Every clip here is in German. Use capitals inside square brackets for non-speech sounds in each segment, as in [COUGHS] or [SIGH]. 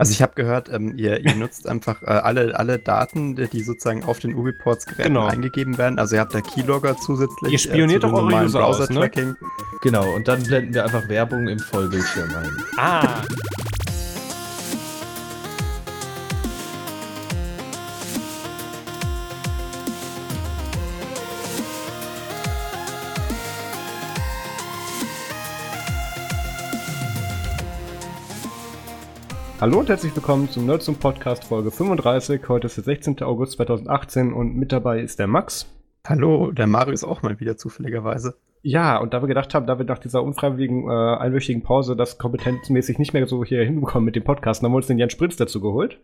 Also ich habe gehört, ähm, ihr, ihr nutzt einfach äh, alle, alle Daten, die sozusagen auf den U-Reports-Geräten genau. eingegeben werden. Also ihr habt da Keylogger zusätzlich. Ihr spioniert äh, doch eure User Browser-Tracking. Ne? Genau, und dann blenden wir einfach Werbung im Vollbildschirm ein. Ah! Hallo und herzlich willkommen zum Nerds zum Podcast Folge 35. Heute ist der 16. August 2018 und mit dabei ist der Max. Hallo, der Mario ist auch mal wieder zufälligerweise. Ja, und da wir gedacht haben, da wir nach dieser unfreiwilligen äh, einwöchigen Pause das kompetenzmäßig nicht mehr so hier hinbekommen mit dem Podcast, haben wir uns den Jan Spritz dazu geholt.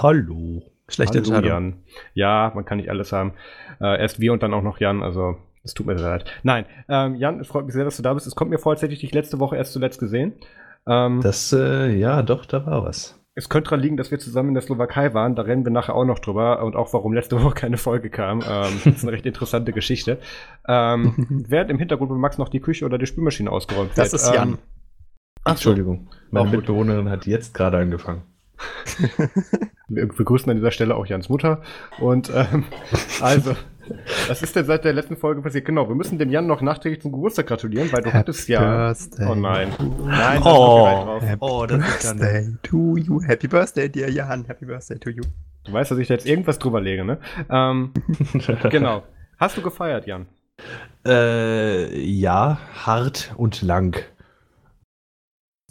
Hallo. Schlechte Hallo, Entscheidung. Jan. Ja, man kann nicht alles haben. Äh, erst wir und dann auch noch Jan, also es tut mir sehr leid. Nein, ähm, Jan, es freut mich sehr, dass du da bist. Es kommt mir vor, als hätte ich dich letzte Woche erst zuletzt gesehen. Ähm, das, äh, ja, doch, da war was. Es könnte daran liegen, dass wir zusammen in der Slowakei waren. Da rennen wir nachher auch noch drüber und auch warum letzte [LAUGHS] Woche keine Folge kam. Ähm, das ist eine recht interessante Geschichte. Ähm, [LAUGHS] während im Hintergrund bei Max noch die Küche oder die Spülmaschine ausgeräumt wird. Das ist Jan. Ähm, Ach, Entschuldigung. Meine Mitbewohnerin hat jetzt gerade angefangen. [LAUGHS] wir begrüßen an dieser Stelle auch Jans Mutter. Und ähm, also, was ist denn seit der letzten Folge passiert? Genau, wir müssen dem Jan noch nachträglich zum Geburtstag gratulieren, weil du Happy hattest ja. Birthday. Oh nein. Nein, das oh, drauf. Happy oh, das Birthday ist to you. Happy Birthday, dear Jan. Happy Birthday to you. Du weißt, dass ich da jetzt irgendwas drüber lege, ne? Ähm, [LAUGHS] genau. Hast du gefeiert, Jan? Äh, ja, hart und lang.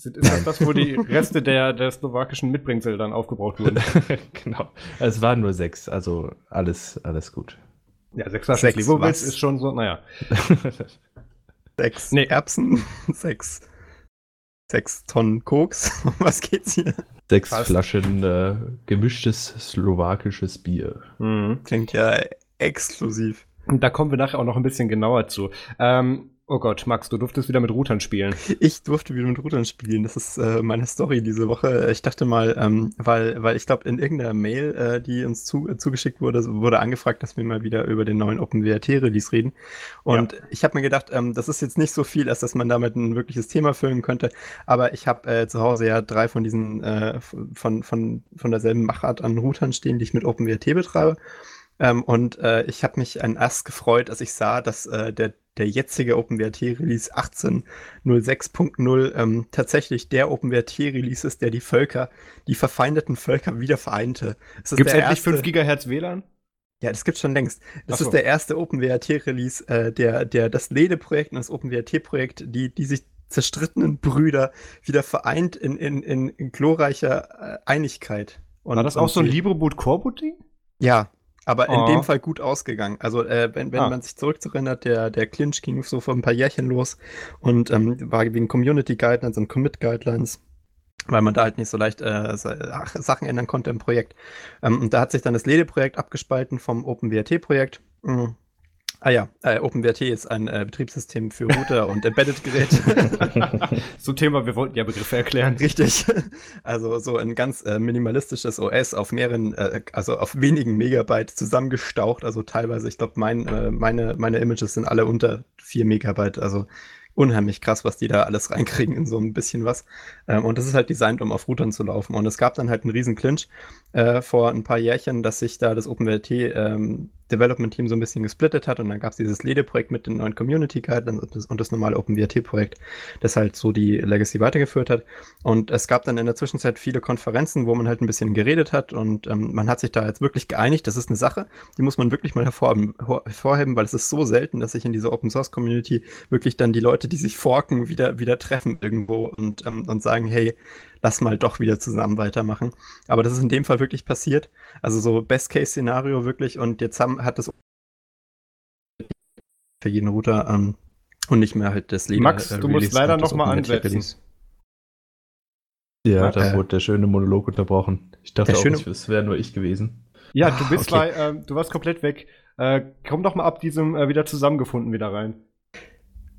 Ist das das, wo die Reste der, der slowakischen Mitbringsel dann aufgebraucht wurden? [LAUGHS] genau. Es waren nur sechs, also alles, alles gut. Ja, sechs Flaschen sechs Slivovitz ist schon so, naja. [LAUGHS] sechs nee. Erbsen, [LAUGHS] sechs, sechs Tonnen Koks. [LAUGHS] was geht's hier? Sechs Fast. Flaschen äh, gemischtes slowakisches Bier. Mhm. Klingt ja exklusiv. Und da kommen wir nachher auch noch ein bisschen genauer zu. Ähm, Oh Gott, Max, du durftest wieder mit Routern spielen. Ich durfte wieder mit Routern spielen. Das ist äh, meine Story diese Woche. Ich dachte mal, ähm, weil, weil ich glaube, in irgendeiner Mail, äh, die uns zu, äh, zugeschickt wurde, wurde angefragt, dass wir mal wieder über den neuen OpenWRT-Release reden. Und ja. ich habe mir gedacht, ähm, das ist jetzt nicht so viel, als dass man damit ein wirkliches Thema füllen könnte. Aber ich habe äh, zu Hause ja drei von diesen, äh, von, von, von derselben Machart an Routern stehen, die ich mit OpenWRT betreibe. Ähm, und äh, ich habe mich ein Ass gefreut, als ich sah, dass äh, der der jetzige OpenWRT-Release 18.06.0 ähm, tatsächlich der OpenWRT-Release ist, der die Völker, die verfeindeten Völker wieder vereinte. Gibt es endlich 5 GHz WLAN? Ja, das gibt's schon längst. Das so. ist der erste OpenWRT-Release, äh, der, der das Lede-Projekt und das OpenWRT-Projekt, die, die sich zerstrittenen Brüder wieder vereint in, in, in, in glorreicher äh, Einigkeit. Und, War das auch so ein LibreBoot-Core-Boot-Ding? Ja, aber in dem oh. Fall gut ausgegangen. Also äh, wenn, wenn ah. man sich zurückerinnert, der, der Clinch ging so vor ein paar Jährchen los und ähm, war wegen Community Guidelines und Commit Guidelines weil man da halt nicht so leicht äh, Sachen ändern konnte im Projekt. Ähm, und da hat sich dann das Lede-Projekt abgespalten vom OpenWRT-Projekt. Mhm. Ah ja, äh, OpenWRT ist ein äh, Betriebssystem für Router [LAUGHS] und Embedded-Geräte. so Thema, wir wollten ja Begriffe erklären. Richtig. [LAUGHS] Also so ein ganz äh, minimalistisches OS auf mehreren, äh, also auf wenigen Megabyte zusammengestaucht. Also teilweise, ich glaube, mein, äh, meine, meine Images sind alle unter 4 Megabyte. Also unheimlich krass, was die da alles reinkriegen in so ein bisschen was. Ähm, und das ist halt designt, um auf Routern zu laufen. Und es gab dann halt einen riesen Clinch äh, vor ein paar Jährchen, dass sich da das OpenWRT ähm, Development Team so ein bisschen gesplittet hat und dann gab es dieses Lede-Projekt mit den neuen Community Guidelines und das, normale OpenWRT-Projekt, das halt so die Legacy weitergeführt hat. Und es gab dann in der Zwischenzeit viele Konferenzen, wo man halt ein bisschen geredet hat und ähm, man hat sich da jetzt wirklich geeinigt. Das ist eine Sache, die muss man wirklich mal hervorheben, hervorheben, weil es ist so selten, dass sich in dieser Open Source Community wirklich dann die Leute, die sich forken, wieder, wieder treffen irgendwo und, ähm, und sagen, hey, lass mal doch wieder zusammen weitermachen. Aber das ist in dem Fall wirklich passiert. Also so Best-Case-Szenario wirklich und jetzt haben, hat das für jeden Router ähm, und nicht mehr halt das Leben. Max, äh, du musst leider nochmal ansetzen. Ja, da wurde der schöne Monolog unterbrochen. Ich dachte auch, es wäre nur ich gewesen. Ja, du bist okay. bei, äh, du warst komplett weg. Äh, komm doch mal ab diesem äh, wieder zusammengefunden wieder rein.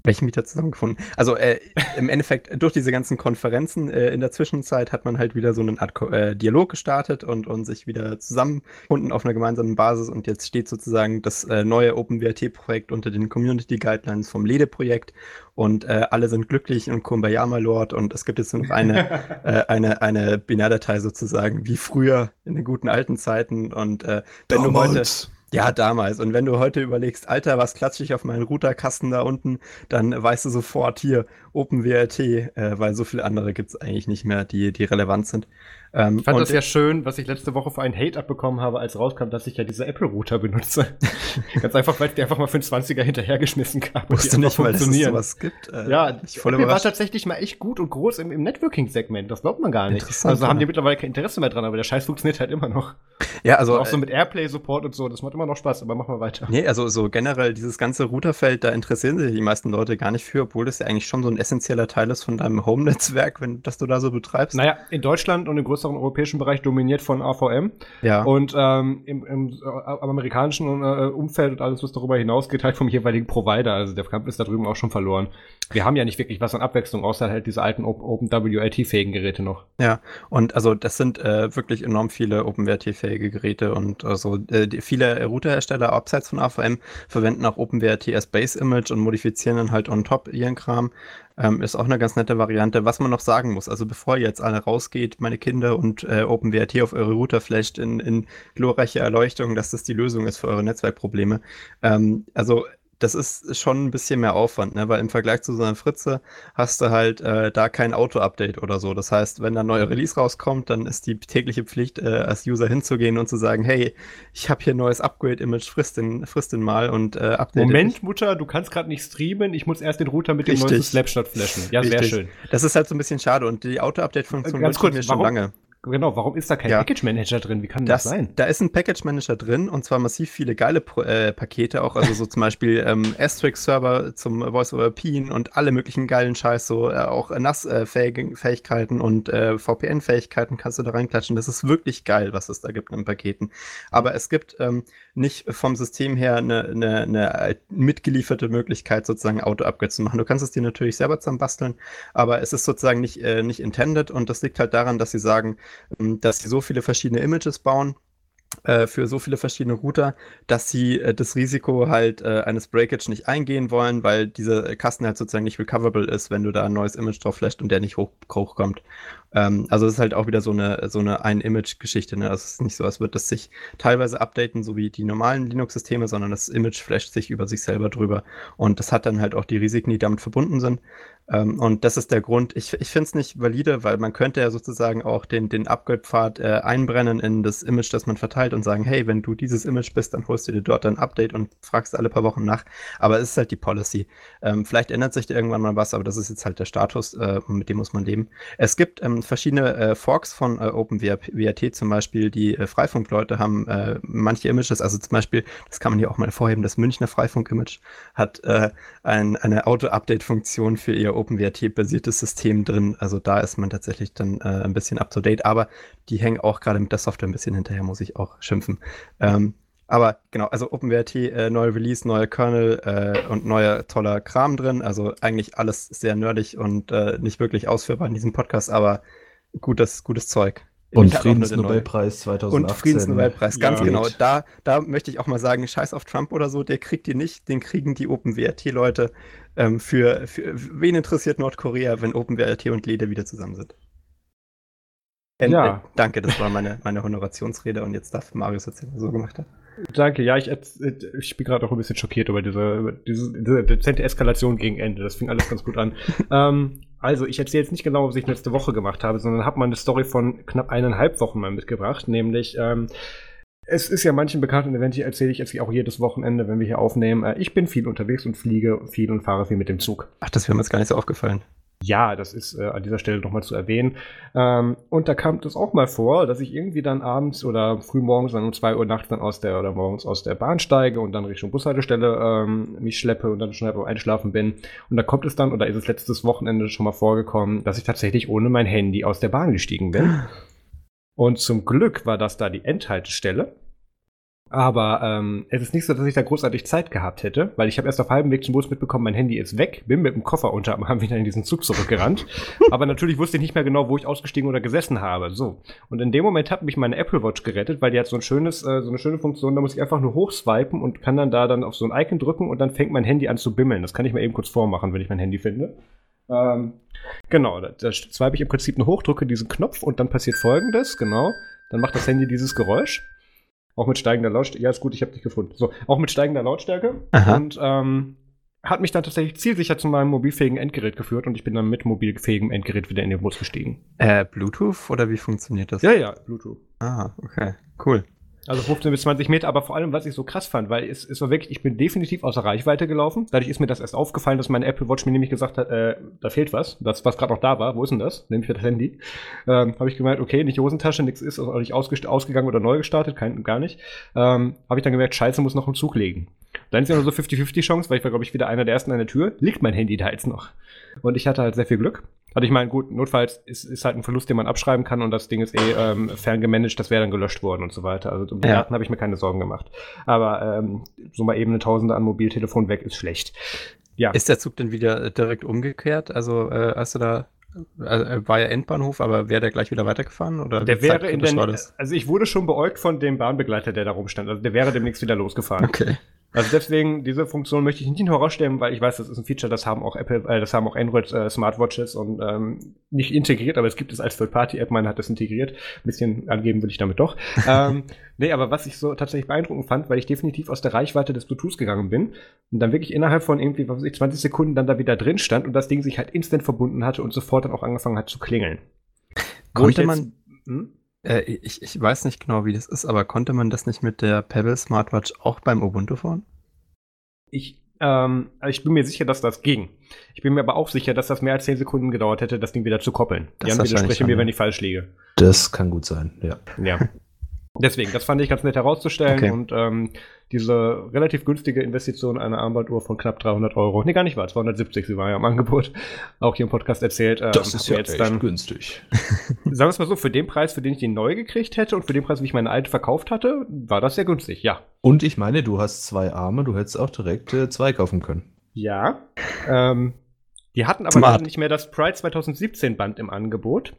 Welchen Mieter zusammengefunden? Also äh, im Endeffekt durch diese ganzen Konferenzen äh, in der Zwischenzeit hat man halt wieder so eine Art äh, Dialog gestartet und, und sich wieder zusammengefunden auf einer gemeinsamen Basis und jetzt steht sozusagen das äh, neue OpenWrt-Projekt unter den Community Guidelines vom LEDE-Projekt und äh, alle sind glücklich und Kumbaya my Lord und es gibt jetzt nur noch eine, [LAUGHS] äh, eine, eine Binärdatei sozusagen wie früher in den guten alten Zeiten und wenn Damals. du heute ja, damals. Und wenn du heute überlegst, Alter, was klatsche ich auf meinen Routerkasten da unten, dann weißt du sofort hier OpenWRT, äh, weil so viele andere gibt es eigentlich nicht mehr, die, die relevant sind. Ähm, ich fand das ja schön, was ich letzte Woche für einen Hate abbekommen habe, als rauskam, dass ich ja diese Apple-Router benutze. [LAUGHS] Ganz einfach, weil es die einfach mal für einen 20er hinterhergeschmissen und die nicht mal. Dass es sowas gibt. Äh, ja, ich voll Apple war tatsächlich mal echt gut und groß im, im Networking-Segment. Das glaubt man gar nicht. Also haben die mittlerweile kein Interesse mehr dran, aber der Scheiß funktioniert halt immer noch. Ja, also. auch so äh, mit Airplay-Support und so, das macht immer noch Spaß, aber machen wir weiter. Nee, also so generell dieses ganze Routerfeld, da interessieren sich die meisten Leute gar nicht für, obwohl das ja eigentlich schon so ein essentieller Teil ist von deinem Home-Netzwerk, wenn das du da so betreibst. Naja, in Deutschland und im größeren europäischen Bereich dominiert von AVM. Ja. Und ähm, im, im, äh, amerikanischen äh, Umfeld und alles, was darüber hinausgeht, halt vom jeweiligen Provider. Also der Kampf ist da drüben auch schon verloren. Wir haben ja nicht wirklich was an Abwechslung, außer halt diese alten OpenWRT-fähigen Geräte noch. Ja, und also das sind äh, wirklich enorm viele OpenWRT-fähige Geräte und also äh, viele Routerhersteller abseits von AVM verwenden auch OpenWRT als Base Image und modifizieren dann halt on top ihren Kram. Ähm, ist auch eine ganz nette Variante. Was man noch sagen muss, also bevor ihr jetzt alle rausgeht, meine Kinder, und äh, OpenWRT auf eure Router flasht in, in glorreicher Erleuchtung, dass das die Lösung ist für eure Netzwerkprobleme. Ähm, also das ist schon ein bisschen mehr Aufwand, ne? weil im Vergleich zu so einer Fritze hast du halt äh, da kein Auto-Update oder so. Das heißt, wenn da ein neuer Release rauskommt, dann ist die tägliche Pflicht, äh, als User hinzugehen und zu sagen, hey, ich habe hier ein neues Upgrade-Image, frisst den, frisst den mal und äh, update Moment, dich. Mutter, du kannst gerade nicht streamen, ich muss erst den Router mit dem Richtig. neuesten Snapshot flashen. Ja, Richtig. sehr schön. Das ist halt so ein bisschen schade und die Auto-Update-Funktion äh, mir schon lange. Genau, warum ist da kein ja. Package Manager drin? Wie kann das, das, sein? Da ist ein Package Manager drin und zwar massiv viele geile Pro äh, Pakete, auch also so zum Beispiel [LAUGHS] ähm, Asterix-Server zum Voice over Pin und alle möglichen geilen Scheiß, so äh, auch NAS-Fähigkeiten äh, und äh, VPN-Fähigkeiten kannst du da reinklatschen. Das ist wirklich geil, was es da gibt in Paketen. Aber es gibt ähm, nicht vom System her eine, eine, eine mitgelieferte Möglichkeit, sozusagen Auto-Upgrade zu machen. Du kannst es dir natürlich selber zusammenbasteln, aber es ist sozusagen nicht, äh, nicht intended und das liegt halt daran, dass sie sagen, dass sie so viele verschiedene Images bauen äh, für so viele verschiedene Router, dass sie äh, das Risiko halt äh, eines Breakage nicht eingehen wollen, weil dieser Kasten halt sozusagen nicht recoverable ist, wenn du da ein neues Image drauf flasht und der nicht hoch, hochkommt. Ähm, also es ist halt auch wieder so eine, so eine Ein-Image-Geschichte. Ne? Also es ist nicht so, als würde das sich teilweise updaten, so wie die normalen Linux-Systeme, sondern das Image flasht sich über sich selber drüber. Und das hat dann halt auch die Risiken, die damit verbunden sind. Ähm, und das ist der Grund. Ich, ich finde es nicht valide, weil man könnte ja sozusagen auch den, den Upgrade-Pfad äh, einbrennen in das Image, das man verteilt und sagen, hey, wenn du dieses Image bist, dann holst du dir dort ein Update und fragst alle paar Wochen nach. Aber es ist halt die Policy. Ähm, vielleicht ändert sich da irgendwann mal was, aber das ist jetzt halt der Status, äh, mit dem muss man leben. Es gibt ähm, verschiedene äh, Forks von äh, OpenWrt zum Beispiel. Die äh, Freifunkleute haben äh, manche Images, also zum Beispiel, das kann man hier auch mal vorheben, das Münchner Freifunk-Image hat äh, ein, eine Auto-Update-Funktion für ihr OpenWrt-basiertes System drin. Also da ist man tatsächlich dann äh, ein bisschen up-to-date, aber die hängen auch gerade mit der Software ein bisschen hinterher, muss ich auch schimpfen. Ähm, aber genau, also OpenWrt, äh, neuer Release, neuer Kernel äh, und neuer toller Kram drin. Also eigentlich alles sehr nerdig und äh, nicht wirklich ausführbar in diesem Podcast, aber gutes, gutes Zeug. Und Friedensnobelpreis 2018. Und Friedensnobelpreis, ganz ja. genau. Da, da möchte ich auch mal sagen, scheiß auf Trump oder so, der kriegt die nicht, den kriegen die OpenWrt-Leute. Ähm, für, für wen interessiert Nordkorea, wenn OpenWrt und Lede wieder zusammen sind? Äh, ja. Äh, danke, das war meine, meine Honorationsrede und jetzt darf Marius erzählen, was er so gemacht hat. Danke, ja, ich, ich bin gerade auch ein bisschen schockiert über diese, über diese, diese dezente Eskalation gegen Ende. Das fing alles ganz gut an. [LAUGHS] ähm, also, ich erzähle jetzt nicht genau, was ich letzte Woche gemacht habe, sondern habe mal eine Story von knapp eineinhalb Wochen mal mitgebracht, nämlich ähm, es ist ja manchen bekannt und eventuell erzähle ich jetzt auch jedes Wochenende, wenn wir hier aufnehmen. Äh, ich bin viel unterwegs und fliege viel und fahre viel mit dem Zug. Ach, das wäre mir jetzt gar nicht so aufgefallen. Ja, das ist äh, an dieser Stelle nochmal zu erwähnen. Ähm, und da kam das auch mal vor, dass ich irgendwie dann abends oder frühmorgens dann um zwei Uhr nachts dann aus der oder morgens aus der Bahn steige und dann Richtung Bushaltestelle ähm, mich schleppe und dann schnell einschlafen bin. Und da kommt es dann, oder ist es letztes Wochenende schon mal vorgekommen, dass ich tatsächlich ohne mein Handy aus der Bahn gestiegen bin. [LAUGHS] Und zum Glück war das da die Endhaltestelle. Aber ähm, es ist nicht so, dass ich da großartig Zeit gehabt hätte, weil ich habe erst auf halbem Weg zum Bus mitbekommen, mein Handy ist weg, bin mit dem Koffer unter Arm wieder in diesen Zug zurückgerannt. [LAUGHS] Aber natürlich wusste ich nicht mehr genau, wo ich ausgestiegen oder gesessen habe. So. Und in dem Moment hat mich meine Apple Watch gerettet, weil die hat so ein schönes, äh, so eine schöne Funktion, da muss ich einfach nur hochswipen und kann dann da dann auf so ein Icon drücken und dann fängt mein Handy an zu bimmeln. Das kann ich mir eben kurz vormachen, wenn ich mein Handy finde. Ähm, genau, da, da swipe ich im Prinzip nur hoch, drücke diesen Knopf und dann passiert folgendes, genau. Dann macht das Handy dieses Geräusch. Auch mit steigender Lautstärke. Ja, ist gut, ich habe dich gefunden. So, auch mit steigender Lautstärke. Aha. Und ähm, hat mich dann tatsächlich zielsicher zu meinem mobilfähigen Endgerät geführt und ich bin dann mit mobilfähigem Endgerät wieder in den Bus gestiegen. Äh, Bluetooth oder wie funktioniert das? Ja, ja, Bluetooth. Ah, okay. Cool. Also 15 bis 20 Meter, aber vor allem, was ich so krass fand, weil es, es war wirklich, ich bin definitiv außer Reichweite gelaufen. Dadurch ist mir das erst aufgefallen, dass meine Apple Watch mir nämlich gesagt hat, äh, da fehlt was. Das, was gerade noch da war, wo ist denn das? Nämlich das Handy. Ähm, Habe ich gemerkt, okay, nicht Hosentasche, nichts ist, auch nicht ausgegangen oder neu gestartet, kein, gar nicht. Ähm, Habe ich dann gemerkt, scheiße, muss noch im Zug legen. Dann ist ja nur so 50-50 Chance, weil ich war, glaube ich, wieder einer der ersten an der Tür. Liegt mein Handy da jetzt noch? Und ich hatte halt sehr viel Glück. Also ich meine, gut, notfalls ist, ist halt ein Verlust, den man abschreiben kann und das Ding ist eh ähm, ferngemanagt, das wäre dann gelöscht worden und so weiter. Also um die Ja. Daten habe ich mir keine Sorgen gemacht. Aber ähm, so mal eben eine Tausende an Mobiltelefon weg ist schlecht. Ja. Ist der Zug denn wieder äh, direkt umgekehrt? Also, äh, hast du da, äh, war ja Endbahnhof, aber wäre der gleich wieder weitergefahren? Oder der wäre in das? also ich wurde schon beäugt von dem Bahnbegleiter, der da rumstand. Also der wäre demnächst wieder losgefahren. Okay. Also deswegen, diese Funktion möchte ich nicht herausstellen, weil ich weiß, das ist ein Feature, das haben auch Apple, äh, das haben auch Android äh, Smartwatches und ähm, nicht integriert, aber es gibt es als Third-Party-App, meine hat das integriert. Ein bisschen angeben will ich damit doch. [LAUGHS] ähm, nee, aber was ich so tatsächlich beeindruckend fand, weil ich definitiv aus der Reichweite des Bluetooth gegangen bin und dann wirklich innerhalb von irgendwie, was weiß ich, 20 Sekunden dann da wieder drin stand und das Ding sich halt instant verbunden hatte und sofort dann auch angefangen hat zu klingeln. Konnte man, Hm? Äh, ich, ich weiß nicht genau, wie das ist, aber konnte man das nicht mit der Pebble Smartwatch auch beim Ubuntu-Phone? Ich, ähm, also ich bin mir sicher, dass das ging. Ich bin mir aber auch sicher, dass das mehr als 10 Sekunden gedauert hätte, das Ding wieder zu koppeln. Das Jan, wahrscheinlich widerspreche schon, mir, wenn ich falsch liege. Das kann gut sein, ja. Ja. [LAUGHS] Deswegen, das fand ich ganz nett herauszustellen Okay. und ähm, diese relativ günstige Investition einer Armbanduhr von knapp 300 Euro, nee, gar nicht wahr, 270, sie war ja im Angebot, [LAUGHS] auch hier im Podcast erzählt. ähm, hab mir jetzt dann, günstig. [LAUGHS] sagen wir es mal so, für den Preis, für den ich die neu gekriegt hätte und für den Preis, wie ich meine alte verkauft hatte, war das sehr günstig, ja. Und ich meine, du hast zwei Arme, du hättest auch direkt äh, zwei kaufen können. Ja. Ähm, die hatten aber nicht mehr das Pride 2017 Band im Angebot.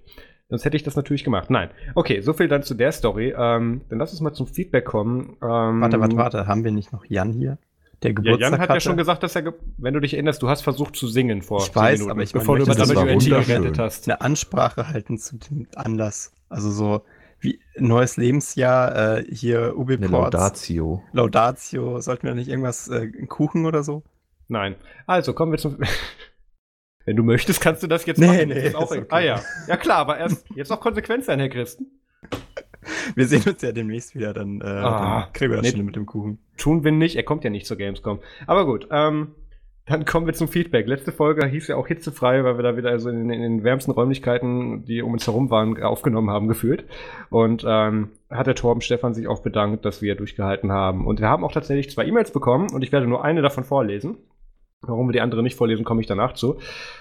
Sonst hätte ich das natürlich gemacht. Nein. Okay, so viel dann zu der Story. Ähm, dann lass uns mal zum Feedback kommen. Ähm, Warte, warte, warte. Haben wir nicht noch Jan hier? Der Ja, Geburtstag Jan hat ja hatte? schon gesagt, dass er, wenn du dich erinnerst, du hast versucht zu singen vor Ich 10 weiß, Minuten, aber ich meine, bevor du über WNT geredet hast. eine Ansprache halten zu dem Anlass. Also so wie neues Lebensjahr, äh, hier Ubi Ports, Laudatio. Laudatio. Sollten wir nicht irgendwas, äh, Kuchen oder so? Nein. Also, kommen wir zum. Wenn du möchtest, kannst du das jetzt Nee, machen. nee, Das auch okay. Ah ja. Ja klar, aber erst jetzt noch konsequent sein, Herr Christen. Wir sehen uns ja demnächst wieder, dann, äh, Ah, dann kriegen wir das nee. schon mit dem Kuchen. Tun wir nicht, er kommt ja nicht zur Gamescom. Aber gut, ähm, dann kommen wir zum Feedback. Letzte Folge hieß ja auch hitzefrei, weil wir da wieder also in, in den wärmsten Räumlichkeiten, die um uns herum waren, aufgenommen haben, gefühlt. Und ähm, hat der Torben Stefan sich auch bedankt, dass wir durchgehalten haben. Und wir haben auch tatsächlich zwei E-Mails bekommen und ich werde nur eine davon vorlesen. Warum wir die andere nicht vorlesen, komme ich danach zu.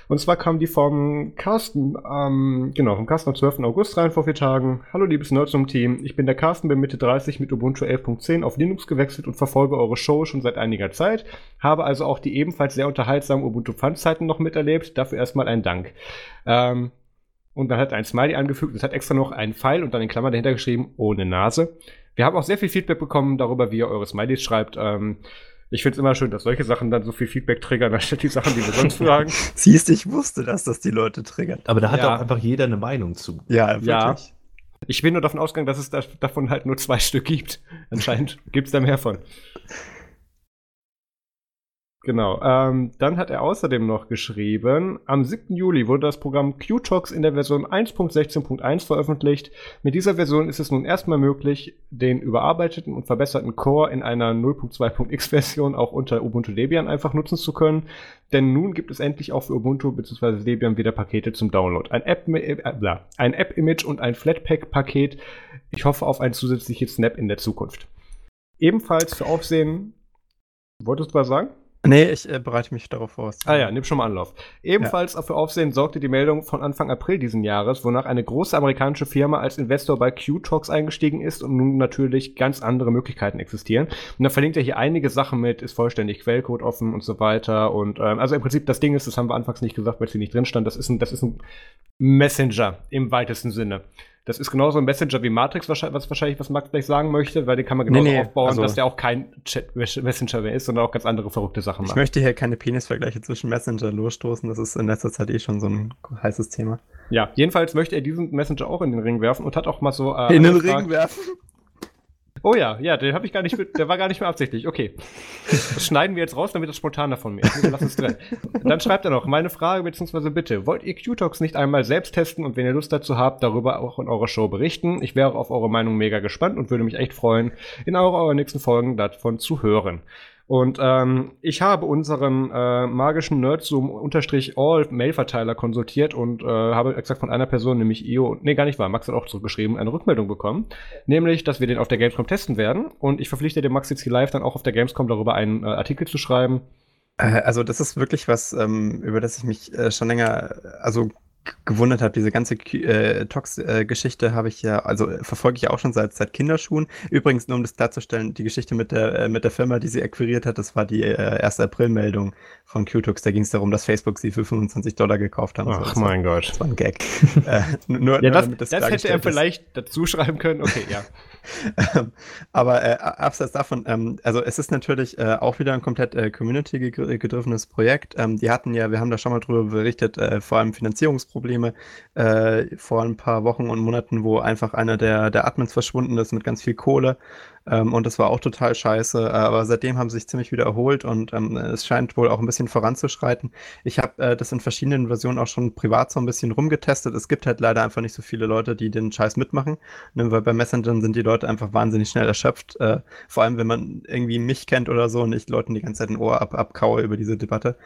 Und zwar kam die vom Carsten, ähm, genau, vom Carsten am 12. August rein vor vier Tagen. Hallo liebes Nerdsum-Team, ich bin der Carsten, bin Mitte 30 mit Ubuntu 11.10 auf Linux gewechselt und verfolge eure Show schon seit einiger Zeit. Habe also auch die ebenfalls sehr unterhaltsamen Ubuntu-Fun-Zeiten noch miterlebt. Dafür erstmal ein Dank. Ähm, und dann hat ein Smiley angefügt, es hat extra noch einen Pfeil und dann in Klammern dahinter geschrieben, ohne Nase. Wir haben auch sehr viel Feedback bekommen darüber, wie ihr eure Smileys schreibt. Ähm, ich finde es immer schön, dass solche Sachen dann so viel Feedback triggern, [LAUGHS] anstatt die Sachen, die wir sonst fragen. [LAUGHS] Siehst, ich wusste, dass das die Leute triggert. Aber da hat Ja. auch einfach jeder eine Meinung zu. Ja, Ja. wirklich. Ich bin nur davon ausgegangen, dass es da, davon halt nur zwei Stück gibt. Anscheinend gibt es da mehr von. Genau. Ähm, dann hat er außerdem noch geschrieben, am 7. Juli wurde das Programm QTalks in der Version 1.16.1 veröffentlicht. Mit dieser Version ist es nun erstmal möglich, den überarbeiteten und verbesserten Core in einer 0.2.x Version auch unter Ubuntu Debian einfach nutzen zu können. Denn nun gibt es endlich auch für Ubuntu bzw. Debian wieder Pakete zum Download. Ein App, äh, bla, ein App-Image und ein Flatpak-Paket. Ich hoffe auf ein zusätzliches Snap in der Zukunft. Ebenfalls für Aufsehen. Wolltest du was sagen? Nee, ich äh, bereite mich darauf vor. Ah ja, nimm schon mal Anlauf. Ebenfalls ja. für Aufsehen sorgte die Meldung von Anfang April diesen Jahres, wonach eine große amerikanische Firma als Investor bei Q-Talks eingestiegen ist und nun natürlich ganz andere Möglichkeiten existieren. Und da verlinkt er hier einige Sachen mit, ist vollständig Quellcode offen und so weiter. Und ähm, also im Prinzip das Ding ist, das haben wir anfangs nicht gesagt, weil es hier nicht drin stand, das ist ein, das ist ein Messenger im weitesten Sinne. Das ist genauso ein Messenger wie Matrix, was wahrscheinlich, was Max gleich sagen möchte, weil den kann man genauso nee, nee, aufbauen, also dass der auch kein Chat Messenger mehr ist, sondern auch ganz andere verrückte Sachen macht. Ich möchte hier keine Penisvergleiche zwischen Messenger losstoßen, das ist in letzter Zeit eh schon so ein heißes Thema. Ja, jedenfalls möchte er diesen Messenger auch in den Ring werfen und hat auch mal so. Äh, in den Ring werfen? Oh ja, ja, den habe ich gar nicht mit, der war gar nicht mehr absichtlich. Okay. Das schneiden wir jetzt raus, damit das spontaner von mir ist. Lass es drin. Dann schreibt er noch, meine Frage bzw. Bitte, wollt ihr Q-Talks nicht einmal selbst testen und wenn ihr Lust dazu habt, darüber auch in eurer Show berichten? Ich wäre auf eure Meinung mega gespannt und würde mich echt freuen, in eurer, eurer nächsten Folgen davon zu hören. Und ähm, ich habe unseren äh, magischen Nerdzoom-All-Mail-Verteiler konsultiert und äh, habe exakt von einer Person, nämlich Io, nee, gar nicht wahr, Max hat auch zurückgeschrieben, eine Rückmeldung bekommen. Nämlich, dass wir den auf der Gamescom testen werden. Und ich verpflichte den Max jetzt hier live dann auch auf der Gamescom darüber einen äh, Artikel zu schreiben. Äh, also, das ist wirklich was, ähm, über das ich mich äh, schon länger, also gewundert habe, diese ganze äh, Tox-Geschichte äh, habe ich ja, also äh, verfolge ich auch schon seit, seit Kinderschuhen. Übrigens, nur um das klarzustellen, die Geschichte mit der, äh, mit der Firma, die sie akquiriert hat, das war die äh, 1. April-Meldung von Qtux. Da ging es darum, dass Facebook sie für 25 Dollar gekauft haben. Ach so, mein Gott. Das war ein Gag. [LAUGHS] äh, nur, ja, das, das, das hätte er vielleicht dazu schreiben können. Okay, ja. [LAUGHS] [LAUGHS] Ähm, aber äh, abseits davon, ähm, also es ist natürlich äh, auch wieder ein komplett äh, community-gedrivenes Projekt. Ähm, die hatten ja, wir haben da schon mal drüber berichtet, äh, vor allem Finanzierungsprobleme äh, vor ein paar Wochen und Monaten, wo einfach einer der, der Admins verschwunden ist mit ganz viel Kohle. Ähm, und das war auch total scheiße. Aber seitdem haben sie sich ziemlich wieder erholt und ähm, es scheint wohl auch ein bisschen voranzuschreiten. Ich habe äh, das in verschiedenen Versionen auch schon privat so ein bisschen rumgetestet. Es gibt halt leider einfach nicht so viele Leute, die den Scheiß mitmachen. Ne, weil bei Messengern sind die Leute einfach wahnsinnig schnell erschöpft. Äh, vor allem, wenn man irgendwie mich kennt oder so und ich Leuten die ganze Zeit ein Ohr ab, abkaue über diese Debatte.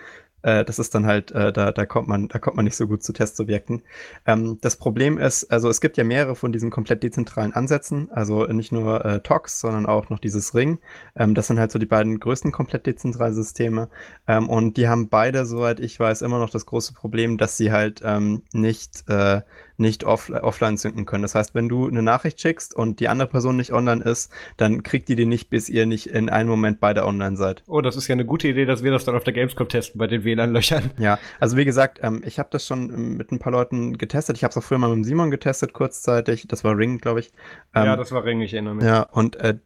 Äh, das ist dann halt, äh, da, da, kommt man, da kommt man nicht so gut zu Testsubjekten. Ähm, das Problem ist, also es gibt ja mehrere von diesen komplett dezentralen Ansätzen, also nicht nur äh, TOX, sondern auch noch dieses Ring. Ähm, das sind halt so die beiden größten komplett dezentralen Systeme. Ähm, und die haben beide, soweit ich weiß, immer noch das große Problem, dass sie halt ähm, nicht äh, nicht off offline synken können. Das heißt, wenn du eine Nachricht schickst und die andere Person nicht online ist, dann kriegt die die nicht, bis ihr nicht in einem Moment beide online seid. Oh, das ist ja eine gute Idee, dass wir das dann auf der Gamescom testen bei den WLAN-Löchern. Ja, also wie gesagt, ähm, ich habe das schon ähm, mit ein paar Leuten getestet. Ich habe es auch früher mal mit Simon getestet, kurzzeitig. Das war Ring, glaube ich. Ähm, ja, das war Ring, ich erinnere mich. Ja, und äh,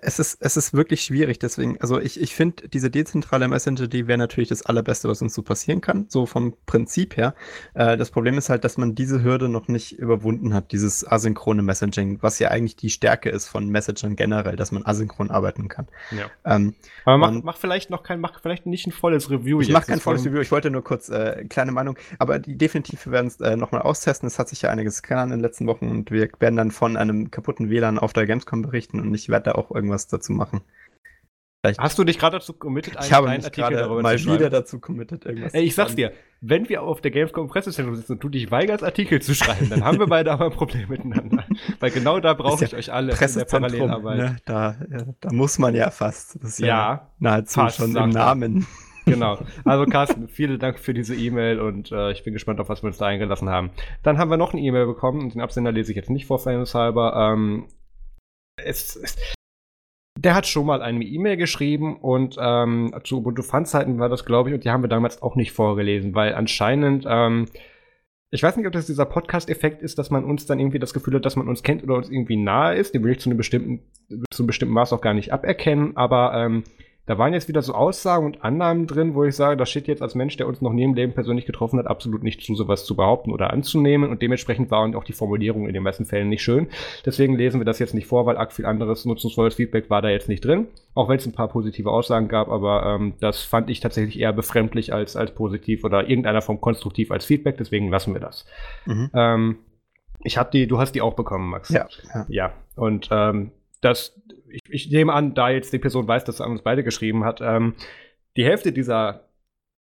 es ist, es ist wirklich schwierig, deswegen, also ich, ich finde, diese dezentrale Messenger, die wäre natürlich das Allerbeste, was uns so passieren kann, so vom Prinzip her. Äh, das Problem ist halt, dass man diese Hürde noch nicht überwunden hat, dieses asynchrone Messaging, was ja eigentlich die Stärke ist von Messagern generell, dass man asynchron arbeiten kann. Ja. Ähm, Aber mach, mach, vielleicht noch kein, mach vielleicht nicht ein volles Review. Ich mach kein volles Review, ich wollte nur kurz äh, kleine Meinung, aber die definitiv, wir werden es äh, nochmal austesten. Es hat sich ja einiges getan in den letzten Wochen und wir werden dann von einem kaputten WLAN auf der Gamescom berichten und ich werde da auch irgendwas dazu machen. Vielleicht. Hast du dich gerade dazu committed, einen, ich habe einen Artikel darüber mal zu wieder dazu committed, irgendwas Ey, ich sag's dir, wenn wir auf der Gamescom Pressezentrum sitzen und du dich weigerst, Artikel zu schreiben, dann haben wir beide aber ein Problem miteinander. Weil genau da brauche ich euch alle in der Parallelarbeit. Ne? Da, ja, da muss man ja fast. Das ist ja, ja nahezu fast, schon im Namen. [LAUGHS] Genau. Also Carsten, vielen Dank für diese E-Mail und äh, ich bin gespannt, auf was wir uns da eingelassen haben. Dann haben wir noch eine E-Mail bekommen und den Absender lese ich jetzt nicht vor Fairness halber. Ähm, es, es, der hat schon mal eine E-Mail geschrieben und ähm, zu Ubuntu Fun-Zeiten war das, glaube ich, und die haben wir damals auch nicht vorgelesen, weil anscheinend, ähm, ich weiß nicht, ob das dieser Podcast-Effekt ist, dass man uns dann irgendwie das Gefühl hat, dass man uns kennt oder uns irgendwie nahe ist. Den will ich zu einem bestimmten, zu einem bestimmten Maß auch gar nicht aberkennen, aber ähm, da waren jetzt wieder so Aussagen und Annahmen drin, wo ich sage, das steht jetzt als Mensch, der uns noch nie im Leben persönlich getroffen hat, absolut nicht zu, sowas zu behaupten oder anzunehmen. Und dementsprechend waren auch die Formulierungen in den meisten Fällen nicht schön. Deswegen lesen wir das jetzt nicht vor, weil arg viel anderes nutzungsvolles Feedback war da jetzt nicht drin. Auch wenn es ein paar positive Aussagen gab, aber ähm, das fand ich tatsächlich eher befremdlich als, als positiv oder irgendeiner Form konstruktiv als Feedback. Deswegen lassen wir das. Mhm. Ähm, ich habe die, du hast die auch bekommen, Max. Ja. Ja. ja. Und ähm, das, ich, ich, nehme an, da jetzt die Person weiß, dass er an uns beide geschrieben hat, ähm, die Hälfte dieser,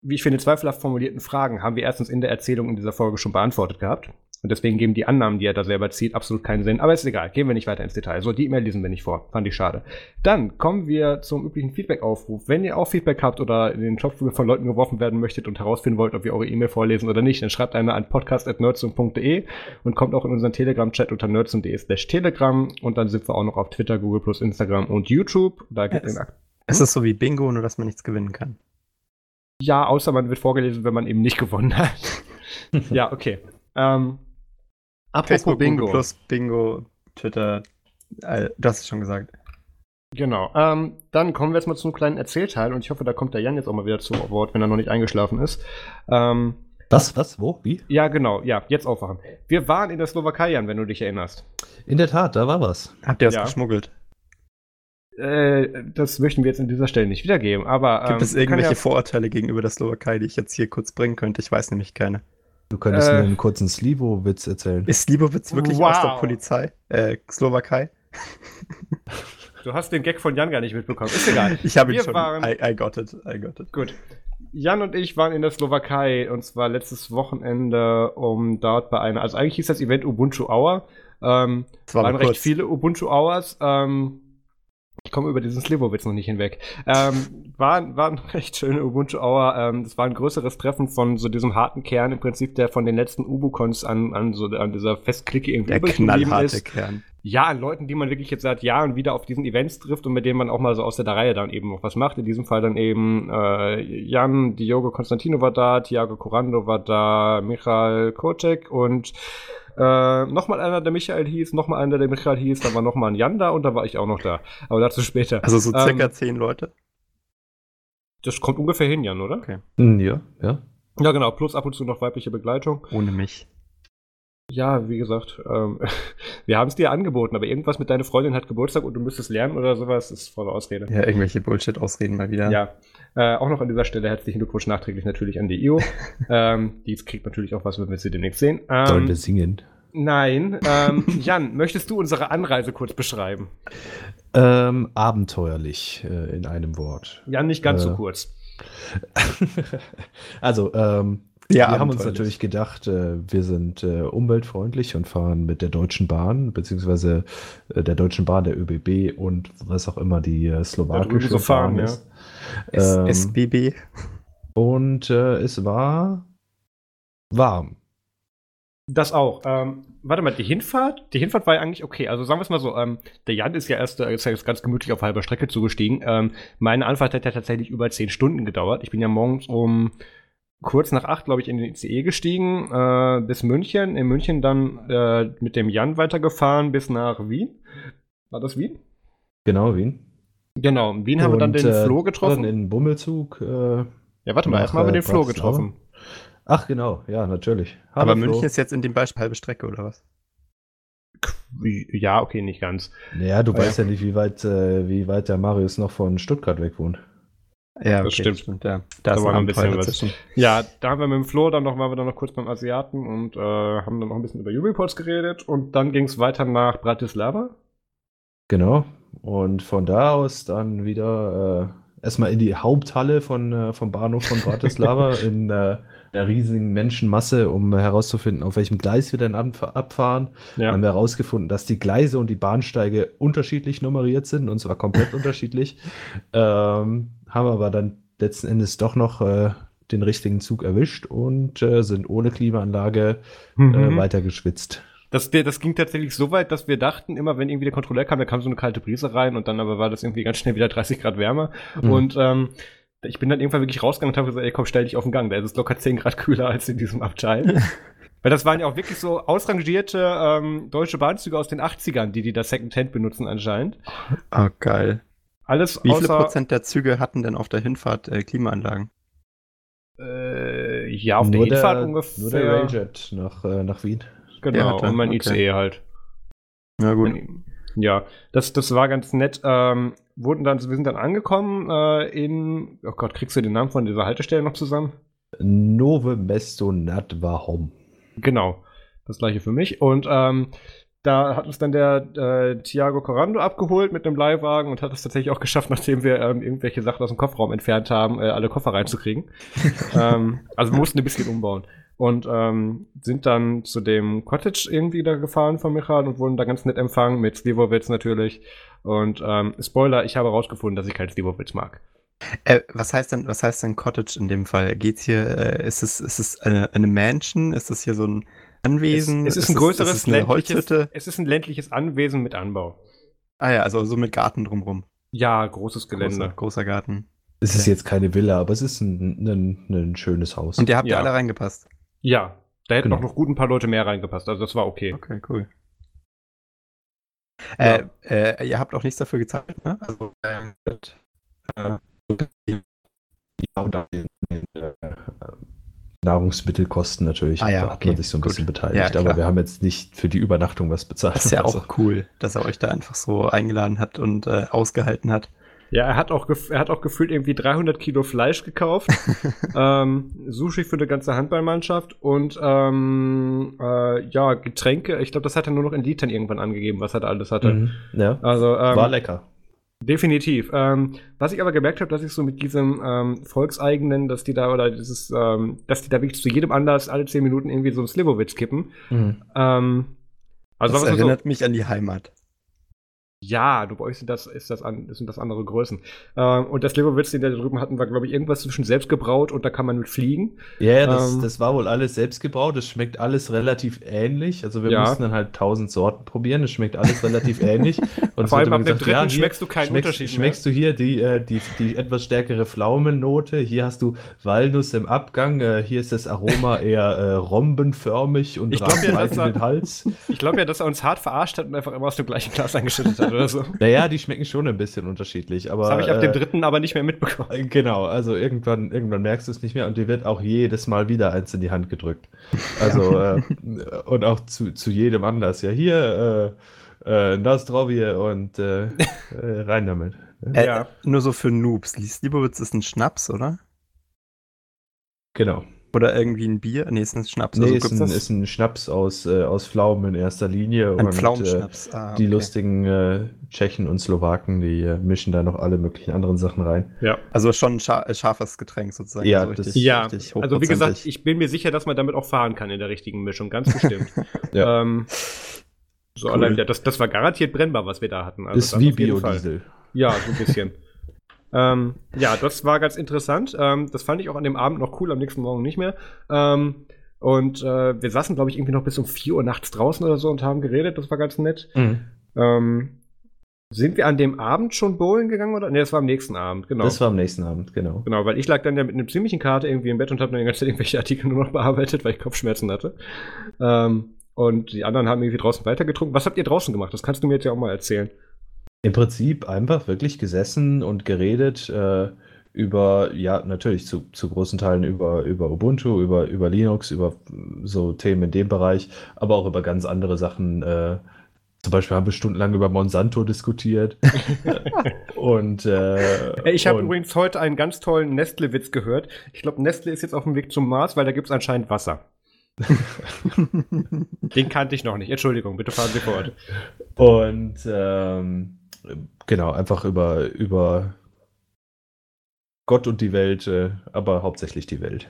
wie ich finde, zweifelhaft formulierten Fragen haben wir erstens in der Erzählung in dieser Folge schon beantwortet gehabt. Und deswegen geben die Annahmen, die er da selber zieht, absolut keinen Sinn. Aber ist egal, gehen wir nicht weiter ins Detail. So, die E-Mail lesen wir nicht vor. Fand ich schade. Dann kommen wir zum üblichen Feedback-Aufruf. Wenn ihr auch Feedback habt oder in den Topf von Leuten geworfen werden möchtet und herausfinden wollt, ob wir eure E-Mail vorlesen oder nicht, dann schreibt eine an podcast.nerdsum.de und kommt auch in unseren Telegram-Chat unter nerdsum.de slash telegram und dann sind wir auch noch auf Twitter, Google+, Instagram und YouTube. Da gibt es, es es ist so wie Bingo, nur dass man nichts gewinnen kann. Ja, außer man wird vorgelesen, wenn man eben nicht gewonnen hat. [LAUGHS] ja, okay. Ähm, apropos Facebook, Bingo. Google Plus, Bingo, Twitter, äh, du hast es schon gesagt. Genau. Ähm, dann kommen wir jetzt mal zum kleinen Erzählteil und ich hoffe, da kommt der Jan jetzt auch mal wieder zu Wort, wenn er noch nicht eingeschlafen ist. Ähm, was? Was? Wo? Wie? Ja, genau. Ja, jetzt aufwachen. Wir waren in der Slowakei, Jan, wenn du dich erinnerst. In der Tat, da war was. Habt ihr was ja. geschmuggelt? Äh, das möchten wir jetzt an dieser Stelle nicht wiedergeben, aber. Gibt ähm, es irgendwelche ja Vorurteile gegenüber der Slowakei, die ich jetzt hier kurz bringen könnte? Ich weiß nämlich keine. Du könntest äh, mir einen kurzen Slivo-Witz erzählen. Ist Slivo-Witz wirklich wow. aus der Polizei? Äh, Slowakei? [LAUGHS] Du hast den Gag von Jan gar nicht mitbekommen. Ist egal. Ich habe ihn schon. Waren, I, I, got it. I got it. Gut. Jan und ich waren in der Slowakei und zwar letztes Wochenende, um dort bei einer, also eigentlich hieß das Event Ubuntu Hour. Ähm, es waren recht viele Ubuntu Hours. Ähm, ich komme über diesen Slivovitz noch nicht hinweg. Ähm, war, war ein [LAUGHS] recht schöne Ubuntu Hour. Ähm, das war ein größeres Treffen von so diesem harten Kern, im Prinzip, der von den letzten Ubucons an, an, so, an dieser Festklicke irgendwie der knallharte ist. Kern. Ja, an Leuten, die man wirklich jetzt seit Jahren wieder auf diesen Events trifft und mit denen man auch mal so aus der Reihe dann eben noch was macht. In diesem Fall dann eben äh, Jan, Diogo Konstantino war da, Tiago Corando war da, Michael Kocek und äh, nochmal einer, der Michael hieß, nochmal einer, der Michael hieß, dann war nochmal ein Jan da und dann war ich auch noch da. Aber dazu später. Also so circa ähm, zehn Leute? Das kommt ungefähr hin, Jan, oder? Okay. Hm, ja, ja. Ja, genau, plus ab und zu noch weibliche Begleitung. Ohne mich. Ja, wie gesagt, ähm, [LAUGHS] wir haben es dir angeboten, aber irgendwas mit deiner Freundin hat Geburtstag und du müsstest lernen oder sowas, ist volle Ausrede. Ja, irgendwelche Bullshit-Ausreden mal wieder. Ja. Äh, auch noch an dieser Stelle herzlichen Glückwunsch nachträglich natürlich an die IO. [LAUGHS] ähm, die kriegt natürlich auch was, wenn wir sie demnächst sehen. Ähm, Sollen wir singen? Nein. Ähm, [LAUGHS] Jan, möchtest du unsere Anreise kurz beschreiben? Ähm, abenteuerlich äh, in einem Wort. Jan, nicht ganz äh, so kurz. [LAUGHS] also, ähm, ja, wir haben uns natürlich gedacht, äh, wir sind äh, umweltfreundlich und fahren mit der Deutschen Bahn, beziehungsweise äh, der Deutschen Bahn, der ÖBB und was auch immer die äh, slowakische so fahren, Bahn ist. Ja. Ähm, SBB. Und äh, es war warm. Das auch. Ähm, warte mal, die Hinfahrt, die Hinfahrt war ja eigentlich okay. Also sagen wir es mal so, ähm, der Jan ist ja erst ist ja ganz gemütlich auf halber Strecke zugestiegen. Ähm, meine Anfahrt hat ja tatsächlich über zehn Stunden gedauert. Ich bin ja morgens um kurz nach acht, glaube ich, in den ICE gestiegen äh, bis München. In München dann äh, mit dem Jan weitergefahren bis nach Wien. War das Wien? Genau, Wien. Genau, in Wien haben wir dann den äh, Flo getroffen. Dann in Bummelzug. Äh, ja, warte mal, erstmal haben wir den Flo getroffen. Ach, genau, ja, natürlich. Hallo, Aber München Flo. ist jetzt in dem Beispiel halbe Strecke, oder was? Ja, okay, nicht ganz. Naja, du Aber weißt ja. ja nicht, wie weit, äh, wie weit der Marius noch von Stuttgart weg wohnt. Ja, okay, das stimmt. stimmt ja. Da, da war ein bisschen was. Ja, da haben wir mit dem Flo, dann noch waren wir dann noch kurz beim Asiaten und äh, haben dann noch ein bisschen über Ubiports geredet und dann ging es weiter nach Bratislava. Genau. Und von da aus dann wieder äh, erstmal in die Haupthalle von, äh, vom Bahnhof von Bratislava [LAUGHS] in äh, der riesigen Menschenmasse, um herauszufinden, auf welchem Gleis wir denn abfahren. Ja. Haben wir herausgefunden, dass die Gleise und die Bahnsteige unterschiedlich nummeriert sind und zwar komplett [LAUGHS] unterschiedlich. Ähm, haben aber dann letzten Endes doch noch äh, den richtigen Zug erwischt und äh, sind ohne Klimaanlage äh, mhm. weiter geschwitzt. Das, das ging tatsächlich so weit, dass wir dachten, immer wenn irgendwie der Kontrolleur kam, da kam so eine kalte Brise rein und dann aber war das irgendwie ganz schnell wieder 30 Grad wärmer. Mhm. Und ähm, ich bin dann irgendwann wirklich rausgegangen und habe gesagt, ey komm, stell dich auf den Gang. Da ist es locker 10 Grad kühler als in diesem Abteil. Weil das waren ja auch wirklich so ausrangierte ähm, deutsche Bahnzüge aus den 80ern, die die da Secondhand benutzen anscheinend. Ah, geil. Alles Wie viele Prozent der Züge hatten denn auf der Hinfahrt äh, Klimaanlagen? Äh, ja, auf nur der Hinfahrt der, ungefähr. Nur der Railjet nach, äh, nach Wien. Genau, und mein okay. ICE halt. Na gut. Ja, das, das war ganz nett. Ähm, wurden dann, wir sind dann angekommen äh, in, oh Gott, kriegst du den Namen von dieser Haltestelle noch zusammen? Nove Mesto Nadvahom. Genau, das gleiche für mich. Und ähm, da hat uns dann der äh, Thiago Corando abgeholt mit einem Leihwagen und hat es tatsächlich auch geschafft, [LAUGHS] nachdem wir ähm, irgendwelche Sachen aus dem Kofferraum entfernt haben, äh, alle Koffer reinzukriegen. [LAUGHS] ähm, also wir mussten ein bisschen umbauen. Und ähm, sind dann zu dem Cottage irgendwie da gefahren von Michael und wurden da ganz nett empfangen mit Slivovitz natürlich. Und ähm, Spoiler, ich habe herausgefunden, dass ich keinen Slivovitz mag. Äh, was heißt denn, was heißt denn Cottage in dem Fall? Geht's hier, äh, ist es, ist es eine, eine Mansion? Ist das hier so ein Anwesen? Es, es ist ein größeres ist es eine ländliches, Holzhütte? es ist ein ländliches Anwesen mit Anbau. Ah ja, also so mit Garten drumrum. Ja, großes Gelände. Großer, großer Garten. Es ist jetzt keine Villa, aber es ist ein, ein, ein schönes Haus. Und ihr habt ja Ja. alle reingepasst. Ja, da hätten Genau. auch noch gut ein paar Leute mehr reingepasst. Also das war okay. Okay, cool. Ja. Äh, äh, ihr habt auch nichts dafür gezahlt, ne? Also, ähm, äh, Ja, und auch den, den, Nahrungsmittelkosten natürlich. Ah ja, da hat okay, man sich so ein gut. bisschen beteiligt. Ja, aber wir haben jetzt nicht für die Übernachtung was bezahlt. das ist ja Also, auch cool, dass er euch da einfach so eingeladen hat und äh, ausgehalten hat. Ja, er hat auch, gef- er hat auch gefühlt irgendwie 300 Kilo Fleisch gekauft, [LAUGHS] ähm, Sushi für eine ganze Handballmannschaft und ähm, äh, ja, Getränke. Ich glaube, das hat er nur noch in Litern irgendwann angegeben, was er da alles hatte. Mhm. Ja. Also ähm, War lecker. definitiv. Ähm, was ich aber gemerkt habe, dass ich so mit diesem ähm, Volkseigenen, dass die da oder dieses, ähm, dass die da wirklich zu jedem Anlass alle 10 Minuten irgendwie so einen Slivovitz kippen. Mhm. Ähm, also das man so, erinnert mich an die Heimat. Ja, du bei euch sind das, ist das, an, sind das andere Größen. Ähm, und das Leberwitz, den wir da drüben hatten, war, glaube ich, irgendwas zwischen selbstgebraut und da kann man mit fliegen. Ja, ja das, Ähm, das war wohl alles selbst gebraut. Es schmeckt alles relativ ähnlich. Also wir Ja. mussten dann halt tausend Sorten probieren. Es schmeckt alles relativ [LAUGHS] ähnlich. Und Vor allem ab mir dem dritten hier schmeckst du keinen schmeckst, Unterschied mehr. Schmeckst du hier die, äh, die, die etwas stärkere Pflaumennote. Hier hast du Walnuss im Abgang. Äh, hier ist das Aroma [LAUGHS] eher äh, rombenförmig und Ich glaub ja, er- den Hals. [LAUGHS] Ich glaube ja, dass er uns hart verarscht hat und einfach immer aus dem gleichen Glas eingeschüttet hat oder so. [LAUGHS] Naja, die schmecken schon ein bisschen unterschiedlich. Aber, Das habe ich ab dem äh, dritten aber nicht mehr mitbekommen. Äh, Genau, also irgendwann, irgendwann merkst du es nicht mehr und dir wird auch jedes Mal wieder eins in die Hand gedrückt. [LAUGHS] Also, äh, und auch zu, zu jedem Anlass. Ja, hier, äh, äh, Nostrovie und äh, äh, rein damit. Äh, Ja. Nur so für Noobs. Lieslibowitz ist ein Schnaps, oder? Genau. Oder irgendwie ein Bier? Nee, ist ein Schnaps. Nee, Also ist, ein, ist ein Schnaps aus, äh, aus Pflaumen in erster Linie. ein und, Pflaumenschnaps. ah, Äh, die okay. lustigen äh, Tschechen und Slowaken, die äh, mischen da noch alle möglichen anderen Sachen rein. Ja. Also schon ein scha äh, scharfes Getränk sozusagen. Ja, also das- Ja, richtig also wie gesagt, ich bin mir sicher, dass man damit auch fahren kann in der richtigen Mischung, ganz bestimmt. [LAUGHS] Ja. ähm, so Cool. allein, das, das war garantiert brennbar, was wir da hatten. Also ist wie. Biodiesel. Ja, so ein bisschen. [LAUGHS] ähm, ja, das war ganz interessant. Ähm, das fand ich auch an dem Abend noch cool, am nächsten Morgen nicht mehr. Ähm, und äh, wir saßen, glaube ich, irgendwie noch bis um 4 Uhr nachts draußen oder so und haben geredet. Das war ganz nett. Mhm. Ähm, sind wir an dem Abend schon bowlen gegangen oder? Ne, das war am nächsten Abend, genau. Das war am nächsten Abend, genau. Genau, weil ich lag dann ja mit einer ziemlichen Karte irgendwie im Bett und habe dann die ganze Zeit irgendwelche Artikel nur noch bearbeitet, weil ich Kopfschmerzen hatte. Ähm, und die anderen haben irgendwie draußen weitergetrunken. Was habt ihr draußen gemacht? Das kannst du mir jetzt ja auch mal erzählen. Im Prinzip einfach wirklich gesessen und geredet äh, über, ja, natürlich zu, zu großen Teilen über, über Ubuntu, über, über Linux, über so Themen in dem Bereich, aber auch über ganz andere Sachen. Äh, zum Beispiel haben wir stundenlang über Monsanto diskutiert. [LAUGHS] und äh, Ich habe übrigens heute einen ganz tollen Nestle-Witz gehört. Ich glaube, Nestle ist jetzt auf dem Weg zum Mars, weil da gibt es anscheinend Wasser. [LAUGHS] Den kannte ich noch nicht. Entschuldigung, bitte fahren Sie fort. Und ähm, genau, einfach über, über Gott und die Welt, äh, aber hauptsächlich die Welt.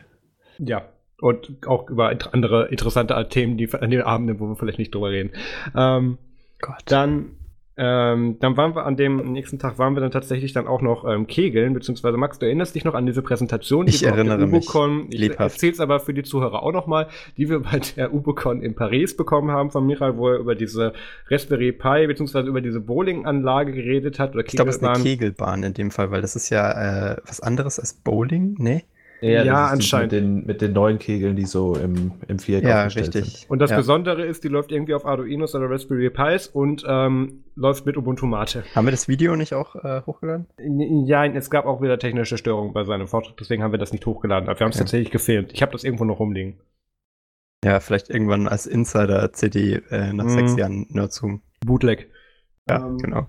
Ja. Und auch über andere interessante Themen, die an den Abenden, wo wir vielleicht nicht drüber reden. Ähm, Gott. Dann, ähm, dann waren wir an dem nächsten Tag waren wir dann tatsächlich dann auch noch ähm, kegeln, beziehungsweise Max, du erinnerst dich noch an diese Präsentation, Ich wir auf der erinnere mich. Ubocon, ich Lebhaft. erzähl's aber für die Zuhörer auch nochmal, die wir bei der Ubocon in Paris bekommen haben von Michael, wo er über diese Raspberry Pi, beziehungsweise über diese Bowling-Anlage geredet hat oder Ich glaube, es ist eine Kegelbahn. Kegelbahn in dem Fall, weil das ist ja äh, was anderes als Bowling, ne? Ja, die anscheinend. Mit den, mit den neuen Kegeln, die so im, im Viereck Ja, richtig. sind. Und das Ja. Besondere ist, die läuft irgendwie auf Arduinos oder Raspberry Pis und ähm, läuft mit Ubuntu Mate. Haben wir das Video nicht auch äh, hochgeladen? Ja, es gab auch wieder technische Störungen bei seinem Vortrag, deswegen haben wir das nicht hochgeladen. Aber wir haben es Okay. tatsächlich gefilmt. Ich habe das irgendwo noch rumliegen. Ja, vielleicht irgendwann als Insider-CD äh, nach Mhm. sechs Jahren Nerdzoom. Bootleg. Ja, Ähm, genau.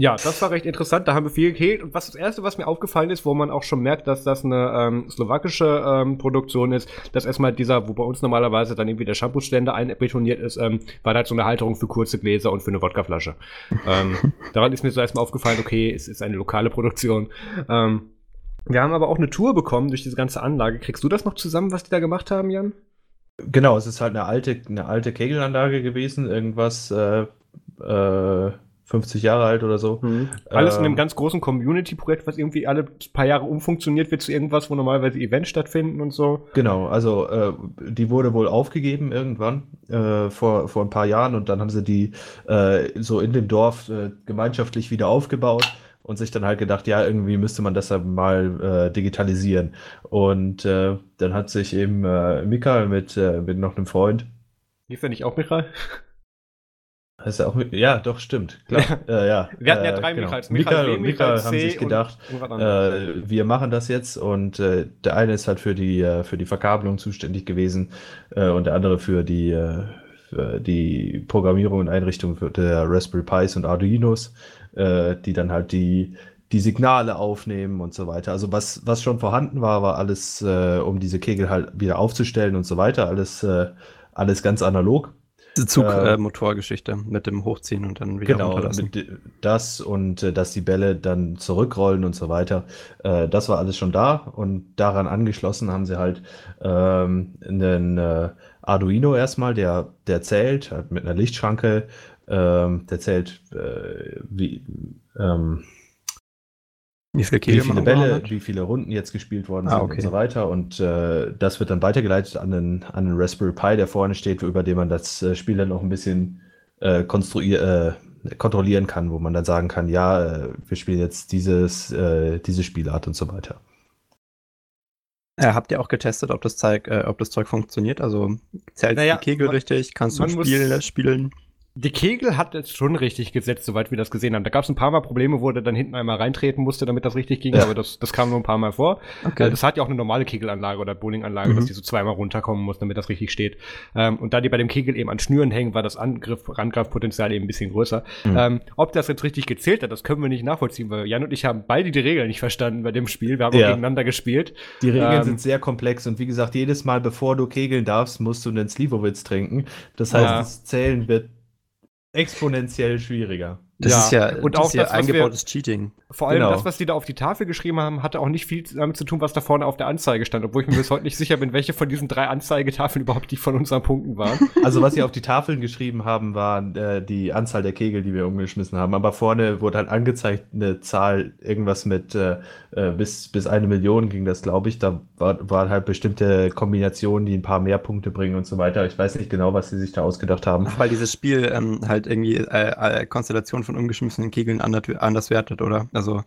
Ja, das war recht interessant. Da haben wir viel gekillt. Und was das Erste, was mir aufgefallen ist, wo man auch schon merkt, dass das eine ähm, slowakische ähm, Produktion ist, dass erstmal dieser, wo bei uns normalerweise dann irgendwie der Shampoo-Ständer einbetoniert ist, ähm, war da halt so eine Halterung für kurze Gläser und für eine Wodkaflasche. ähm, [LAUGHS] daran ist mir so erstmal aufgefallen, okay, es ist eine lokale Produktion. Ähm, wir haben aber auch eine Tour bekommen durch diese ganze Anlage. Kriegst du das noch zusammen, was die da gemacht haben, Jan? Genau, es ist halt eine alte, eine alte Kegelanlage gewesen, irgendwas äh, äh, 50 Jahre alt oder so. Mhm. Alles in einem Ähm, ganz großen Community-Projekt, was irgendwie alle paar Jahre umfunktioniert wird zu irgendwas, wo normalerweise Events stattfinden und so. Genau, also äh, die wurde wohl aufgegeben irgendwann äh, vor, vor ein paar Jahren und dann haben sie die äh, so in dem Dorf äh, gemeinschaftlich wieder aufgebaut und sich dann halt gedacht, ja, irgendwie müsste man das dann mal äh, digitalisieren. Und äh, dann hat sich eben äh, Mika mit, äh, mit noch einem Freund, Lief ja nicht auch, Michael? Heißt er auch ja, doch, stimmt, klar, [LAUGHS] äh, ja. Wir hatten ja äh, drei genau. Michaels. B, und Mika C haben sich gedacht, äh, wir machen das jetzt und äh, der eine ist halt für die, äh, für die Verkabelung zuständig gewesen äh, und der andere für die, äh, für die Programmierung und Einrichtung der Raspberry Pis und Arduinos, äh, die dann halt die, die Signale aufnehmen und so weiter. Also was, was schon vorhanden war, war alles, äh, um diese Kegel halt wieder aufzustellen und so weiter, alles, äh, alles ganz analog. Diese Zug-Motorgeschichte mit dem Hochziehen und dann wieder Genau, runterlassen. mit, das und äh, dass die Bälle dann zurückrollen und so weiter. Äh, das war alles schon da und daran angeschlossen haben sie halt ähm, einen äh, Arduino erstmal, der, der zählt, halt mit einer Lichtschranke, ähm, der zählt, äh, wie, ähm, Wie viele wie viele Bälle, hat? wie viele Runden jetzt gespielt worden Ah, sind okay. und so weiter. Und äh, das wird dann weitergeleitet an den, an den Raspberry Pi, der vorne steht, über den man das äh, Spiel dann noch ein bisschen äh, konstruier äh, kontrollieren kann, wo man dann sagen kann, ja, äh, wir spielen jetzt dieses, äh, diese Spielart und so weiter. Äh, habt ihr auch getestet, ob das, Zeug, äh, ob das Zeug funktioniert? Also zählt Naja, die Kegel man- richtig? Kannst du man muss- spielen, spielen? Die Kegel hat jetzt schon richtig gesetzt, soweit wir das gesehen haben. Da gab es ein paar Mal Probleme, wo der dann hinten einmal reintreten musste, damit das richtig ging, aber das, das kam nur ein paar Mal vor. Okay. Äh, Das hat ja auch eine normale Kegelanlage oder Bowlinganlage, Mhm. dass die so zweimal runterkommen muss, damit das richtig steht. Ähm, und da die bei dem Kegel eben an Schnüren hängen, war das Angriff, Angreifpotenzial eben ein bisschen größer. Mhm. Ähm, ob das jetzt richtig gezählt hat, das können wir nicht nachvollziehen, weil Jan und ich haben beide die Regeln nicht verstanden bei dem Spiel. Wir haben Ja. auch gegeneinander gespielt. Die Regeln Ähm, sind sehr komplex und wie gesagt, jedes Mal, bevor du kegeln darfst, musst du einen Slivovitz trinken. Das heißt, Ja. das Zählen wird exponentiell schwieriger. das ja, ist ja, und das auch ist ja das, was wir- eingebautes Cheating. Vor allem Genau. das, was die da auf die Tafel geschrieben haben, hatte auch nicht viel damit zu tun, was da vorne auf der Anzeige stand, obwohl ich mir bis heute nicht sicher bin, welche von diesen drei Anzeigetafeln überhaupt die von unseren Punkten waren. Also was sie auf die Tafeln geschrieben haben, war äh, die Anzahl der Kegel, die wir umgeschmissen haben. Aber vorne wurde halt angezeigt eine Zahl, irgendwas mit äh, äh, bis, bis eine Million ging das, glaube ich. Da war, waren halt bestimmte Kombinationen, die ein paar mehr Punkte bringen und so weiter. Ich weiß nicht genau, was sie sich da ausgedacht haben. Ach, weil dieses Spiel ähm, halt irgendwie äh, äh, Konstellation von umgeschmissenen Kegeln anders, wertet, oder? Also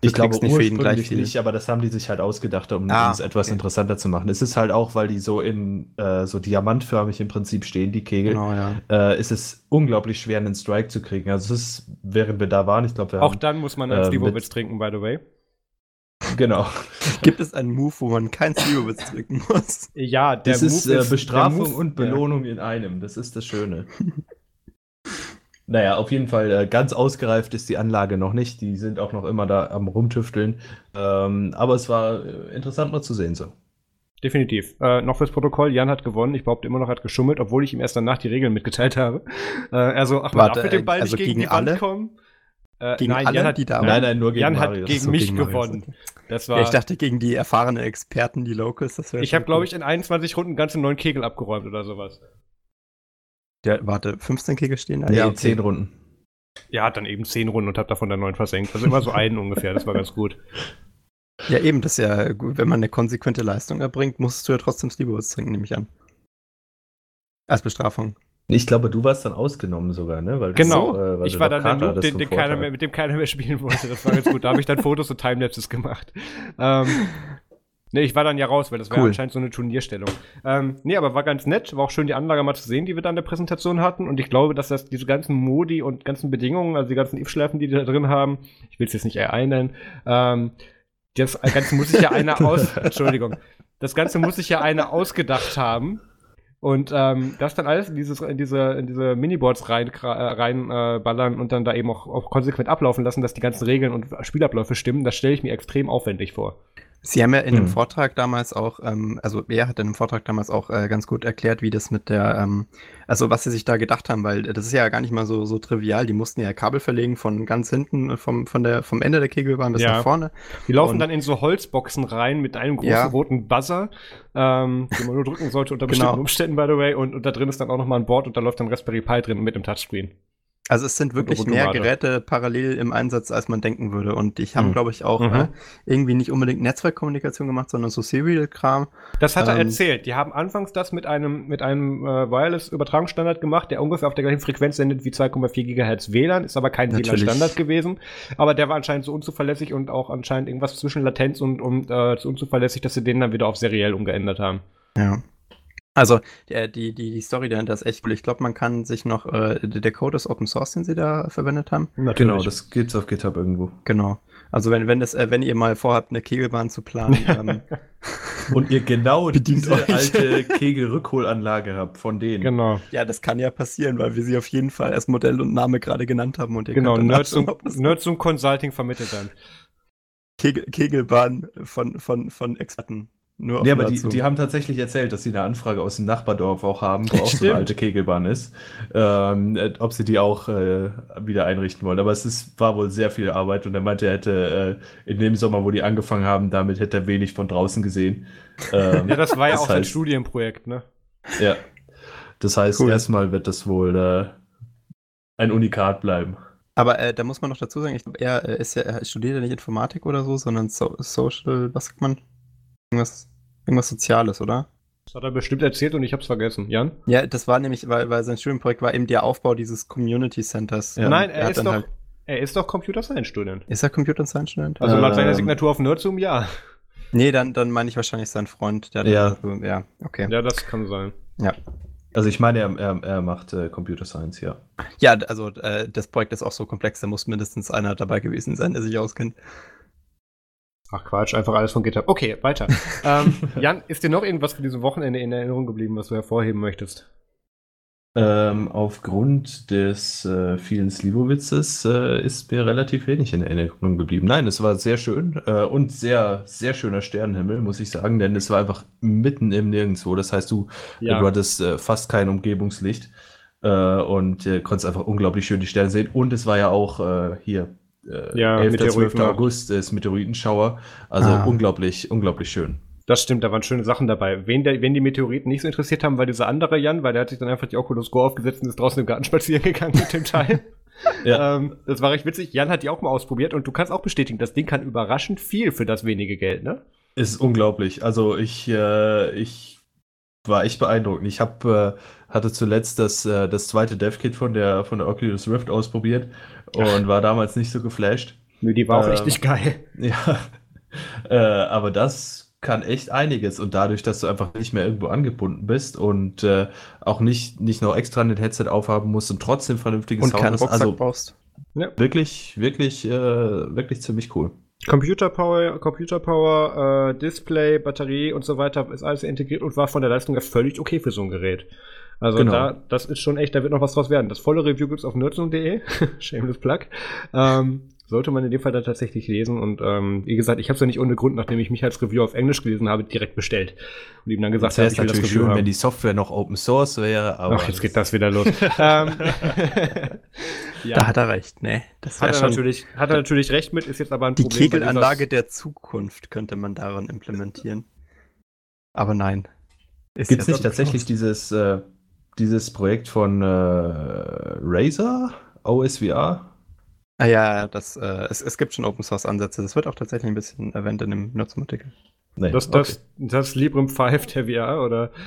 Ich glaube nicht für jeden gleich ursprünglich viel. nicht, aber das haben die sich halt ausgedacht, um Ah, es etwas okay. interessanter zu machen. Es ist halt auch, weil die so in äh, so diamantförmig im Prinzip stehen, die Kegel. Genau, ja. Äh, ist es unglaublich schwer, einen Strike zu kriegen. Also es ist, während wir da waren, ich glaube, wir Auch haben dann muss man äh, als mit- Slivovitz trinken, by the way. Genau. [LAUGHS] Gibt es einen Move, wo man kein Zero-Witz drücken muss? Ja, der Das ist, Move äh, der Bestrafung Move- und Belohnung in einem. Das ist das Schöne. [LAUGHS] naja, auf jeden Fall äh, ganz ausgereift ist die Anlage noch nicht. Die sind auch noch immer da am Rumtüfteln. Ähm, aber es war äh, interessant mal zu sehen so. Ja, definitiv. Äh, noch fürs Protokoll, Jan hat gewonnen. Ich behaupte immer noch, er hat geschummelt, obwohl ich ihm erst danach die Regeln mitgeteilt habe. Äh, also, ach, man Warte, darf mit dem Ball also nicht gegen, gegen die Wand alle? kommen. Äh, Gegen nein, alle, Jan hat, die da nein, Nein, nein, nur gegen Jan hat Marius. gegen so, mich gegen gewonnen. Das war, Ja, ich dachte gegen die erfahrenen Experten, die Locals. Das wäre ich habe, glaube ich, in 21 Runden ganze neun Kegel abgeräumt oder sowas. Ja, warte, 15 Kegel stehen da? Nee, ja, okay. zehn Runden. Ja, dann eben 10 Runden und habe davon dann neun versenkt. Also immer so einen ungefähr, das war ganz gut. [LAUGHS] Ja, eben, das ist ja gut. Wenn man eine konsequente Leistung erbringt, musst du ja trotzdem Sleepovitz trinken, nehme ich an. Als Bestrafung. Ich glaube, du warst dann ausgenommen sogar, ne? Weil Genau. so, äh, weil ich war dann der Kater Noob, hattest den, den keiner mehr, mit dem keiner mehr spielen wollte. Das war ganz gut. Da habe ich dann Fotos und Timelapses gemacht. Ähm, nee, ich war dann ja raus, weil das war Cool. anscheinend so eine Turnierstellung. Ähm, nee, aber war ganz nett. War auch schön, die Anlage mal zu sehen, die wir da in der Präsentation hatten. Und ich glaube, dass das diese ganzen Modi und ganzen Bedingungen, also die ganzen If-Schleifen, die die da drin haben, ich will es jetzt nicht AI nennen, ähm, das Ganze muss sich ja einer aus... [LAUGHS] Entschuldigung. Das Ganze muss sich ja einer ausgedacht haben. Und ähm, das dann alles in, dieses, in diese, in diese Miniboards reinballern rein, äh, rein, und dann da eben auch, auch konsequent ablaufen lassen, dass die ganzen Regeln und Spielabläufe stimmen, das stelle ich mir extrem aufwendig vor. Sie haben ja in dem Hm. Vortrag damals auch, ähm, also er hat in dem Vortrag damals auch äh, ganz gut erklärt, wie das mit der, ähm, also was sie sich da gedacht haben, weil das ist ja gar nicht mal so, so trivial. Die mussten ja Kabel verlegen von ganz hinten, äh, vom, von der, vom Ende der Kegelbahn bis Ja. nach vorne. Die laufen Und- dann in so Holzboxen rein mit einem großen Ja. roten Buzzer, ähm, den man nur drücken sollte unter [LAUGHS] Genau. bestimmten Umständen, by the way. Und, und da drin ist dann auch nochmal ein Board und da läuft dann Raspberry Pi drin mit einem Touchscreen. Also es sind wirklich mehr. Geräte parallel im Einsatz, als man denken würde. Und ich habe, Mhm. glaube ich, auch Mhm. äh, irgendwie nicht unbedingt Netzwerkkommunikation gemacht, sondern so Serial-Kram. Das hat er Ähm, erzählt. Die haben anfangs das mit einem, mit einem äh, Wireless-Übertragungsstandard gemacht, der ungefähr auf der gleichen Frequenz sendet wie 2,4 GHz WLAN, ist aber kein. WLAN-Standard gewesen. Aber der war anscheinend so unzuverlässig und auch anscheinend irgendwas zwischen Latenz und, und äh, so unzuverlässig, dass sie den dann wieder auf seriell umgeändert haben. Ja. Also die, die, die, die Story dahinter ist echt cool. Ich glaube, man kann sich noch, äh, der Code ist Open Source, den sie da verwendet haben. Genau, das gibt's auf GitHub irgendwo. Genau. Also wenn, wenn, das, äh, wenn ihr mal vorhabt, eine Kegelbahn zu planen, [LAUGHS] ähm, Und ihr genau [LAUGHS] diese euch. alte Kegelrückholanlage habt von denen. Genau. ja, das kann ja passieren, weil wir sie auf jeden Fall als Modell und Name gerade genannt haben und ihr Genau, Nerds und, Nerds und Consulting vermittelt dann. Kegel, Kegelbahn von, von, von Experten. Nur Nee, aber die, die haben tatsächlich erzählt, dass sie eine Anfrage aus dem Nachbardorf auch haben, wo [LAUGHS] auch so eine alte Kegelbahn ist, ähm, äh, ob sie die auch äh, wieder einrichten wollen. Aber es ist, war wohl sehr viel Arbeit und er meinte, er hätte äh, in dem Sommer, wo die angefangen haben, damit hätte er wenig von draußen gesehen. Ähm, Ja, das war ja Das auch sein heißt- Studienprojekt, ne? ja. Das heißt, Cool. erstmal wird das wohl äh, ein Unikat bleiben. Aber äh, da muss man noch dazu sagen, ich glaube, er äh, ist ja, er studiert ja nicht Informatik oder so, sondern so, Social, was sagt man? Irgendwas, irgendwas Soziales, oder? Das hat er bestimmt erzählt und ich hab's vergessen. Jan? Ja, das war nämlich, weil, weil sein Studienprojekt war eben der Aufbau dieses Community Centers. Ja. Nein, er, hat ist doch, halt- er ist doch Computer Science Student. ist er Computer Science Student? Also laut seiner Ähm, Signatur auf Nerdzoom, ja. Nee, dann, dann meine ich wahrscheinlich seinen Freund. Der Ja. Dann, ja, okay. Ja, das kann sein. Also ich meine, er, er, er macht äh, Computer Science, ja. Ja, also äh, das Projekt ist auch so komplex, da muss mindestens einer dabei gewesen sein, der sich auskennt. Ach Quatsch, einfach alles von GitHub. Okay, weiter. [LAUGHS] ähm, Jan, ist dir noch irgendwas für dieses Wochenende in Erinnerung geblieben, was du hervorheben möchtest? Ähm, aufgrund des äh, vielen Slivowitzes äh, ist mir relativ wenig in Erinnerung geblieben. Nein, es war sehr schön äh, und sehr, sehr schöner Sternenhimmel, muss ich sagen, denn es war einfach mitten im Nirgendwo. Das heißt, du, du hattest äh, fast kein Umgebungslicht äh, und äh, konntest einfach unglaublich schön die Sterne sehen. Und es war ja auch äh, hier, äh, Ja, 11. 12. Meteoritennacht. August ist Meteoritenschauer. Also Ah. unglaublich, unglaublich schön. Das stimmt, da waren schöne Sachen dabei. Wen, der, wen die Meteoriten nicht so interessiert haben, war dieser andere Jan, weil der hat sich dann einfach die Oculus Go aufgesetzt und ist draußen im Garten [LAUGHS] spazieren gegangen mit dem Teil. [LAUGHS] Ja. ähm, das war recht witzig. Jan hat die auch mal ausprobiert und du kannst auch bestätigen, das Ding kann überraschend viel für das wenige Geld, ne? Ist unglaublich. Also ich, äh, ich war echt beeindruckend. Ich hab, äh, hatte zuletzt das, äh, das zweite Dev-Kit von der, von der Oculus Rift ausprobiert und war damals nicht so geflasht. Die war auch Ähm, richtig geil. [LAUGHS] Ja, äh, aber das kann echt einiges und dadurch, dass du einfach nicht mehr irgendwo angebunden bist und äh, auch nicht, nicht noch extra ein Headset aufhaben musst und trotzdem vernünftiges Und Sound keinen hast. Also brauchst. wirklich, wirklich, äh, wirklich ziemlich cool. Computer Power, Computer Power, äh, Display, Batterie und so weiter ist alles integriert und war von der Leistung her völlig okay für so ein Gerät. Also Genau. da, das ist schon echt, da wird noch was draus werden. Das volle Review gibt's auf nerdzone.de, [LAUGHS] shameless plug. Ähm, sollte man in dem Fall dann tatsächlich lesen und ähm, wie gesagt, ich habe es ja nicht ohne Grund, nachdem ich mich als Review auf Englisch gelesen habe, direkt bestellt und ihm dann gesagt Das wäre habe, ich will das Review schön, haben. wenn die Software noch Open Source wäre, aber Ach, jetzt geht das wieder los. [LAUGHS] ähm, [LAUGHS] ja, Da hat er recht, ne? Das hat er, schon natürlich, hat er natürlich recht mit, ist jetzt aber ein die Problem. dieser- Kegelanlage der Zukunft könnte man daran implementieren. Aber nein. Ist Gibt es ja nicht tatsächlich dieses, äh, dieses Projekt von äh, Razer, OSVR? Ah ja, das, äh, es, es gibt schon Open Source Ansätze. Das wird auch tatsächlich ein bisschen erwähnt in dem Nutzungsartikel. Nee, Das, das, das Librem 5 der VR, oder? [LAUGHS]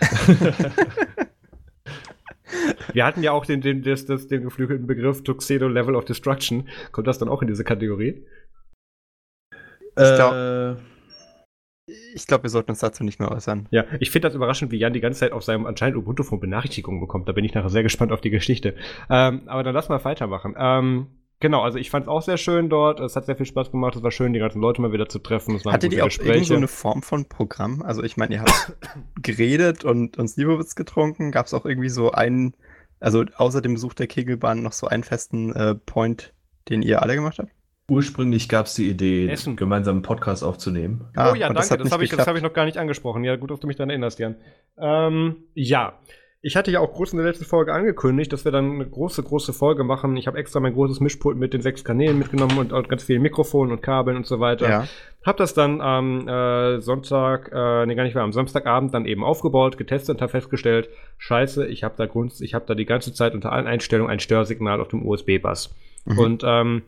Wir hatten ja auch den, den, das, das, den geflügelten Begriff Tuxedo Level of Destruction. Kommt das dann auch in diese Kategorie? Ich äh, Ich glaube, wir sollten uns dazu nicht mehr äußern. Ja, ich finde das überraschend, wie Jan die ganze Zeit auf seinem anscheinend Ubuntu-Phone Benachrichtigungen bekommt. Da bin ich nachher sehr gespannt auf die Geschichte. Ähm, aber dann lass mal weitermachen. Ähm, genau, also ich fand es auch sehr schön dort. Es hat sehr viel Spaß gemacht. Es war schön, die ganzen Leute mal wieder zu treffen. Es waren Hattet ihr auch Gespräche. irgend so eine Form von Programm? Also ich meine, ihr habt [COUGHS] geredet und, und Slivovitz getrunken. Gab es auch irgendwie so einen, also außer dem Besuch der Kegelbahn noch so einen festen äh, Point, den ihr alle gemacht habt? Ursprünglich gab es die Idee, Essen. gemeinsam einen Podcast aufzunehmen. oh ja, und das danke, das nicht habe ich, das hab ich noch gar nicht angesprochen. Ja, gut, dass du mich daran erinnerst, Jan. Ähm, ja. Ich hatte ja auch groß in der letzten Folge angekündigt, dass wir dann eine große, große Folge machen. Ich habe extra mein großes Mischpult mit den sechs Kanälen mitgenommen und, und ganz vielen Mikrofonen und Kabeln und so weiter. Ja. Hab das dann am äh, Sonntag, äh, nee, gar nicht mehr, am Samstagabend dann eben aufgebaut, getestet und habe festgestellt, scheiße, ich habe da Grund, ich habe da die ganze Zeit unter allen Einstellungen ein Störsignal auf dem USB-Bass. Mhm. Und ähm,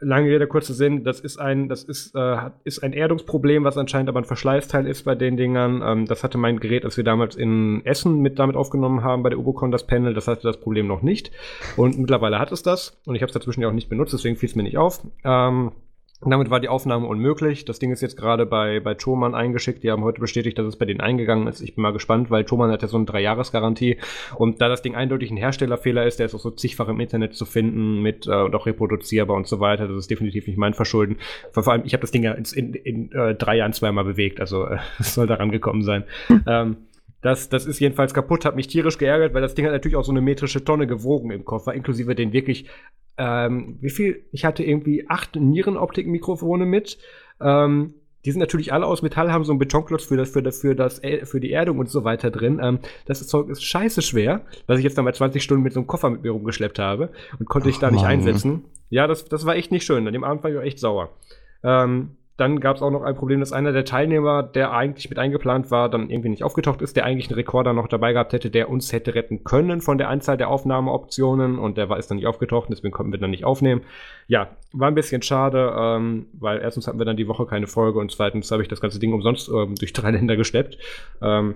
lange Rede, kurzer Sinn, das ist ein, das ist, äh, ist ein Erdungsproblem, was anscheinend aber ein Verschleißteil ist bei den Dingern. Ähm, das hatte mein Gerät, als wir damals in Essen mit damit aufgenommen haben, bei der Ubocon das Panel, das hatte das Problem noch nicht. Und mittlerweile hat es das. Und ich habe es dazwischen ja auch nicht benutzt, deswegen fiel es mir nicht auf. Ähm, und damit war die Aufnahme unmöglich. Das Ding ist jetzt gerade bei, bei Thomann eingeschickt. Die haben heute bestätigt, dass es bei denen eingegangen ist. Ich bin mal gespannt, weil Thomann hat ja so eine Dreijahresgarantie. Und da das Ding eindeutig ein Herstellerfehler ist, der ist auch so zigfach im Internet zu finden mit äh, und auch reproduzierbar und so weiter. Das ist definitiv nicht mein Verschulden. Vor allem, ich habe das Ding ja in, in, in äh, drei Jahren zweimal bewegt. Also äh, [LAUGHS] es soll daran gekommen sein. [LAUGHS] ähm, das, das ist jedenfalls kaputt, hat mich tierisch geärgert, weil das Ding hat natürlich auch so eine metrische Tonne gewogen im Koffer, inklusive den wirklich, ähm, wie viel? Ich hatte irgendwie acht Nierenoptik-Mikrofone mit. Ähm, die sind natürlich alle aus Metall, haben so einen Betonklotz für das, für das, für das, für die Erdung und so weiter drin. Ähm, das Zeug ist scheiße schwer, was ich jetzt dann mal 20 Stunden mit so einem Koffer mit mir rumgeschleppt habe und konnte ich Ach, da nicht Mann. einsetzen. Ja, das, das war echt nicht schön. An dem Abend war ich auch echt sauer. Ähm, dann gab es auch noch ein Problem, dass einer der Teilnehmer, der eigentlich mit eingeplant war, dann irgendwie nicht aufgetaucht ist, der eigentlich einen Rekorder noch dabei gehabt hätte, der uns hätte retten können von der Anzahl der Aufnahmeoptionen und der war ist dann nicht aufgetaucht, deswegen konnten wir dann nicht aufnehmen. Ja, war ein bisschen schade, ähm, weil erstens hatten wir dann die Woche keine Folge und zweitens habe ich das ganze Ding umsonst ähm, durch drei [LAUGHS] Länder geschleppt. Ähm,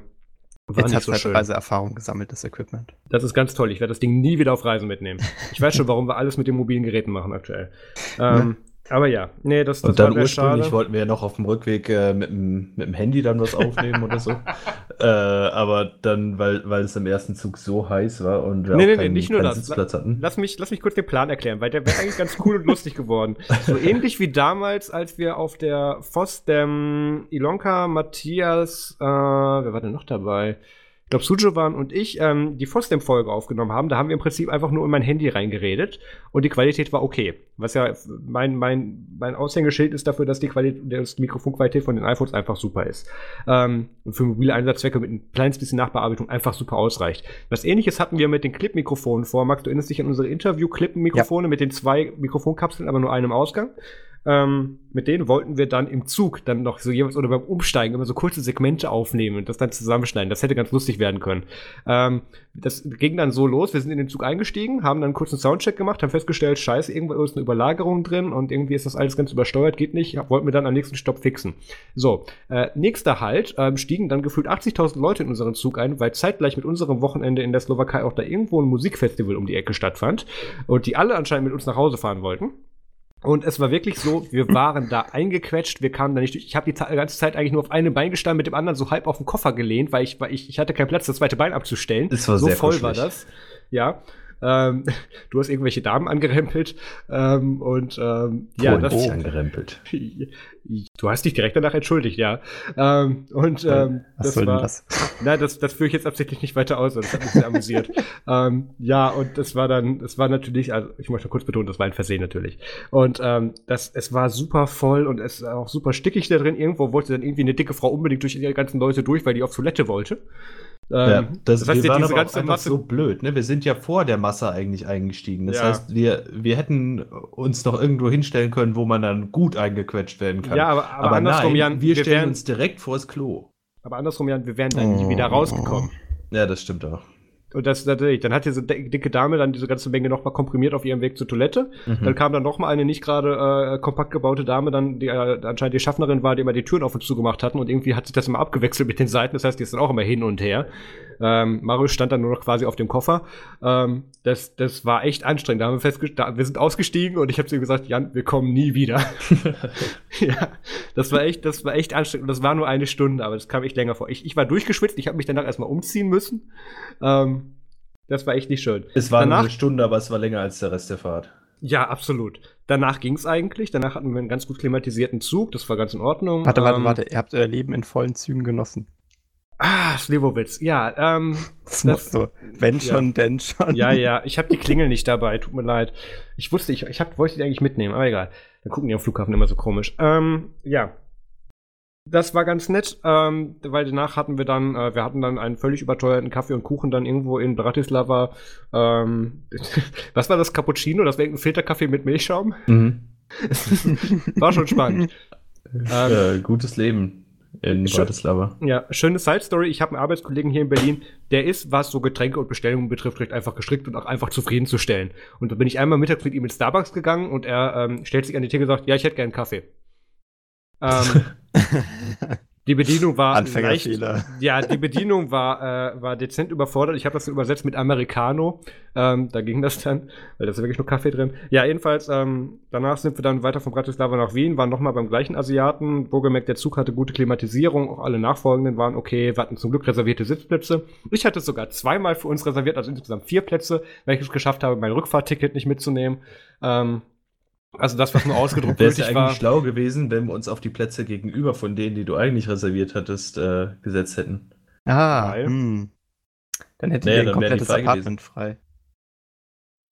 war Jetzt nicht hat so halt schön. Reiseerfahrung gesammelt, das Equipment. Das ist ganz toll. Ich werde das Ding nie wieder auf Reisen mitnehmen. Ich weiß schon, warum wir alles mit den mobilen Geräten machen aktuell. [LAUGHS] Ähm, Aber ja, nee, das, das Und dann ursprünglich schade. wollten wir ja noch auf dem Rückweg äh, mit, dem, mit dem Handy dann was aufnehmen oder so. [LAUGHS] Äh, aber dann, weil, weil es im ersten Zug so heiß war und wir Nee, nee, nee, keinen, nicht nur das. Sitzplatz hatten. Lass mich, lass mich kurz den Plan erklären, weil der wäre eigentlich ganz cool und lustig geworden. So ähnlich wie damals, als wir auf der FOSDEM Ilonka, Matthias, äh, wer war denn noch dabei? Ich glaube, Sujovan und ich ähm, die FOSDEM-Folge aufgenommen haben. Da haben wir im Prinzip einfach nur in mein Handy reingeredet und die Qualität war okay. Was ja mein, mein, mein Aushängeschild ist dafür, dass die Qualität, dass die Mikrofonqualität von den iPhones einfach super ist. Ähm, und für mobile Einsatzzwecke mit ein kleines bisschen Nachbearbeitung einfach super ausreicht. Was ähnliches hatten wir mit den Clip-Mikrofonen vor. Max, du erinnerst dich an unsere Interview-Clip-Mikrofone mit den zwei Mikrofonkapseln, aber nur einem Ausgang. Ähm, mit denen wollten wir dann im Zug dann noch so jeweils oder beim Umsteigen immer so kurze Segmente aufnehmen und das dann zusammenschneiden. Das hätte ganz lustig werden können. Ähm, das ging dann so los. Wir sind in den Zug eingestiegen, haben dann einen kurzen Soundcheck gemacht, haben festgestellt, scheiße, irgendwo ist eine Überlagerung drin und irgendwie ist das alles ganz übersteuert, geht nicht. Wollten wir dann am nächsten Stopp fixen. So, äh, nächster Halt, ähm, stiegen dann gefühlt 80.000 Leute in unseren Zug ein, weil zeitgleich mit unserem Wochenende in der Slowakei auch da irgendwo ein Musikfestival um die Ecke stattfand und die alle anscheinend mit uns nach Hause fahren wollten. Und es war wirklich so, wir waren da eingequetscht, wir kamen da nicht durch. Ich habe die Ze- ganze Zeit eigentlich nur auf einem Bein gestanden, mit dem anderen so halb auf den Koffer gelehnt, weil ich, weil ich, ich hatte keinen Platz, das zweite Bein abzustellen. Es war so sehr voll war kuschelig. das. Ja. Ähm, [LAUGHS] du hast irgendwelche Damen angerempelt. Ähm, und ähm, ja, das, nicht angerempelt. [LAUGHS] Du hast dich direkt danach entschuldigt, ja. Ähm, und ähm, Was das soll denn war, das? [LAUGHS] Nein, das, das führe ich jetzt absichtlich nicht weiter aus, das hat mich sehr amüsiert. ähm, ja, und das war dann, es war natürlich, also ich möchte kurz betonen, das war ein Versehen natürlich. Und ähm, das, es war super voll und es war auch super stickig da drin. Irgendwo wollte dann irgendwie eine dicke Frau unbedingt durch die ganzen Leute durch, weil die auf Toilette wollte. Ähm, Ja, das, heißt, wir waren diese aber ganze Masse. so blöd. Ne? Wir sind ja vor der Masse eigentlich eingestiegen. Das Ja. heißt, wir, wir hätten uns noch irgendwo hinstellen können, wo man dann gut eingequetscht werden kann. Ja, aber, aber, andersrum, nein, Jan, wir stellen wären, uns direkt vors Klo. aber andersrum, Jan, wir wären dann nie Oh. wieder rausgekommen. Ja, das stimmt auch. Und das natürlich, dann hat diese di- dicke Dame dann diese ganze Menge nochmal komprimiert auf ihrem Weg zur Toilette. Mhm. Dann kam dann noch mal eine nicht gerade äh, kompakt gebaute Dame, dann die äh, anscheinend die Schaffnerin war, die immer die Türen auf und zu gemacht hatten und irgendwie hat sich das immer abgewechselt mit den Seiten. Das heißt, die ist dann auch immer hin und her. Ähm, Marius stand dann nur noch quasi auf dem Koffer. Ähm, das, das war echt anstrengend. Da haben wir festgestellt, wir sind ausgestiegen und ich habe zu ihm gesagt, Jan, wir kommen nie wieder. [LAUGHS] ja, das war echt, das war echt anstrengend. Und das war nur eine Stunde, aber das kam echt länger vor. Ich, ich war durchgeschwitzt, ich habe mich danach erstmal umziehen müssen. Ähm, das war echt nicht schön. Es war Danach- eine Stunde, aber es war länger als der Rest der Fahrt. Ja, absolut. Danach ging's eigentlich. Danach hatten wir einen ganz gut klimatisierten Zug. Das war ganz in Ordnung. Warte, warte, Ähm, warte. Ihr habt euer Leben in vollen Zügen genossen. Ah, Slivovitz, ja. Ähm, [LAUGHS] Das musst du. Wenn Ja. schon, denn schon. ja, ja, ich habe die Klingel nicht dabei, tut mir leid. Ich wusste, ich, ich hab, wollte die eigentlich mitnehmen, aber egal. Dann gucken die am Flughafen immer so komisch. Ähm, ja. Das war ganz nett, ähm, weil danach hatten wir dann, äh, wir hatten dann einen völlig überteuerten Kaffee und Kuchen dann irgendwo in Bratislava. Ähm, [LAUGHS] was war das Cappuccino? Das war irgendein Filterkaffee mit Milchschaum? Mhm. [LAUGHS] War schon spannend. ähm, Äh, gutes Leben in Schön. Bratislava. Ja, schöne Side Story. Ich habe einen Arbeitskollegen hier in Berlin, der ist, was so Getränke und Bestellungen betrifft, recht einfach gestrickt und auch einfach zufriedenzustellen. Und da bin ich einmal mittags mit ihm in Starbucks gegangen und er ähm, stellt sich an die Theke und sagt, ja, ich hätte gern Kaffee. Ähm, [LAUGHS] [LAUGHS] die Bedienung war leicht, ja, die Bedienung war, äh, war dezent überfordert. Ich habe das übersetzt mit Americano. Ähm, da ging das dann, weil da ist wirklich nur Kaffee drin. Ja, jedenfalls, ähm, danach sind wir dann weiter von Bratislava nach Wien, waren nochmal beim gleichen Asiaten. Wohlgemerkt, der Zug hatte gute Klimatisierung, auch alle nachfolgenden waren okay. Wir hatten zum Glück reservierte Sitzplätze. Ich hatte es sogar zweimal für uns reserviert, also insgesamt vier Plätze, weil ich es geschafft habe, mein Rückfahrticket nicht mitzunehmen. Ähm, also das, was nur ausgedruckt Wäre es ja gültig eigentlich war. schlau gewesen, wenn wir uns auf die Plätze gegenüber von denen, die du eigentlich reserviert hattest, äh, gesetzt hätten. Ah, Weil- hm. Dann hättet Nee, ihr ein komplettes frei Apartment frei.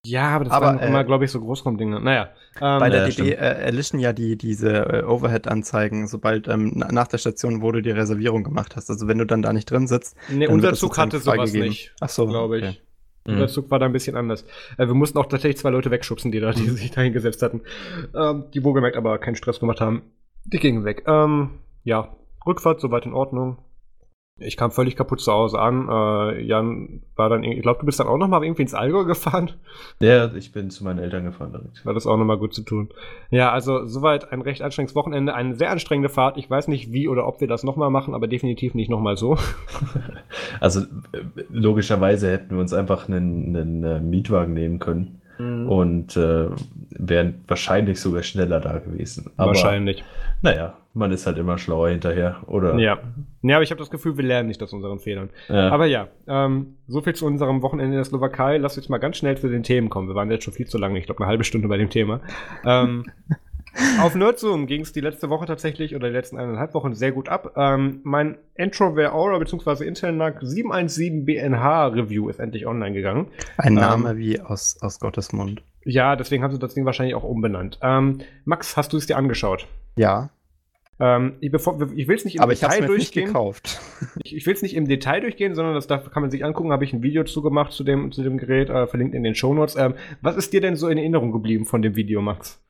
Ja, aber das Aber, waren äh, immer, glaube ich, so Großraumdinge. Naja. Ähm, Bei der ja, DB äh, erlischen ja die, diese äh, Overhead-Anzeigen, sobald ähm, na- nach der Station, wo du die Reservierung gemacht hast. Also wenn du dann da nicht drin sitzt, nee, unser Zug hatte sowas freigegeben. nicht. Ach so, glaube ich. okay. Mhm. Unser Zug war da ein bisschen anders. Äh, wir mussten auch tatsächlich zwei Leute wegschubsen, die da, die sich da hingesetzt hatten. Ähm, die wohlgemerkt aber keinen Stress gemacht haben. Die gingen weg. Ähm, ja, Rückfahrt soweit in Ordnung. Ich kam völlig kaputt zu Hause an. Äh, Jan war dann, ich glaube, du bist dann auch noch mal irgendwie ins Allgäu gefahren. Ja, ich bin zu meinen Eltern gefahren direkt. War das auch noch mal gut zu tun. Ja, also soweit ein recht anstrengendes Wochenende, eine sehr anstrengende Fahrt. Ich weiß nicht, wie oder ob wir das noch mal machen, aber definitiv nicht noch mal so. [LAUGHS] Also äh, logischerweise hätten wir uns einfach einen, einen äh, Mietwagen nehmen können und äh, wären wahrscheinlich sogar schneller da gewesen. Aber Wahrscheinlich. naja, man ist halt immer schlauer hinterher, oder? Ja. Ja, aber ich habe das Gefühl, wir lernen nicht aus unseren Fehlern. Ja. Aber ja, ähm, so viel zu unserem Wochenende in der Slowakei. Lass jetzt mal ganz schnell zu den Themen kommen. Wir waren jetzt schon viel zu lange, ich glaube eine halbe Stunde bei dem Thema. Ähm, [LAUGHS] auf Nerdzoom ging es die letzte Woche tatsächlich oder die letzten eineinhalb Wochen sehr gut ab. Ähm, mein Entrover Aura bzw. Intel NUC 717 BNH Review ist endlich online gegangen. Ein Ähm, Name wie aus, aus Gottes Mund. Ja, deswegen haben sie das Ding wahrscheinlich auch umbenannt. Ähm, Max, hast du es dir angeschaut? Ja, Ähm, ich, ich will es nicht im aber ich Detail mir jetzt nicht durchgehen. gekauft. [LAUGHS] Ich, ich will es nicht im Detail durchgehen, sondern das darf, kann man sich angucken. Habe ich ein Video zugemacht zu dem, zu dem Gerät, äh, verlinkt in den Shownotes. Ähm, was ist dir denn so in Erinnerung geblieben von dem Video, Max?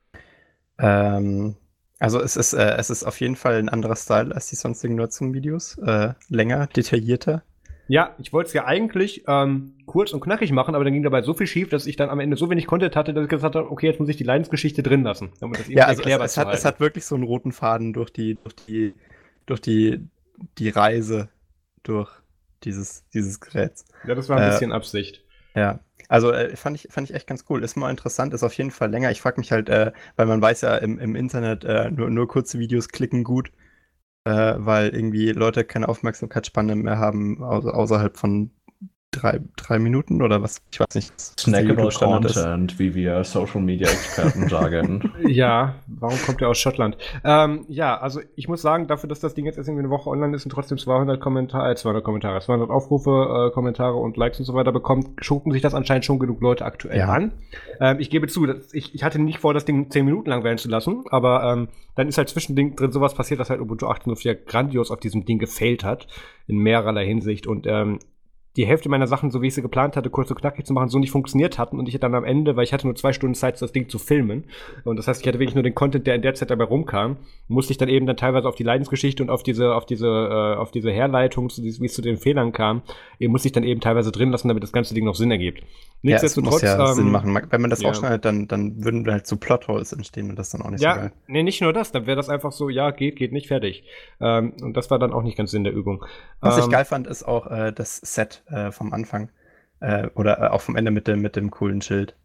Ähm, also es ist, äh, es ist auf jeden Fall ein anderer Style als die sonstigen Nutzung-Videos. Äh, länger, detaillierter. Ja, ich wollte es ja eigentlich ähm, kurz und knackig machen, aber dann ging dabei so viel schief, dass ich dann am Ende so wenig Content hatte, dass ich gesagt habe, okay, jetzt muss ich die Leidensgeschichte drin lassen. Damit das Ja, also es, es, hat, es hat wirklich so einen roten Faden durch die, durch die, durch die, die Reise durch dieses, dieses Geräts. ja, das war ein äh, bisschen Absicht. Ja, also äh, fand, ich, fand ich echt ganz cool. Ist mal interessant, ist auf jeden Fall länger. Ich frage mich halt, äh, weil man weiß ja im, im Internet, äh, nur, nur kurze Videos klicken gut, äh, weil irgendwie Leute keine Aufmerksamkeitsspanne mehr haben, au außerhalb von drei, drei Minuten oder was, ich weiß nicht. der Snackable ist. Content, wie wir Social Media Experten [LAUGHS] sagen. Ja, warum kommt er aus Schottland? Ähm, ja, also ich muss sagen, dafür, dass das Ding jetzt erst irgendwie eine Woche online ist und trotzdem 200 Kommentare, äh, 200 Kommentare, 200 Aufrufe, äh, Kommentare und Likes und so weiter bekommt, gucken sich das anscheinend schon genug Leute aktuell Ja. an. Ähm, ich gebe zu, dass ich, ich hatte nicht vor, das Ding 10 Minuten lang werden zu lassen, aber ähm, dann ist halt zwischendrin drin sowas passiert, dass halt Ubuntu 18.04 grandios auf diesem Ding gefailt hat, in mehrerlei Hinsicht und ähm, die Hälfte meiner Sachen, so wie ich sie geplant hatte, kurz und knackig zu machen, so nicht funktioniert hatten und ich dann am Ende, weil ich hatte nur zwei Stunden Zeit, das Ding zu filmen und das heißt, ich hatte wirklich nur den Content, der in der Zeit dabei rumkam, musste ich dann eben dann teilweise auf die Leidensgeschichte und auf diese, auf diese, äh, auf diese Herleitung, wie es zu den Fehlern kam, eben musste ich dann eben teilweise drin lassen, damit das ganze Ding noch Sinn ergibt. Ja, es muss ja ähm, Sinn machen. Ma- Wenn man das ja. rausschneidet, dann, dann würden halt so Plotholes entstehen und das dann auch nicht so Ja, geil. nee, nicht nur das, dann wäre das einfach so, ja, geht, geht nicht, fertig. Ähm, und das war dann auch nicht ganz Sinn der Übung. Was ich Ähm, geil fand, ist auch äh, das Set äh, vom Anfang. Äh, oder äh, auch vom Ende mit dem, mit dem coolen Schild.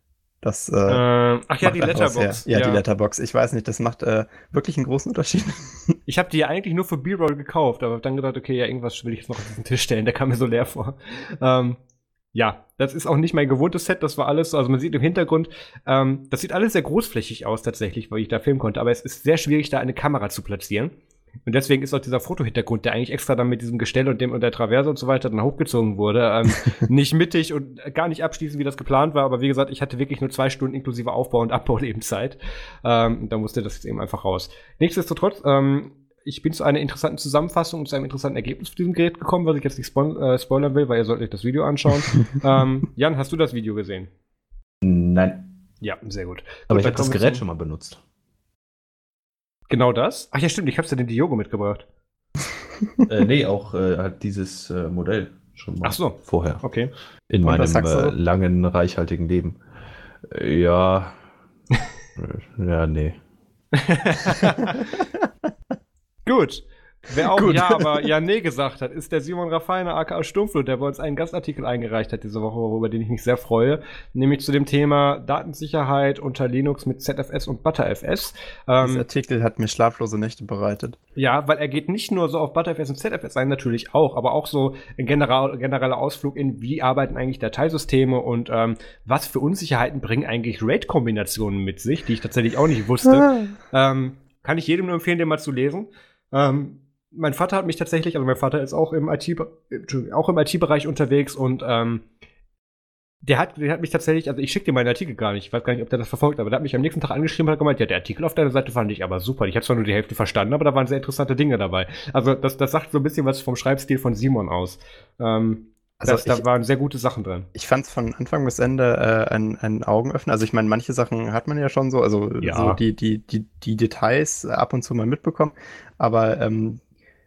Das äh, äh, ach ja, die Letterbox. her. Ja, die Letterbox. Ich weiß nicht, das macht äh, wirklich einen großen Unterschied. [LAUGHS] Ich habe die ja eigentlich nur für B-Roll gekauft, aber dann gedacht, okay, ja, irgendwas will ich jetzt noch auf diesen Tisch stellen, der kam mir so leer vor. Ähm, ja, das ist auch nicht mein gewohntes Set, das war alles so, also man sieht im Hintergrund, ähm, das sieht alles sehr großflächig aus tatsächlich, weil ich da filmen konnte, aber es ist sehr schwierig, da eine Kamera zu platzieren. Und deswegen ist auch dieser Fotohintergrund, der eigentlich extra dann mit diesem Gestell und dem und der Traverse und so weiter dann hochgezogen wurde, ähm, [LAUGHS] nicht mittig und gar nicht abschließend, wie das geplant war. Aber wie gesagt, ich hatte wirklich nur zwei Stunden inklusive Aufbau und Abbau [LAUGHS] Lebenszeit. Ähm, da musste das jetzt eben einfach raus. Nichtsdestotrotz, ähm, ich bin zu einer interessanten Zusammenfassung und zu einem interessanten Ergebnis für diesem Gerät gekommen, was ich jetzt nicht spoil äh, spoilern will, weil ihr sollt euch das Video anschauen. [LAUGHS] ähm, Jan, hast du das Video gesehen? Nein. Ja, sehr gut. Aber gut, ich habe das Gerät schon mal benutzt. Genau das? Ach ja, stimmt, ich hab's dir den Diogo mitgebracht. äh, nee, auch äh, halt dieses äh, Modell schon mal Ach so. vorher. Okay. In Und meinem äh, langen, reichhaltigen Leben. Äh, ja. [LAUGHS] Äh, ja, nee. [LAUGHS] Gut. Wer auch Gut. ja, aber ja, nee gesagt hat, ist der Simon Raffiner, aka Stumpflut, der bei uns einen Gastartikel eingereicht hat diese Woche, über den ich mich sehr freue, nämlich zu dem Thema Datensicherheit unter Linux mit ZFS und ButterFS. Dieser Ähm, Artikel hat mir schlaflose Nächte bereitet. ja, weil er geht nicht nur so auf ButterFS und ZFS ein, natürlich auch, aber auch so ein general, genereller Ausflug in, wie arbeiten eigentlich Dateisysteme und ähm, was für Unsicherheiten bringen eigentlich RAID-Kombinationen mit sich, die ich tatsächlich auch nicht wusste. Ähm, kann ich jedem nur empfehlen, den mal zu lesen. Ähm, mein Vater hat mich tatsächlich, also mein Vater ist auch im IT, auch im IT-Bereich unterwegs und ähm, der hat, der hat mich tatsächlich, also ich schicke dir meinen Artikel gar nicht, ich weiß gar nicht, ob der das verfolgt, aber der hat mich am nächsten Tag angeschrieben und hat gemeint, ja, der Artikel auf deiner Seite fand ich aber super. Ich habe zwar nur die Hälfte verstanden, aber da waren sehr interessante Dinge dabei. Also das, das sagt so ein bisschen was vom Schreibstil von Simon aus. Ähm, Also das, da ich- waren sehr gute Sachen drin. Ich fand es von Anfang bis Ende äh, ein, ein Augenöffner. Also ich meine, manche Sachen hat man ja schon so, also Ja. so die, die, die, die Details ab und zu mal mitbekommen. Aber ähm,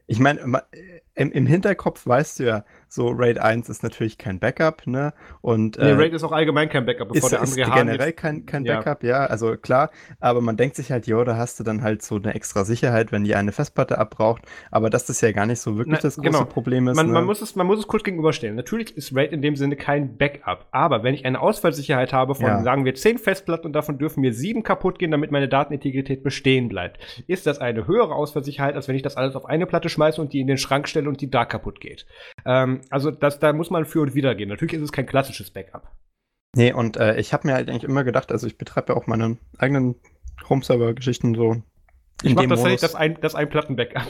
ich meine, ma- im, im Hinterkopf weißt du ja, so RAID 1 ist natürlich kein Backup, ne? Und Nee, äh, RAID ist auch allgemein kein Backup, bevor ist, der ist andere Hahn generell jetzt- kein, kein Ja. Backup, ja. also klar, aber man denkt sich halt, jo, da hast du dann halt so eine extra Sicherheit, wenn die eine Festplatte abbraucht, aber dass das ja gar nicht so wirklich Na, das große genau. Problem ist. Man, ne? man, muss es, man muss es kurz gegenüberstellen. Natürlich ist RAID in dem Sinne kein Backup. Aber wenn ich eine Ausfallsicherheit habe von, Ja. sagen wir, zehn Festplatten und davon dürfen mir sieben kaputt gehen, damit meine Datenintegrität bestehen bleibt, ist das eine höhere Ausfallsicherheit, als wenn ich das alles auf eine Platte schmeiße und die in den Schrank stelle und die da kaputt geht. Ähm, also das, da muss man für und wieder gehen. Natürlich ist es kein klassisches Backup. Nee, und äh, ich habe mir halt eigentlich immer gedacht, also ich betreibe ja auch meine eigenen Home-Server-Geschichten so. Ich mache tatsächlich das ein, das ein Platten-Backup.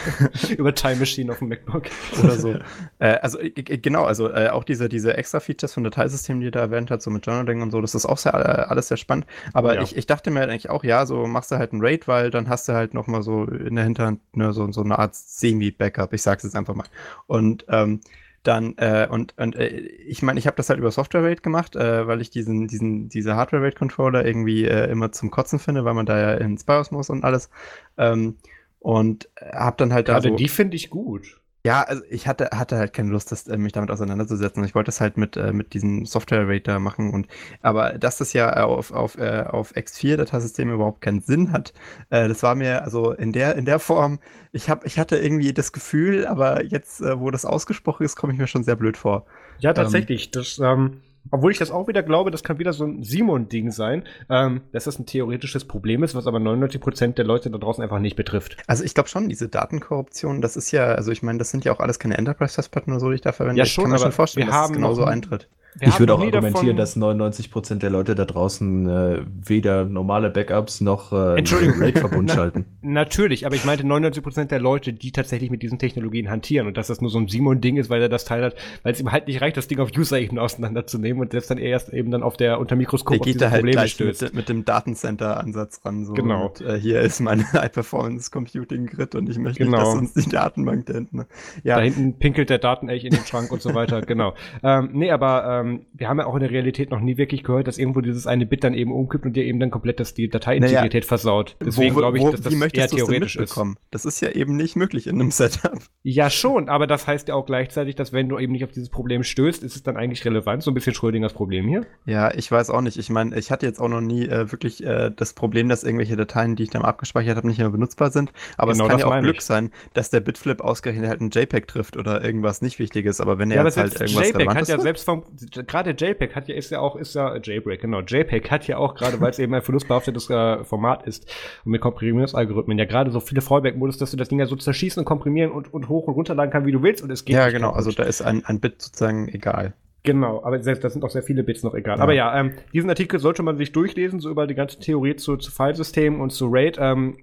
[LAUGHS] Über Time Machine auf dem MacBook. oder so. [LAUGHS] äh, also äh, äh, genau, also äh, auch diese, diese extra Features von Dateisystemen, die er da erwähnt hat, so mit Journaling und so, das ist auch sehr, äh, alles sehr spannend. Aber Ja. ich, ich dachte mir halt eigentlich auch, ja, so machst du halt einen Raid, weil dann hast du halt noch mal so in der Hinterhand ne, so, so eine Art Semi-Backup, ich sag's jetzt einfach mal. Und ähm, dann, äh, und, und äh, ich meine, ich habe das halt über Software-Raid gemacht, äh, weil ich diesen, diesen, diese Hardware-Raid-Controller irgendwie äh, immer zum Kotzen finde, weil man da ja ins BIOS muss und alles. Ähm, und habe dann halt da Gerade so die finde ich gut. Ja, also ich hatte, hatte halt keine Lust, das, äh, mich damit auseinanderzusetzen. Ich wollte das halt mit, äh, mit diesem Software-Rater machen. Und, aber dass das ja auf, auf, äh, auf X4-Dateisystem überhaupt keinen Sinn hat, äh, das war mir also in der, in der Form, ich, hab, ich hatte irgendwie das Gefühl, aber jetzt, äh, wo das ausgesprochen ist, komme ich mir schon sehr blöd vor. Ja, tatsächlich. das, ähm, obwohl ich das auch wieder glaube, das kann wieder so ein Simon-Ding sein, ähm, dass das ein theoretisches Problem ist, was aber 99% der Leute da draußen einfach nicht betrifft. Also ich glaube schon, diese Datenkorruption, das ist ja, also ich meine, das sind ja auch alles keine Enterprise-Festplatten oder so, die ich da verwende. Ja, ich schon, kann mir schon vorstellen, wir dass es haben genauso noch- eintritt. Wir ich würde auch argumentieren, davon- dass 99% der Leute da draußen äh, weder normale Backups noch äh, Entschuldigung. [LAUGHS] RAID-Verbund schalten. Natürlich, aber ich meinte 99% der Leute, die tatsächlich mit diesen Technologien hantieren und dass das nur so ein Simon-Ding ist, weil er das Teil hat, weil es ihm halt nicht reicht, das Ding auf User-Ebene auseinanderzunehmen und das dann erst eben dann auf der unter Mikroskop Der auf geht da halt Probleme gleich stößt. mit, mit dem Datencenter-Ansatz ran. So. Genau. Und, äh, hier ist mein [LAUGHS] High-Performance-Computing-Grid und ich möchte Genau. nicht, dass uns die Datenbank da hinten. ne? Ja, Da hinten pinkelt der Datenelch in den Schrank und so weiter, [LAUGHS] genau. Ähm, nee, aber ähm, um, wir haben ja auch in der Realität noch nie wirklich gehört, dass irgendwo dieses eine Bit dann eben umkippt und dir eben dann komplett das, die Dateiintegrität versaut. Deswegen glaube ich, wo- dass das eher theoretisch ist. Das ist ja eben nicht möglich in einem [LAUGHS] Setup. Ja, schon, aber das heißt ja auch gleichzeitig, dass wenn du eben nicht auf dieses Problem stößt, ist es dann eigentlich relevant. So ein bisschen Schrödingers Problem hier. Ja, ich weiß auch nicht. Ich meine, ich hatte jetzt auch noch nie äh, wirklich äh, das Problem, dass irgendwelche Dateien, die ich dann abgespeichert habe, nicht mehr benutzbar sind. Aber Genau es kann ja auch Glück ich. sein, dass der Bitflip ausgerechnet halt ein JPEG trifft oder irgendwas nicht Wichtiges. Aber wenn er Ja, jetzt halt irgendwas JPEG hat ja selbst vom, gerade JPEG hat ja, ist ja auch, ist ja, äh, JPEG, genau, JPEG hat ja auch gerade, weil es eben ein verlustbehaftetes äh, Format ist und mit Komprimierungsalgorithmen ja gerade so viele Fallback-Modus, dass du das Ding ja so zerschießen und komprimieren und, und hoch und runterladen kann, wie du willst und es geht ja, genau. Also da ist ein, ein Bit sozusagen egal. Genau, aber selbst das sind auch sehr viele Bits noch egal. Ja. Aber ja, ähm, diesen Artikel sollte man sich durchlesen, so über die ganze Theorie zu, zu Filesystemen und zu RAID. Ähm,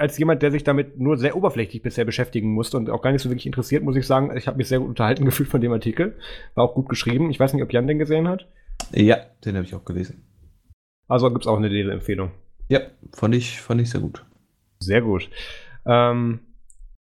als jemand, der sich damit nur sehr oberflächlich bisher beschäftigen musste und auch gar nicht so wirklich interessiert, muss ich sagen, ich habe mich sehr gut unterhalten [LAUGHS] gefühlt von dem Artikel. War auch gut geschrieben. Ich weiß nicht, ob Jan den gesehen hat. Ja, den habe ich auch gelesen. Also gibt es auch eine Leseempfehlung. Ja, fand ich, fand ich sehr gut. Sehr gut. Ähm,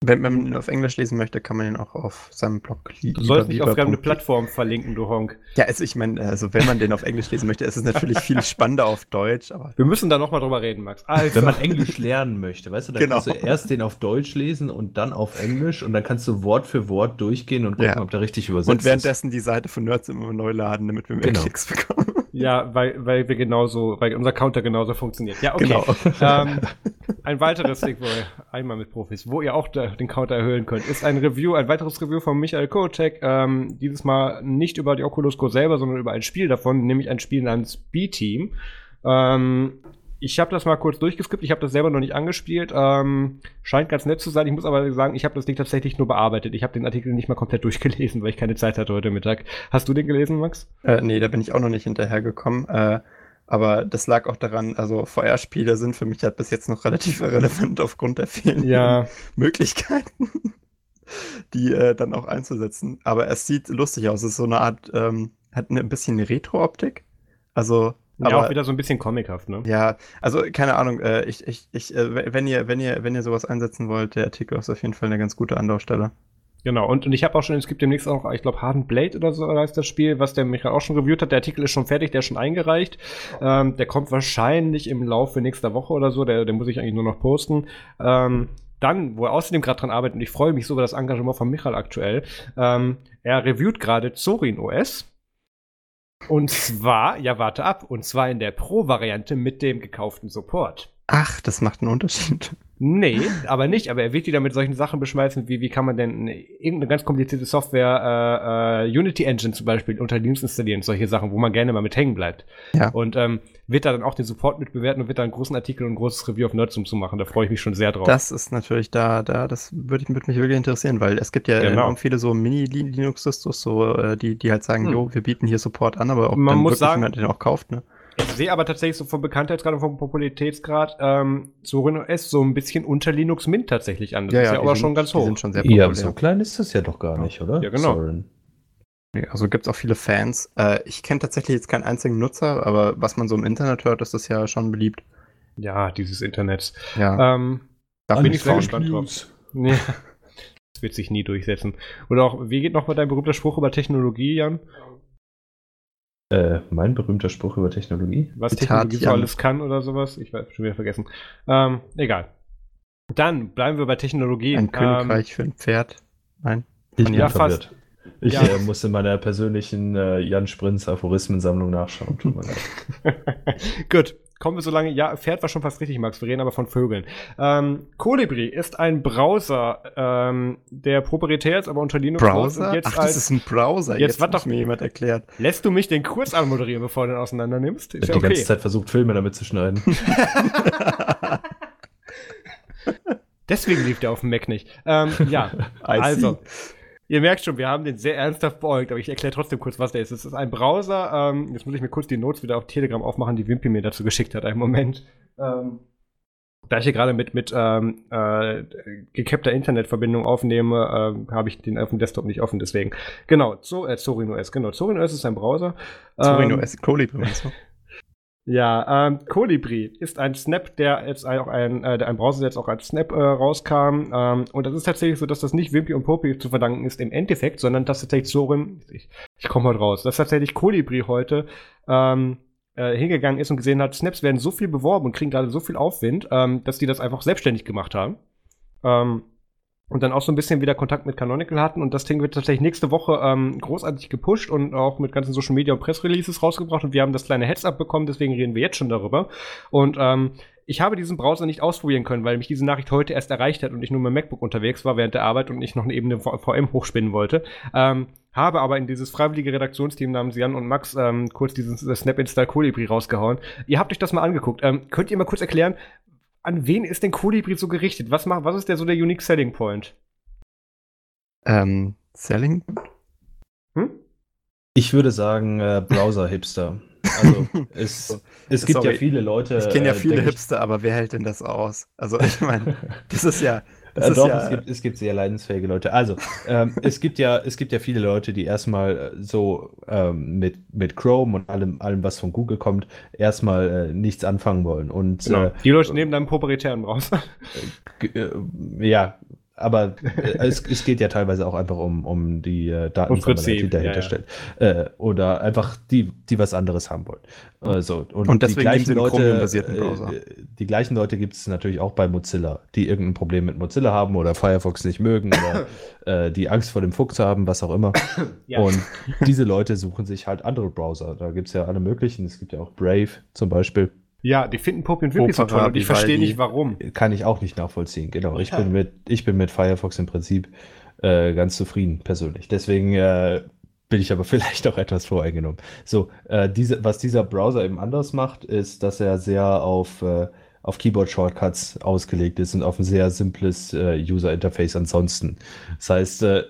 Wenn wenn man ihn auf Englisch lesen möchte, kann man ihn auch auf seinem Blog li- du sollst nicht auf lieber- eine Plattform verlinken, du Honk. Ja, also ich meine, also wenn man den auf Englisch lesen möchte, ist es natürlich viel spannender auf Deutsch, aber Wir müssen da nochmal drüber reden, Max. Also, Wenn man Englisch lernen möchte, weißt du, dann Genau. kannst du erst den auf Deutsch lesen und dann auf Englisch und dann kannst du Wort für Wort durchgehen und gucken, Ja. ob der richtig übersetzt und währenddessen die Seite von Nerds immer neu laden, damit wir mehr Genau. Klicks bekommen. Ja, weil, weil wir genauso, weil unser Counter genauso funktioniert. Ja, okay. Genau. ähm, ein weiteres Ding, wo ihr, einmal mit Profis, wo ihr auch da, den Counter erhöhen könnt, ist ein Review, ein weiteres Review von Michael Kotek. Ähm, dieses Mal nicht über die Oculus Go selber, sondern über ein Spiel davon, nämlich ein Spiel namens B-Team. Ähm, ich habe das mal kurz durchgeskippt, ich habe das selber noch nicht angespielt. Ähm, scheint ganz nett zu sein. Ich muss aber sagen, ich habe das Ding tatsächlich nur bearbeitet. Ich habe den Artikel nicht mal komplett [LAUGHS] durchgelesen, weil ich keine Zeit hatte heute Mittag. Hast du den gelesen, Max? Äh, nee, da bin ich auch noch nicht hinterhergekommen. Äh, aber das lag auch daran, also VR-Spiele sind für mich halt bis jetzt noch relativ irrelevant aufgrund der fehlenden Ja. [LAUGHS] Möglichkeiten, [LAUGHS] die äh, dann auch einzusetzen. Aber es sieht lustig aus. Es ist so eine Art, ähm, hat eine, ein bisschen eine Retro-Optik. Also, ja, aber, auch wieder so ein bisschen comichaft, ne? ja, also keine Ahnung, äh, ich, ich, ich, äh, wenn ihr, wenn ihr, wenn ihr sowas einsetzen wollt, der Artikel ist auf jeden Fall eine ganz gute Anlaufstelle. Genau, und, und ich habe auch schon, es gibt demnächst auch, ich glaube, Hardened Blade oder so heißt das Spiel, was der Michael auch schon reviewt hat. Der Artikel ist schon fertig, der ist schon eingereicht. Ähm, der kommt wahrscheinlich im Laufe nächster Woche oder so, der, der muss ich eigentlich nur noch posten. Ähm, dann, wo er außerdem gerade dran arbeitet, und ich freue mich so über das Engagement von Michael aktuell, ähm, er reviewt gerade Zorin OS. Und zwar, ja, warte ab, und zwar in der Pro-Variante mit dem gekauften Support. Ach, das macht einen Unterschied. Nee, aber nicht. Aber er wird die dann mit solchen Sachen beschmeißen, wie wie kann man denn eine- irgendeine ganz komplizierte Software, äh, äh, Unity Engine zum Beispiel, unter Linux installieren, solche Sachen, wo man gerne mal mit hängen bleibt. Ja. Und ähm, wird da dann auch den Support mit bewerten und wird da einen großen Artikel und ein großes Review auf Nerdsum zu machen. Da freue ich mich schon sehr drauf. Das ist natürlich da, da, das würde ich- würde mich wirklich interessieren, weil es gibt ja Genau. enorm viele so Mini-Linux-Distros, so, äh, die, die halt sagen, Hm. jo, wir bieten hier Support an, aber ob Man dann muss wirklich sagen- jemand den auch kauft, ne? Ich sehe aber tatsächlich so vom Bekanntheitsgrad und vom Popularitätsgrad ähm, Zorin OS so ein bisschen unter Linux Mint tatsächlich an. Das ist ja die aber sind- schon ganz hoch. sind schon sehr Ja, so klein ist das ja doch gar nicht, oder? Ja, genau. Nee, Also gibt es auch viele Fans. Äh, ich kenne tatsächlich jetzt keinen einzigen Nutzer, aber was man so im Internet hört, ist das ja schon beliebt. Ja, dieses Internets. Ja, Ähm, da bin ich sehr gespannt drauf. Ja. [LAUGHS] Das wird sich nie durchsetzen. Oder auch, wie geht noch mal dein berühmter Spruch über Technologie, Jan? Äh, mein berühmter Spruch über Technologie. Was Zitat, Technologie so alles kann oder sowas? Ich weiß schon wieder vergessen. Ähm, egal. Dann bleiben wir bei Technologie. Ein Ähm, Königreich für ein Pferd. Nein. Ich Ja, bin fast. verwirrt. Ich Ja. äh, muss in meiner persönlichen äh, Jan Sprinz Aphorismensammlung nachschauen. Tut mir leid. [LAUGHS] [LAUGHS] Gut. Kommen wir so lange. Ja, Pferd war schon fast richtig, Max. Wir reden aber von Vögeln. Ähm, Colibri ist ein Browser, ähm, der proprietär ist, aber unter Linux Browser? und jetzt Ach, das als, ist ein Browser. Jetzt Jetzt, hat doch- mir jemand erklärt. Lässt du mich den Kurs anmoderieren, bevor du den auseinander nimmst? Ich Ist habe ja die ganze okay. Zeit versucht, Filme damit zu schneiden. [LAUGHS] [LAUGHS] Deswegen lief der auf dem Mac nicht. Ähm, ja, [LAUGHS] also. Ihr merkt schon, wir haben den sehr ernsthaft beäugt, aber ich erkläre trotzdem kurz, was der ist. Es ist ein Browser. Ähm, jetzt muss ich mir kurz die Notes wieder auf Telegram aufmachen, die Wimpy mir dazu geschickt hat. Einen Moment. Ähm, da ich hier gerade mit, mit ähm, äh, gecappter Internetverbindung aufnehme, ähm, habe ich den auf dem Desktop nicht offen, deswegen. Genau, so, äh, Zorin OS, genau. Zorin OS ist ein Browser. Sorry, Ähm, nur es Colibri meinst du? Ja, ähm, Colibri ist ein Snap, der jetzt auch ein, äh, der ein Browser, der jetzt auch als Snap äh, rauskam. Ähm, und das ist tatsächlich so, dass das nicht Wimpy und Poppy zu verdanken ist im Endeffekt, sondern dass tatsächlich Zorin, ich, ich komme heute raus, dass tatsächlich Colibri heute ähm, äh, hingegangen ist und gesehen hat, Snaps werden so viel beworben und kriegen gerade so viel Aufwind, ähm, dass die das einfach selbstständig gemacht haben. Ähm, und dann auch so ein bisschen wieder Kontakt mit Canonical hatten und das Ding wird tatsächlich nächste Woche ähm, großartig gepusht und auch mit ganzen Social Media und Pressreleases rausgebracht und wir haben das kleine Heads-up bekommen, deswegen reden wir jetzt schon darüber. Und ähm, ich habe diesen Browser nicht ausprobieren können, weil mich diese Nachricht heute erst erreicht hat und ich nur mit MacBook unterwegs war während der Arbeit und ich noch eine Ebene VM hochspinnen wollte. Ähm, habe aber in dieses freiwillige Redaktionsteam namens Jan und Max ähm, kurz dieses äh, Snap Install Colibri rausgehauen. Ihr habt euch das mal angeguckt. Ähm, könnt ihr mal kurz erklären, an wen ist denn Colibri so gerichtet? Was, macht, was ist der so der Unique Selling Point? Ähm, Selling? Hm? Ich würde sagen, äh, Browser-Hipster. Also [LAUGHS] es, es gibt Sorry. ja viele Leute. Ich kenne ja äh, viele ich- Hipster, aber wer hält denn das aus? Also ich meine, [LAUGHS] das ist ja. Äh, doch, ja es, gibt, es gibt sehr leidensfähige Leute. Also, [LAUGHS] ähm, es, gibt ja, es gibt ja viele Leute, die erstmal äh, so ähm, mit, mit Chrome und allem, allem, was von Google kommt, erstmal äh, nichts anfangen wollen. Und Genau. äh, Die Leute neben deinem proprietären Browser. g- äh, ja, aber äh, es, es geht ja teilweise auch einfach um, um die äh, Datensammelei, Prinzip, die dahinter ja, ja. steht. Äh, oder einfach die, die was anderes haben wollen. Also, und, Und deswegen die nehmen sie gleichen Leute, äh, die gleichen Leute gibt es natürlich auch bei Mozilla, die irgendein Problem mit Mozilla haben oder Firefox nicht mögen oder [COUGHS] äh, die Angst vor dem Fuchs haben, was auch immer. [COUGHS] Ja. Und diese Leute suchen sich halt andere Browser. Da gibt es ja alle möglichen. Es gibt ja auch Brave zum Beispiel. Ja, die finden Poppy und Wimpy so toll und ich verstehe nicht warum. Kann ich auch nicht nachvollziehen. Genau. Ich bin mit, ich bin mit Firefox im Prinzip äh, ganz zufrieden, persönlich. Deswegen äh, bin ich aber [LAUGHS] vielleicht auch etwas voreingenommen. So, äh, diese, was dieser Browser eben anders macht, ist, dass er sehr auf, äh, auf Keyboard-Shortcuts ausgelegt ist und auf ein sehr simples äh, User-Interface ansonsten. Das heißt, äh,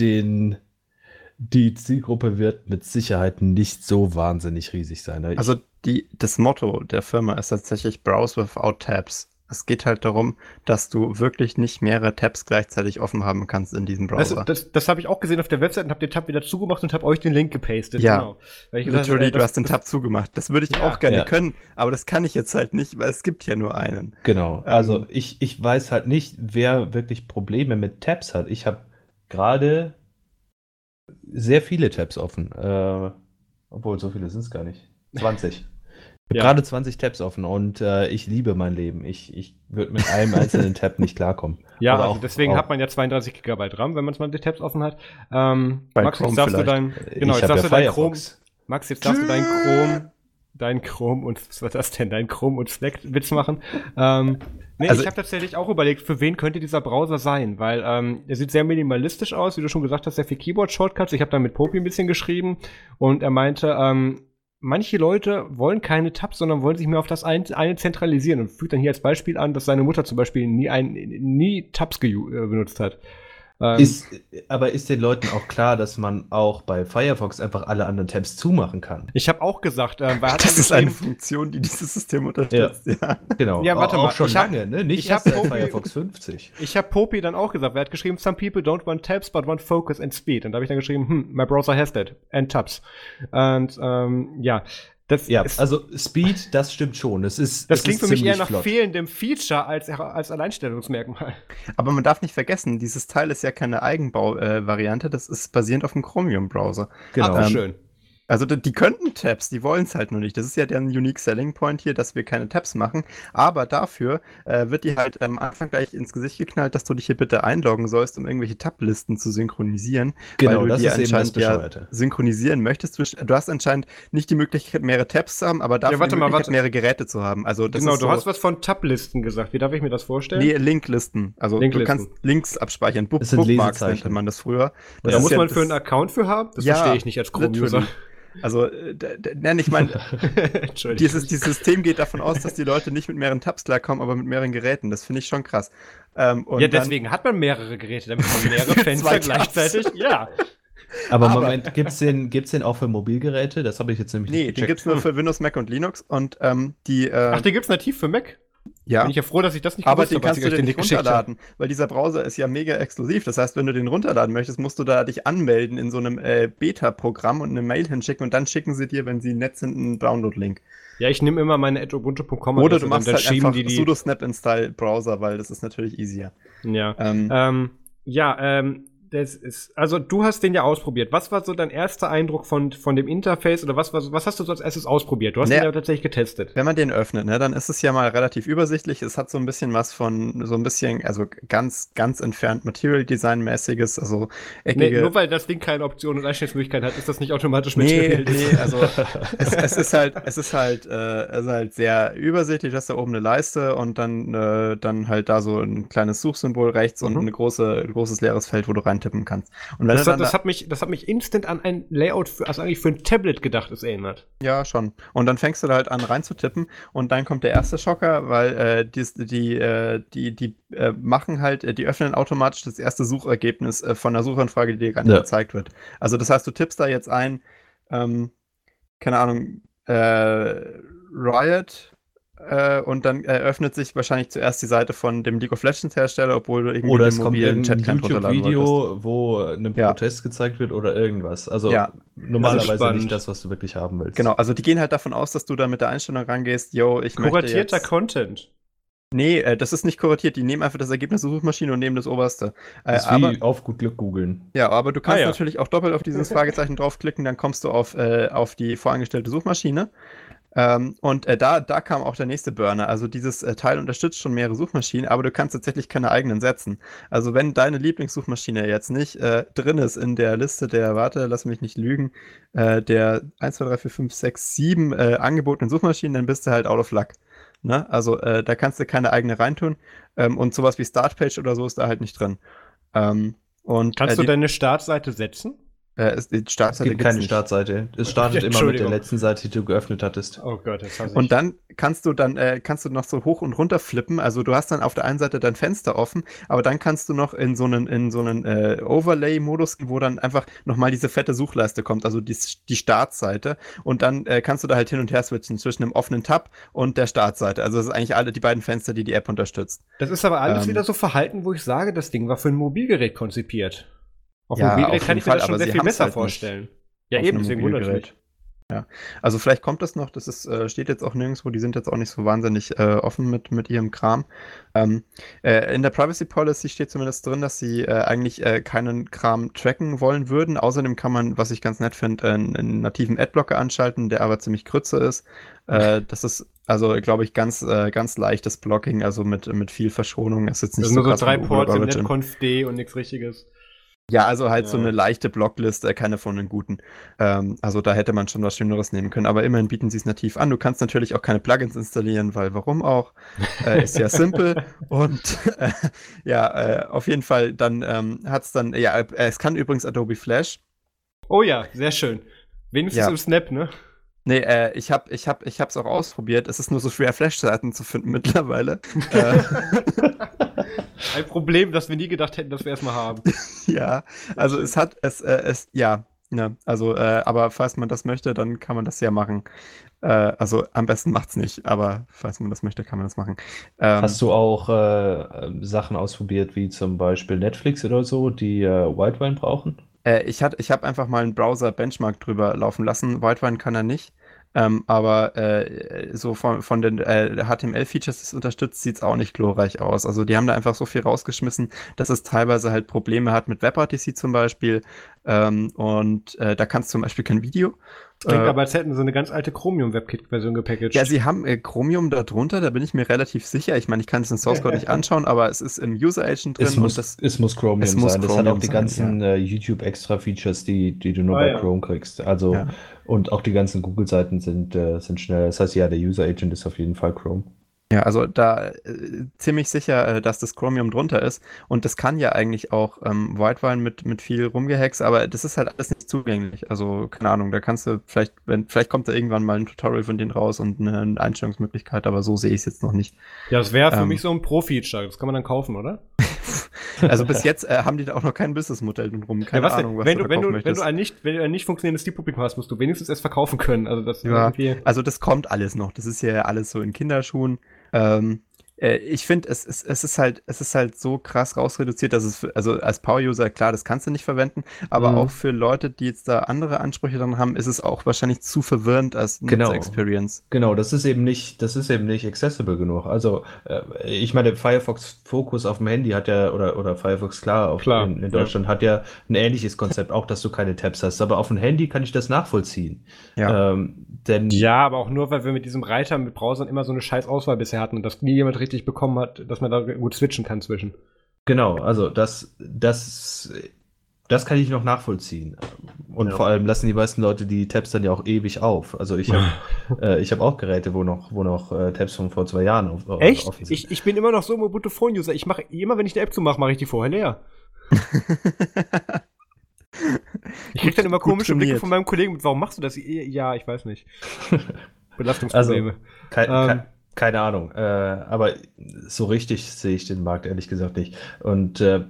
den, die Zielgruppe wird mit Sicherheit nicht so wahnsinnig riesig sein. Ich- Also die, das Motto der Firma ist tatsächlich Browse without Tabs. Es geht halt darum, dass du wirklich nicht mehrere Tabs gleichzeitig offen haben kannst in diesem Browser. das, das habe ich auch gesehen auf der Website und habe den Tab wieder zugemacht und habe euch den Link gepastet. Ja. Genau. Weil ich gesagt äh, du hast den Tab zugemacht. Das würde ich Ja. auch gerne Ja. können, aber das kann ich jetzt halt nicht, weil es gibt ja nur einen. Genau. Ähm, Also ich, ich weiß halt nicht, wer wirklich Probleme mit Tabs hat. Ich habe gerade sehr viele Tabs offen. Äh, obwohl, so viele sind es gar nicht. 20. Ich habe Ja. gerade 20 Tabs offen und äh, ich liebe mein Leben. Ich, ich würde mit einem einzelnen Tab nicht klarkommen. [LAUGHS] Ja, also auch- deswegen auch- hat man ja 32 GB RAM, wenn man es mal die Tabs offen hat. Ähm, Bei Max, Chrome jetzt darfst du vielleicht. dein, genau, ich jetzt darfst ja du dein Chrome. Max, jetzt darfst du dein Chrome, dein Chrome und was war das denn, dein Chrome und Slack Witz machen. Ähm, nee, Also- ich habe tatsächlich auch überlegt, für wen könnte dieser Browser sein, weil ähm, er sieht sehr minimalistisch aus, wie du schon gesagt hast, sehr viel Keyboard-Shortcuts. Ich habe da mit Popi ein bisschen geschrieben und er meinte, ähm, manche Leute wollen keine Tabs, sondern wollen sich mehr auf das ein, eine zentralisieren und fügt dann hier als Beispiel an, dass seine Mutter zum Beispiel nie, ein, nie Tabs äh, benutzt hat. Ähm, Ist, aber ist den Leuten auch klar, dass man auch bei Firefox einfach alle anderen Tabs zumachen kann? ich habe auch gesagt, äh, er Das dann ist eine Funktion, die dieses System unterstützt. Ja. Genau. Ja, warte auch mal, schon ich hab- lange, ne? Nicht ich erst hab seit Popi- Firefox 50. Ich habe Popi dann auch gesagt, wer hat geschrieben, some people don't want tabs, but want focus and speed. Und da habe ich dann geschrieben, hm, my browser has that. And tabs. Und ähm, ja, das, Ja, ist, also Speed, das stimmt schon. Es ist, das es klingt ist für mich eher nach flott. fehlendem Feature als, als Alleinstellungsmerkmal. Aber man darf nicht vergessen, dieses Teil ist ja keine Eigenbau-Variante, das ist basierend auf dem Chromium-Browser. Genau. Ähm, schön. Also die, könnten Tabs, die wollen es halt nur nicht. Das ist ja deren Unique Selling Point hier, dass wir keine Tabs machen. Aber dafür äh, wird dir halt am Anfang gleich ins Gesicht geknallt, dass du dich hier bitte einloggen sollst, um irgendwelche Tab-Listen zu synchronisieren. Genau, weil du das dir ist eben das anscheinend ja synchronisieren möchtest. Du du hast anscheinend nicht die Möglichkeit, mehrere Tabs zu haben, aber dafür warte die mal, Möglichkeit, warte. mehrere Geräte zu haben. Also das Genau, ist du so, hast was von Tab-Listen gesagt. Wie darf ich mir das vorstellen? Nee, Linklisten. Also Linklisten. du kannst Links abspeichern. Book Das sind Bookmarks nannte man das früher. Das da muss ja man für einen Account für haben? Das Ja, verstehe ich nicht als Chrome-User. Also, äh, nenn ich meine, Entschuldigung. [LAUGHS] [LAUGHS] dieses, dieses System geht davon aus, dass die Leute nicht mit mehreren Tabs klarkommen, aber mit mehreren Geräten. Das finde ich schon krass. Ähm, und ja, dann- deswegen hat man mehrere Geräte, damit man [LAUGHS] mehrere Fenster gleichzeitig. Ja. Aber, Aber- Moment, gibt's den, gibt's den auch für Mobilgeräte? Das habe ich jetzt nämlich Nee, nicht den gecheckt. gibt's nur für Windows, Mac und Linux. Und ähm, die, äh, Ach, den gibt's nativ für Mac. Ja. Bin ich ja froh, dass ich das nicht Aber gewusst den kannst du dir den nicht runterladen, weil dieser Browser ist ja mega exklusiv. Das heißt, wenn du den runterladen möchtest, musst du da dich anmelden in so einem äh, Beta-Programm und eine Mail hinschicken und dann schicken sie dir, wenn sie nett sind, einen Download-Link. Ja, ich nehme immer meine ubuntu.com Oder du machst dann halt schieben einfach die die. sudo snap install Browser, weil das ist natürlich easier. Ja. Ähm, Ähm, ja, ähm, das ist, also du hast den ja ausprobiert. Was war so dein erster Eindruck von, von dem Interface oder was, was, was hast du so als erstes ausprobiert? Du hast Naja. den ja tatsächlich getestet. Wenn man den öffnet, ne, dann ist es ja mal relativ übersichtlich. Es hat so ein bisschen was von, so ein bisschen, also ganz, ganz entfernt Material Design mäßiges, also Nee, eckige. nur weil das Ding keine Option und Einstellungsmöglichkeiten hat, ist das nicht automatisch Nee, Material nee, also [LAUGHS] es, es ist halt, es ist halt, äh, es ist halt sehr übersichtlich. Du hast da oben eine Leiste und dann, äh, dann halt da so ein kleines Suchsymbol rechts und Mhm. große, ein großes leeres Feld, wo du reintippen kannst. Und wenn Das, hat, das, da, hat mich, das hat mich instant an ein Layout, für, also eigentlich für ein Tablet gedacht, ist erinnert. ja schon. Und dann fängst du da halt an reinzutippen und dann kommt der erste Schocker, weil äh, die, die, äh, die, die äh, machen halt, äh, die öffnen automatisch das erste Suchergebnis äh, von der Suchanfrage, die dir gar nicht Ja. gezeigt wird. Also das heißt, du tippst da jetzt ein, ähm, keine Ahnung, äh, Riot äh, und dann eröffnet sich wahrscheinlich zuerst die Seite von dem League of Legends Hersteller, obwohl du irgendwie Oder es kommt wolltest. YouTube-Video, wo ein Ja. Protest gezeigt wird oder irgendwas. Also Ja. normalerweise spannend. nicht das, was du wirklich haben willst. Genau, also die gehen halt davon aus, dass du da mit der Einstellung rangehst, yo, ich möchte Kuratierter jetzt... Content. Nee, äh, das ist nicht kuratiert, die nehmen einfach das Ergebnis der Suchmaschine und nehmen das oberste. Äh, Das ist aber, wie auf gut Glück googeln. ja, aber du kannst Ah, ja. natürlich auch doppelt auf dieses Fragezeichen draufklicken, dann kommst du auf, äh, auf die vorangestellte Suchmaschine. Ähm, und äh, da, da kam auch der nächste Burner. Also dieses äh, Teil unterstützt schon mehrere Suchmaschinen, aber du kannst tatsächlich keine eigenen setzen. Also wenn deine Lieblingssuchmaschine jetzt nicht äh, drin ist in der Liste der, warte, lass mich nicht lügen, äh, der 1, 2, 3, 4, 5, 6, 7 äh, angebotenen Suchmaschinen, dann bist du halt out of luck. Ne? Also äh, da kannst du keine eigene reintun. Ähm, und sowas wie Startpage oder so ist da halt nicht drin. Ähm, und Kannst äh, du deine Startseite setzen? Äh, ist, die Es Startseite gibt gibt's keine nicht. Startseite. Es startet [LAUGHS] immer mit der letzten Seite, die du geöffnet hattest. Oh Gott, das ich. Und dann kannst du dann äh, kannst du noch so hoch und runter flippen. Also du hast dann auf der einen Seite dein Fenster offen, aber dann kannst du noch in so einen in so einen äh, Overlay-Modus, gehen, wo dann einfach nochmal diese fette Suchleiste kommt, also die, die Startseite. Und dann äh, kannst du da halt hin und her switchen zwischen dem offenen Tab und der Startseite. Also das sind eigentlich alle die beiden Fenster, die die App unterstützt. Das ist aber alles Ähm, wieder so Verhalten, wo ich sage, das Ding war für ein Mobilgerät konzipiert. Auf Ja, Mobilgerät auf kann ich mir das schon sehr viel besser halt vorstellen. Ja, eben, deswegen wundert mich. Mobilgerät. Ja, also vielleicht kommt das noch, das ist, äh, steht jetzt auch nirgendwo, die sind jetzt auch nicht so wahnsinnig äh, offen mit, mit ihrem Kram. Ähm, äh, in der Privacy Policy steht zumindest drin, dass sie äh, eigentlich äh, keinen Kram tracken wollen würden. Außerdem kann man, was ich ganz nett finde, einen, einen nativen Adblocker anschalten, der aber ziemlich krütze ist. Äh, [LAUGHS] das ist also, glaube ich, ganz, äh, ganz leichtes Blocking, also mit, mit viel Verschonung. Es ist jetzt Das nicht sind nur so drei Ports im netconf.d und nichts richtiges. Ja, also halt so Ja. eine leichte Blockliste, keine von den guten. Ähm, also da hätte man schon was Schöneres nehmen können, aber immerhin bieten sie es nativ an. Du kannst natürlich auch keine Plugins installieren, weil warum auch? Äh, ist ja [LAUGHS] simpel. Und [LAUGHS] äh, ja, äh, auf jeden Fall, dann ähm, hat es dann, ja, äh, es kann übrigens Adobe Flash. Oh ja, sehr schön. Wenigstens Ja. im Snap, ne? Nee, äh, ich hab, ich hab, ich hab's auch ausprobiert. Es ist nur so schwer, Flash-Seiten zu finden [LAUGHS] mittlerweile. äh, Ein Problem, das wir nie gedacht hätten, dass wir erstmal haben. [LAUGHS] ja, also es hat, es, äh, es, ja, ne, also, äh, aber falls man das möchte, dann kann man das ja machen. Äh, also am besten macht's nicht, aber falls man das möchte, kann man das machen. Ähm, Hast du auch äh, Sachen ausprobiert, wie zum Beispiel Netflix oder so, die äh, Whitewine brauchen? Äh, ich hat, ich habe einfach mal einen Browser-Benchmark drüber laufen lassen. Whitewine kann er nicht. Ähm, aber äh, so von, von den äh, HTML-Features, die es unterstützt, sieht es auch nicht glorreich aus. Also die haben da einfach so viel rausgeschmissen, dass es teilweise halt Probleme hat mit WebRTC zum Beispiel. Ähm, und äh, da kannst du zum Beispiel kein Video. Klingt Äh, aber, als hätten sie eine ganz alte Chromium-WebKit-Version gepackaged. Ja, sie haben äh, Chromium da drunter, da bin ich mir relativ sicher. Ich meine, ich kann es in Source Code nicht anschauen, aber es ist im User Agent drin Es und muss, das. es muss Chromium es muss sein. Das hat Chromium auch die sein, ganzen äh, YouTube-Extra-Features, die, die du nur Ah, bei ja. Chrome kriegst. Also, Ja. und auch die ganzen Google-Seiten sind, äh, sind schnell. Das heißt, ja, der User Agent ist auf jeden Fall Chrome. Ja, also da äh, ziemlich sicher, äh, dass das Chromium drunter ist. Und das kann ja eigentlich auch ähm, Whitewine mit, mit viel rumgehext, aber das ist halt alles nicht zugänglich. Also, keine Ahnung, da kannst du vielleicht, wenn, vielleicht kommt da irgendwann mal ein Tutorial von denen raus und eine, eine Einstellungsmöglichkeit, aber so sehe ich es jetzt noch nicht. Ja, das wäre für Ähm. mich so ein Pro-Feature. Das kann man dann kaufen, oder? [LAUGHS] Also bis jetzt äh, haben die da auch noch kein Businessmodell drum. Keine ja, was Ahnung, was wenn du du, wenn, du, wenn möchtest. du ein nicht, wenn du ein nicht funktionierendes Steam-Publikum hast, musst du wenigstens es verkaufen können. Also das Ja, irgendwie. also das kommt alles noch. Das ist ja alles so in Kinderschuhen. Ähm, äh, ich finde, es, es, es ist halt, es ist halt so krass rausreduziert, dass es, für, also als Power-User, klar, das kannst du nicht verwenden, aber Mhm. auch für Leute, die jetzt da andere Ansprüche dran haben, ist es auch wahrscheinlich zu verwirrend als Genau. Nutzer-Experience. Genau, das ist eben nicht, das ist eben nicht accessible genug. Also, äh, ich meine, Firefox Focus auf dem Handy hat ja, oder, oder Firefox klar, auf, Klar, in, in ja. Deutschland hat ja ein ähnliches Konzept, auch dass du keine Tabs hast. Aber auf dem Handy kann ich das nachvollziehen. Ja. Ähm, denn Ja, aber auch nur, weil wir mit diesem Reiter mit Browsern immer so eine scheiß Auswahl bisher hatten und das nie jemand richtig bekommen hat, dass man da gut switchen kann zwischen. Genau, also das, das, das kann ich noch nachvollziehen. Und Ja. vor allem lassen die meisten Leute die Tabs dann ja auch ewig auf. Also ich habe [LAUGHS] äh, ich hab auch Geräte, wo noch, wo noch äh, Tabs von vor zwei Jahren auf, auf- Echt? offen sind. Ich, ich bin immer noch so ein Ubuntu Phone User. Ich mache immer, wenn ich eine App zumache, mache ich die vorher leer. [LAUGHS] Ich krieg dann immer komische Blicke von meinem Kollegen mit, warum machst du das? Ja, ich weiß nicht. [LAUGHS] Belastungsprobleme. Kei- Ähm. kei- keine Ahnung. Äh, aber so richtig sehe ich den Markt ehrlich gesagt nicht. Und äh,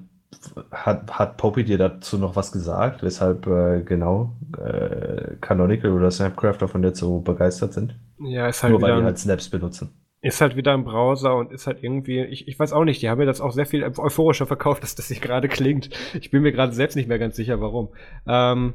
hat, hat Popey dir dazu noch was gesagt, weshalb äh, genau äh, Canonical oder Snapcraft davon jetzt so begeistert sind? Ja, ist halt Nur weil die halt Snaps benutzen. Ist halt wieder im Browser und ist halt irgendwie, ich, ich weiß auch nicht, die haben mir das auch sehr viel euphorischer verkauft, [LAUGHS] dass das hier gerade klingt. Ich bin mir gerade selbst nicht mehr ganz sicher, warum. Ähm,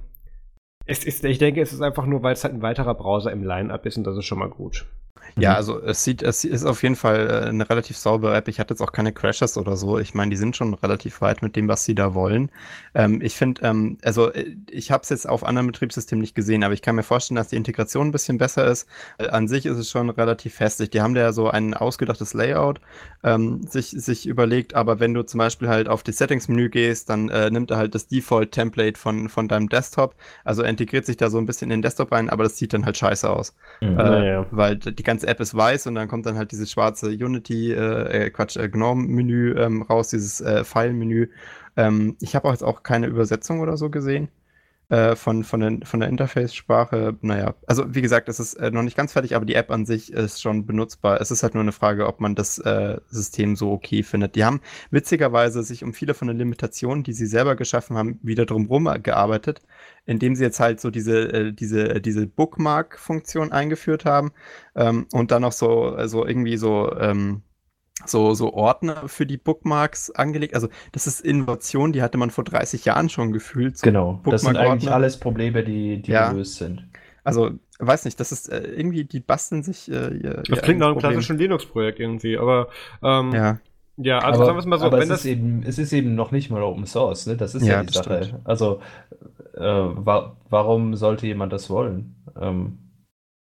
es ist, ich denke, es ist einfach nur, weil es halt ein weiterer Browser im Line-Up ist und das ist schon mal gut. Ja, Mhm. also es sieht, es ist auf jeden Fall äh, eine relativ saubere App. Ich hatte jetzt auch keine Crashes oder so. Ich meine, die sind schon relativ weit mit dem, was sie da wollen. Ähm, ich finde, ähm, also äh, ich habe es jetzt auf anderen Betriebssystemen nicht gesehen, aber ich kann mir vorstellen, dass die Integration ein bisschen besser ist. Äh, an sich ist es schon relativ festig. Die haben da ja so ein ausgedachtes Layout ähm, sich, sich überlegt, aber wenn du zum Beispiel halt auf die Settings-Menü gehst, dann äh, nimmt er halt das Default-Template von, von deinem Desktop. Also er integriert sich da so ein bisschen in den Desktop rein, aber das sieht dann halt scheiße aus. Mhm. Äh, Naja. Weil d- die ganze App ist weiß und dann kommt dann halt dieses schwarze Unity, äh, äh, Quatsch, äh, GNOME-Menü ähm, raus, dieses äh, File-Menü. Ähm, ich habe auch jetzt auch keine Übersetzung oder so gesehen äh, von, von, den, von der Interface-Sprache. Naja, also wie gesagt, es ist äh, noch nicht ganz fertig, aber die App an sich ist schon benutzbar. Es ist halt nur eine Frage, ob man das äh, System so okay findet. Die haben witzigerweise sich um viele von den Limitationen, die sie selber geschaffen haben, wieder drumherum gearbeitet, indem sie jetzt halt so diese, äh, diese, diese Bookmark-Funktion eingeführt haben ähm, und dann noch so, also irgendwie so, ähm, so, so Ordner für die Bookmarks angelegt. Also das ist Innovation, die hatte man vor 30 Jahren schon gefühlt. So Genau, das sind eigentlich alles Probleme, die, die Ja. gelöst sind. Also, weiß nicht, das ist äh, irgendwie, die basteln sich äh, ihr, Das ihr klingt nach einem klassischen Linux-Projekt irgendwie, aber ähm, ja. Ja, also aber sagen wir es mal so, aber wenn es, das ist eben, es ist eben noch nicht mal Open Source, ne? Das ist ja, Ja, die Sache. stimmt. Also, äh, wa warum sollte jemand das wollen? Ähm,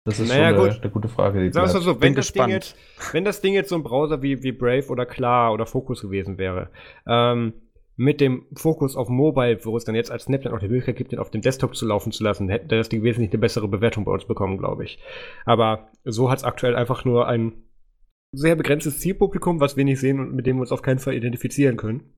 das ist Naja, schon eine, gut. eine gute Frage. Die mal bleibt. so, bin wenn das, Ding jetzt, wenn das Ding jetzt so ein Browser wie, wie Brave oder Klar oder Focus gewesen wäre, ähm, mit dem Fokus auf Mobile, wo es dann jetzt als Snapchat auch die Möglichkeit gibt, den auf dem Desktop zu laufen zu lassen, hätte das Ding wesentlich eine bessere Bewertung bei uns bekommen, glaube ich. Aber so hat es aktuell einfach nur ein sehr begrenztes Zielpublikum, was wir nicht sehen und mit dem wir uns auf keinen Fall identifizieren können.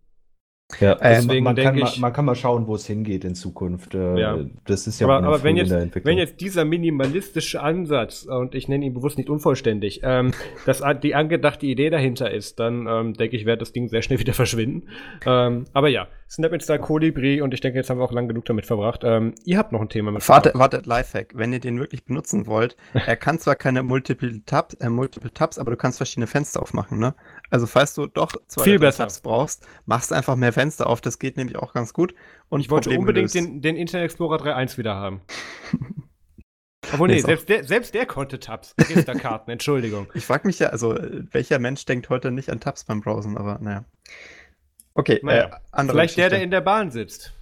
Ja, Äh, deswegen man, kann ich- man kann mal schauen, wo es hingeht in Zukunft. Äh, Ja. Das ist ja aber, aber wenn, in jetzt, der Entwicklung. wenn jetzt dieser minimalistische Ansatz, und ich nenne ihn bewusst nicht unvollständig, ähm, [LAUGHS] dass die angedachte Idee dahinter ist, dann ähm, denke ich, wird das Ding sehr schnell [LAUGHS] wieder verschwinden. Ähm, aber ja, Snap Install Colibri und ich denke, jetzt haben wir auch lang genug damit verbracht. Ähm, ihr habt noch ein Thema mit. Warte, warte, Lifehack. Wenn ihr den wirklich benutzen wollt, er kann zwar keine Multiple Tabs, äh, Multiple Tabs, aber du kannst verschiedene Fenster aufmachen, ne? Also falls du doch zwei Viel besser. Tabs brauchst, machst einfach mehr Fenster auf. Das geht nämlich auch ganz gut. Und Ich wollte Problem unbedingt den, den Internet Explorer 3.1 wieder haben. [LAUGHS] Obwohl, Nee, nee, selbst der, selbst der konnte Tabs. Registerkarten, [LAUGHS] Entschuldigung. Ich frage mich ja, also welcher Mensch denkt heute nicht an Tabs beim Browsen, aber naja. Okay, Naja, äh, andere Vielleicht der, der Geschichte. in der Bahn sitzt.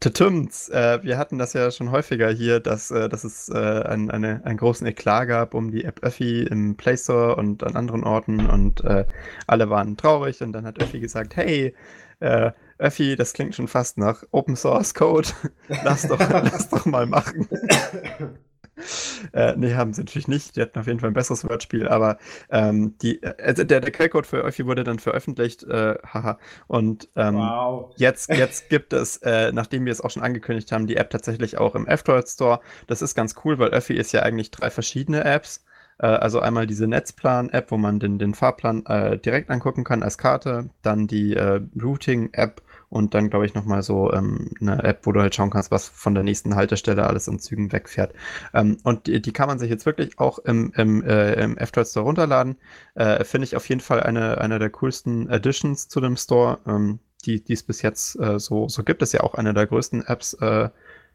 Tütüms, äh, wir hatten das ja schon häufiger hier, dass, äh, dass es äh, ein, eine, einen großen Eklat gab um die App Öffi im Play Store und an anderen Orten und äh, alle waren traurig und dann hat Öffi gesagt, hey, äh, Öffi, das klingt schon fast nach Open Source Code, [LAUGHS] lass doch, [LAUGHS] lass doch mal machen. [LAUGHS] [LAUGHS] Äh, nee, haben sie natürlich nicht. Die hatten auf jeden Fall ein besseres Wortspiel, aber ähm, die, also der, der Quellcode für Öffi wurde dann veröffentlicht, äh, haha. Und ähm, Wow. Jetzt, jetzt gibt es, äh, nachdem wir es auch schon angekündigt haben, die App tatsächlich auch im F-Droid Store. Das ist ganz cool, weil Öffi ist ja eigentlich drei verschiedene Apps. Äh, also einmal diese Netzplan-App, wo man den, den Fahrplan äh, direkt angucken kann als Karte. Dann die äh, Routing-App und dann, glaube ich, nochmal so ähm, eine App, wo du halt schauen kannst, was von der nächsten Haltestelle alles an Zügen wegfährt. Ähm, und die, die kann man sich jetzt wirklich auch im, im, äh, im F-Droid Store runterladen. Äh, Finde ich auf jeden Fall eine, eine der coolsten Additions zu dem Store. Ähm, die es bis jetzt äh, so, so gibt. Es ja auch eine der größten Apps, äh,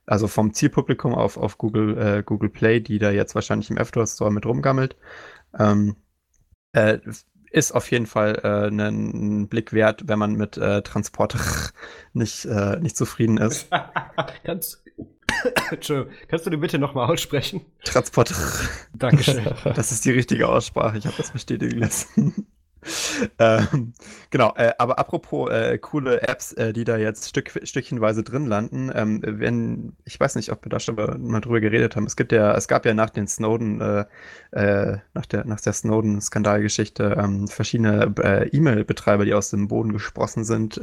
also vom Zielpublikum auf, auf Google, äh, Google Play, die da jetzt wahrscheinlich im App Store mit rumgammelt. Ähm, äh, ist auf jeden Fall äh, einen Blick wert, wenn man mit äh, Transport [LAUGHS] nicht, äh, nicht zufrieden ist. [LAUGHS] Kannst, [COUGHS] Entschuldigung, kannst du die bitte nochmal aussprechen? Transport, Dankeschön. [LAUGHS] das ist die richtige Aussprache. Ich habe das bestätigen lassen. [LAUGHS] ähm, genau, äh, aber apropos äh, coole Apps, äh, die da jetzt Stück, stückchenweise drin landen, ähm, wenn, ich weiß nicht, ob wir da schon mal drüber geredet haben, es gibt ja, es gab ja nach den Snowden, äh, äh, nach der, nach der Snowden-Skandalgeschichte ähm, verschiedene äh, E-Mail-Betreiber, die aus dem Boden gesprossen sind,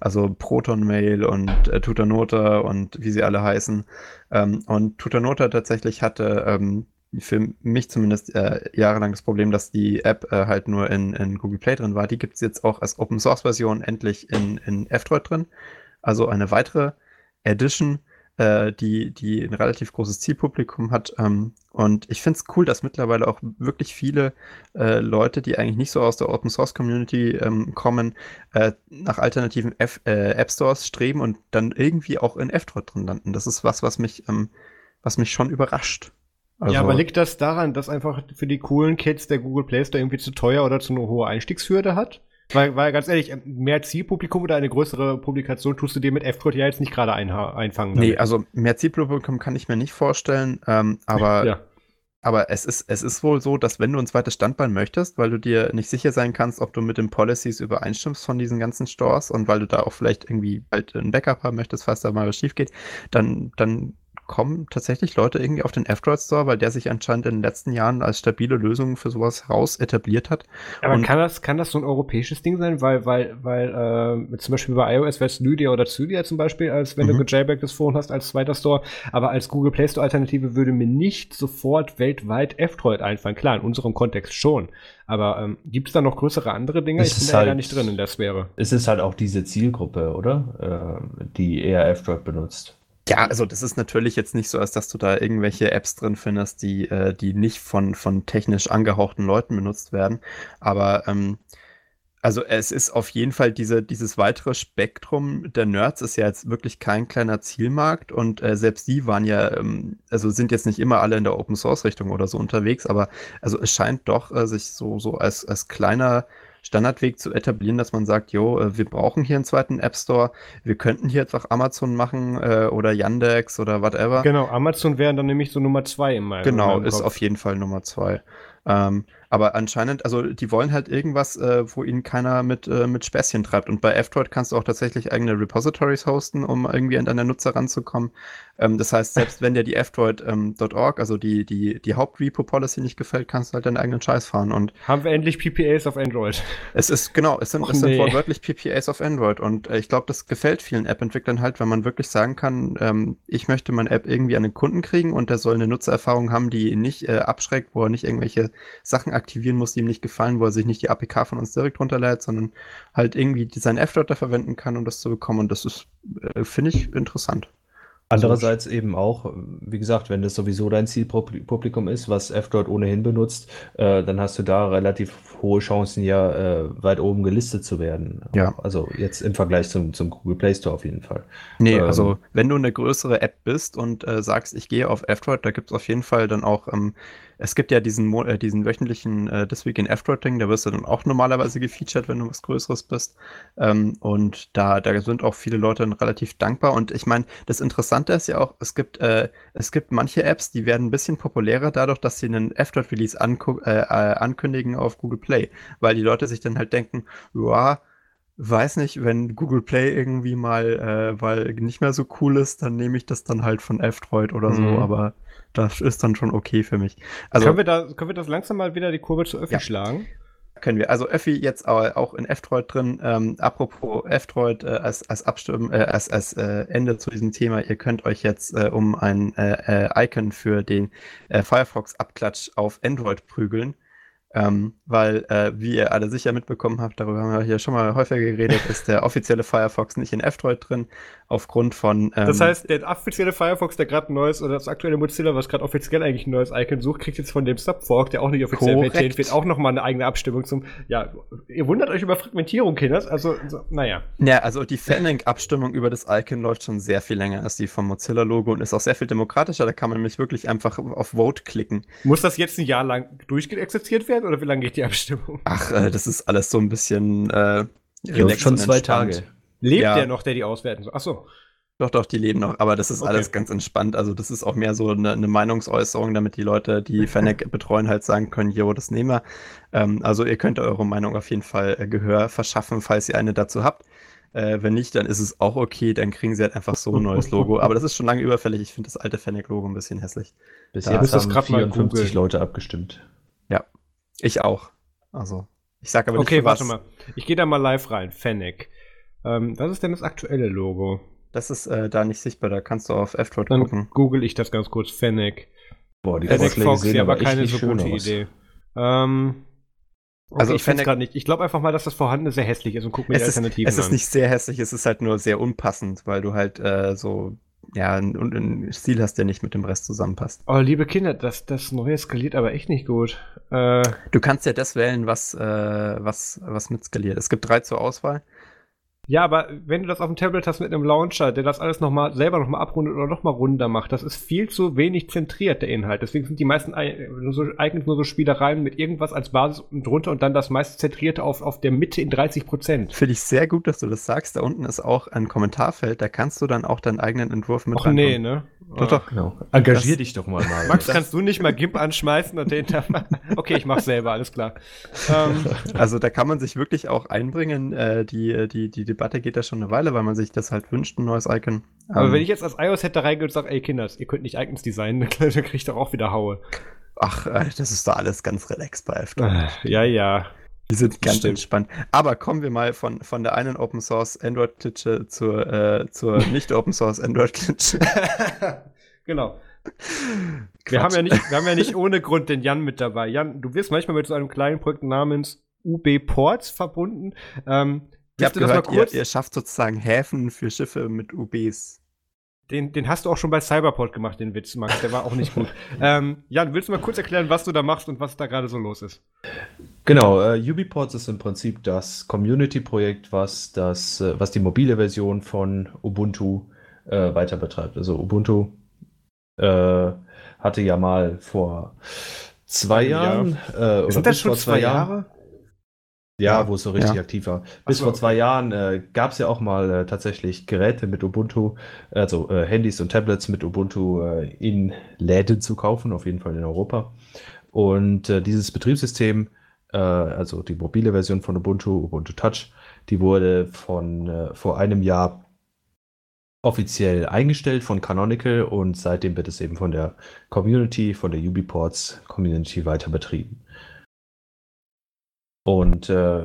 also Proton-Mail und Tutanota und wie sie alle heißen. Ähm, und Tutanota tatsächlich hatte ähm, für mich zumindest äh, jahrelang das Problem, dass die App äh, halt nur in, in Google Play drin war. Die gibt es jetzt auch als Open Source Version endlich in, in F-Droid drin. Also eine weitere Edition, äh, die, die ein relativ großes Zielpublikum hat. Ähm, und ich finde es cool, dass mittlerweile auch wirklich viele äh, Leute, die eigentlich nicht so aus der Open Source Community ähm, kommen, äh, nach alternativen F äh, App Stores streben und dann irgendwie auch in F-Droid drin landen. Das ist was, was mich, ähm, was mich schon überrascht. Also, ja, aber liegt das daran, dass einfach für die coolen Kids der Google Play Store irgendwie zu teuer oder zu eine hohe Einstiegshürde hat? Weil, weil ganz ehrlich, mehr Zielpublikum oder eine größere Publikation tust du dir mit F-Code ja jetzt nicht gerade ein, einfangen. Damit. Nee, also mehr Zielpublikum kann ich mir nicht vorstellen, ähm, aber, [LAUGHS] ja. aber es, ist, es ist wohl so, dass wenn du ein zweites Standbein möchtest, weil du dir nicht sicher sein kannst, ob du mit den Policies übereinstimmst von diesen ganzen Stores und weil du da auch vielleicht irgendwie bald ein Backup haben möchtest, falls da mal was schief geht, dann, dann kommen tatsächlich Leute irgendwie auf den F-Droid Store, weil der sich anscheinend in den letzten Jahren als stabile Lösung für sowas heraus etabliert hat. Aber und kann das, kann das so ein europäisches Ding sein? Weil, weil, weil äh, zum Beispiel bei iOS wäre es Lydia oder Zydia zum Beispiel, als wenn mhm. du gejailbreak das Phone hast als zweiter Store. Aber als Google Play Store Alternative würde mir nicht sofort weltweit F-Droid einfallen. Klar, in unserem Kontext schon. Aber ähm, gibt es da noch größere andere Dinge? ich bin da halt, gar nicht drin in der Sphäre. Es ist halt auch diese Zielgruppe, oder? Äh, die eher F-Droid benutzt. Ja, also das ist natürlich jetzt nicht so, als dass du da irgendwelche Apps drin findest, die, äh, die nicht von, von technisch angehauchten Leuten benutzt werden. Aber ähm, also es ist auf jeden Fall diese, dieses weitere Spektrum der Nerds ist ja jetzt wirklich kein kleiner Zielmarkt und äh, selbst die waren ja, ähm, also sind jetzt nicht immer alle in der Open Source Richtung oder so unterwegs, aber also es scheint doch äh, sich so, so als, als kleiner Standardweg zu etablieren, dass man sagt, jo, äh, wir brauchen hier einen zweiten App Store, wir könnten hier auch Amazon machen äh, oder Yandex oder whatever. Genau, Amazon wäre dann nämlich so Nummer zwei meinem Genau, ist auf jeden Fall Nummer zwei. Ähm, aber anscheinend, also die wollen halt irgendwas, äh, wo ihnen keiner mit, äh, mit Späßchen treibt. Und bei F-Droid kannst du auch tatsächlich eigene Repositories hosten, um irgendwie an deine Nutzer ranzukommen. Ähm, das heißt, selbst wenn dir die F-Droid.org, ähm, also die, die, die Haupt-Repo-Policy nicht gefällt, kannst du halt deinen eigenen Scheiß fahren. Und Haben wir endlich PPAs auf Android? Es ist, genau, es sind, Och, es sind nee. wortwörtlich PPAs auf Android. Und äh, ich glaube, das gefällt vielen App-Entwicklern halt, wenn man wirklich sagen kann, ähm, ich möchte meine App irgendwie an den Kunden kriegen und der soll eine Nutzererfahrung haben, die ihn nicht äh, abschreckt, wo er nicht irgendwelche Sachen aktivieren muss, die ihm nicht gefallen, wo er sich nicht die APK von uns direkt runterlädt, sondern halt irgendwie sein F-Dot verwenden kann, um das zu bekommen. Und das ist, äh, finde ich, interessant. Andererseits eben auch, wie gesagt, wenn das sowieso dein Zielpublikum ist, was F-Dot ohnehin benutzt, äh, dann hast du da relativ hohe Chancen, ja äh, weit oben gelistet zu werden. Ja. Also jetzt im Vergleich zum, zum Google Play Store auf jeden Fall. Nee, ähm, also wenn du eine größere App bist und äh, sagst, ich gehe auf F-Droid, da gibt es auf jeden Fall dann auch ähm, es gibt ja diesen, äh, diesen wöchentlichen äh, This Week in F-Ding, da wirst du dann auch normalerweise gefeatured, wenn du was Größeres bist. Ähm, und da, da sind auch viele Leute dann relativ dankbar. Und ich meine, das Interessante ist ja auch, es gibt, äh, es gibt manche Apps, die werden ein bisschen populärer dadurch, dass sie einen F-Release äh, äh, ankündigen auf Google Play, weil die Leute sich dann halt denken, ja, weiß nicht, wenn Google Play irgendwie mal, äh, weil nicht mehr so cool ist, dann nehme ich das dann halt von F-Droid oder so, mhm. aber das ist dann schon okay für mich. Also, können, wir da, können wir das langsam mal wieder die Kurve zu Öffi ja. schlagen? Können wir. Also Öffi jetzt auch in F-Droid drin. Ähm, apropos F-Droid äh, als, als Abstimmen, äh, als, als äh, Ende zu diesem Thema. Ihr könnt euch jetzt äh, um ein äh, äh, Icon für den Firefox-Abklatsch auf Android prügeln. Ähm, weil, äh, wie ihr alle sicher mitbekommen habt, darüber haben wir hier schon mal häufiger geredet, [LAUGHS] ist der offizielle Firefox nicht in F-Droid drin, aufgrund von. Ähm, das heißt, der offizielle Firefox, der gerade ein neues, oder das aktuelle Mozilla, was gerade offiziell eigentlich ein neues Icon sucht, kriegt jetzt von dem Subfork, der auch nicht offiziell maintained wird, auch nochmal eine eigene Abstimmung zum. Ja, ihr wundert euch über Fragmentierung, Kinders, also, so, naja. Ja, also die Fanlink-Abstimmung über das Icon läuft schon sehr viel länger als die vom Mozilla-Logo und ist auch sehr viel demokratischer, da kann man nämlich wirklich einfach auf Vote klicken. Muss das jetzt ein Jahr lang werden? werden oder wie lange geht die Abstimmung? Ach, äh, das ist alles so ein bisschen äh, Läuft schon zwei Tage. Lebt ja. der noch, der die auswerten soll? Ach so. Doch, doch, die leben noch, aber das ist okay. alles ganz entspannt. Also, das ist auch mehr so eine, eine Meinungsäußerung, damit die Leute, die Fennec betreuen, halt sagen können, jo, das nehmen wir. Ähm, also, ihr könnt eure Meinung auf jeden Fall äh, Gehör verschaffen, falls ihr eine dazu habt. Äh, wenn nicht, dann ist es auch okay, dann kriegen sie halt einfach so ein neues Logo. Aber das ist schon lange überfällig. Ich finde das alte Fennec-Logo ein bisschen hässlich. Bis da jetzt haben 54 Leute abgestimmt. Ja, ich auch. Also, ich sage aber nicht Okay, warte mal. Ich gehe da mal live rein. Fennec. Ähm, was ist denn das aktuelle Logo? Das ist äh, da nicht sichtbar, da kannst du auf F-Droid gucken. google ich das ganz kurz. Fennec. Boah, die Fennec Fox, ja, aber keine so gute aus. Idee. Ähm, okay, also ich finde gerade nicht. Ich glaube einfach mal, dass das Vorhandene sehr hässlich ist und guck mir die Alternativen ist, Es ist nicht sehr hässlich, es ist halt nur sehr unpassend, weil du halt äh, so ja, und ein Stil hast, der nicht mit dem Rest zusammenpasst. Oh, liebe Kinder, das, das neue skaliert aber echt nicht gut. Äh, du kannst ja das wählen, was, äh, was, was mit skaliert. Es gibt drei zur Auswahl. Ja, aber wenn du das auf dem Tablet hast mit einem Launcher, der das alles noch mal, selber nochmal abrundet oder nochmal runder macht, das ist viel zu wenig zentriert, der Inhalt. Deswegen sind die meisten so, eigentlich nur so Spielereien mit irgendwas als Basis und drunter und dann das meist zentrierte auf, auf der Mitte in 30 Prozent. Finde ich sehr gut, dass du das sagst. Da unten ist auch ein Kommentarfeld, da kannst du dann auch deinen eigenen Entwurf mit Ach nee, ne? Doch, doch. Genau. Engagier das, dich doch mal, mal. Max, kannst du nicht mal GIMP anschmeißen und den da [LAUGHS] Okay, ich mach's selber, alles klar. Ähm, also da kann man sich wirklich auch einbringen. Äh, die, die, die Debatte geht da schon eine Weile, weil man sich das halt wünscht, ein neues Icon. Aber ähm, wenn ich jetzt als iOS hätte reingehe und sage, ey Kinders, ihr könnt nicht Icons designen, [LAUGHS] dann kriege ich doch auch wieder Haue. Ach, äh, das ist doch alles ganz relaxed bei After. Äh, ja, ja. Die sind ganz Stimmt. entspannt. Aber kommen wir mal von, von der einen Open Source Android-Klitsche zur, äh, zur [LAUGHS] nicht Open Source Android-Klitsche. [LAUGHS] genau. Wir haben, ja nicht, wir haben ja nicht ohne Grund den Jan mit dabei. Jan, du wirst manchmal mit so einem kleinen Projekt namens UB Ports verbunden. Ähm, ich habe gehört, ihr, ihr, schafft sozusagen Häfen für Schiffe mit UBs. Den, den hast du auch schon bei Cyberport gemacht, den Witz, Max. Der war auch nicht gut. [LAUGHS] ähm, Jan, willst du mal kurz erklären, was du da machst und was da gerade so los ist? Genau, äh, UbiPorts ist im Prinzip das Community-Projekt, was, das, äh, was die mobile Version von Ubuntu äh, weiter betreibt. Also Ubuntu äh, hatte ja mal vor zwei Jahren. Äh, Sind das schon zwei Jahre? Jahre? Ja, wo es so richtig ja. aktiv war. Bis so. vor zwei Jahren äh, gab es ja auch mal äh, tatsächlich Geräte mit Ubuntu, also äh, Handys und Tablets mit Ubuntu äh, in Läden zu kaufen, auf jeden Fall in Europa. Und äh, dieses Betriebssystem, äh, also die mobile Version von Ubuntu, Ubuntu Touch, die wurde von vor einem Jahr offiziell eingestellt von Canonical und seitdem wird es eben von der Community, von der UbiPorts Community weiter betrieben. Und äh,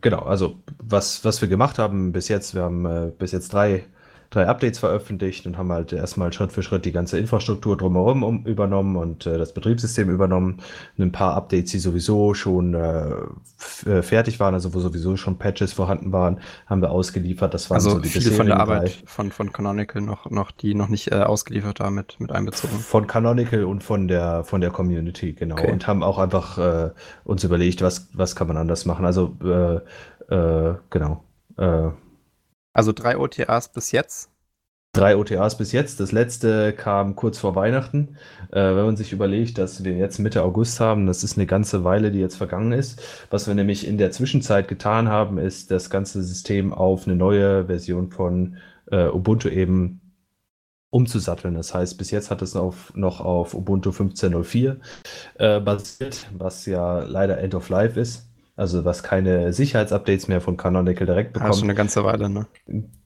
genau, also was, was wir gemacht haben bis jetzt, wir haben äh, bis jetzt drei drei Updates veröffentlicht und haben halt erstmal Schritt für Schritt die ganze Infrastruktur drumherum um, übernommen und äh, das Betriebssystem übernommen. Ein paar Updates, die sowieso schon äh, äh, fertig waren, also wo sowieso schon Patches vorhanden waren, haben wir ausgeliefert. Das waren also so die viele von der Arbeit von, von Canonical noch, noch, die noch nicht äh, ausgeliefert haben, mit, mit einbezogen. Von Canonical und von der, von der Community, genau. Okay. Und haben auch einfach äh, uns überlegt, was, was kann man anders machen. Also, äh, genau. Also drei OTAs bis jetzt? Drei OTAs bis jetzt. Das letzte kam kurz vor Weihnachten. Äh, wenn man sich überlegt, dass wir jetzt Mitte August haben, das ist eine ganze Weile, die jetzt vergangen ist. Was wir nämlich in der Zwischenzeit getan haben, ist das ganze System auf eine neue Version von äh, Ubuntu eben umzusatteln. Das heißt, bis jetzt hat es auf, noch auf Ubuntu 15.04 äh, basiert, was ja leider End of Life ist. Also was keine Sicherheitsupdates mehr von Canonical direkt bekommt. Schon eine ganze Weile, ne?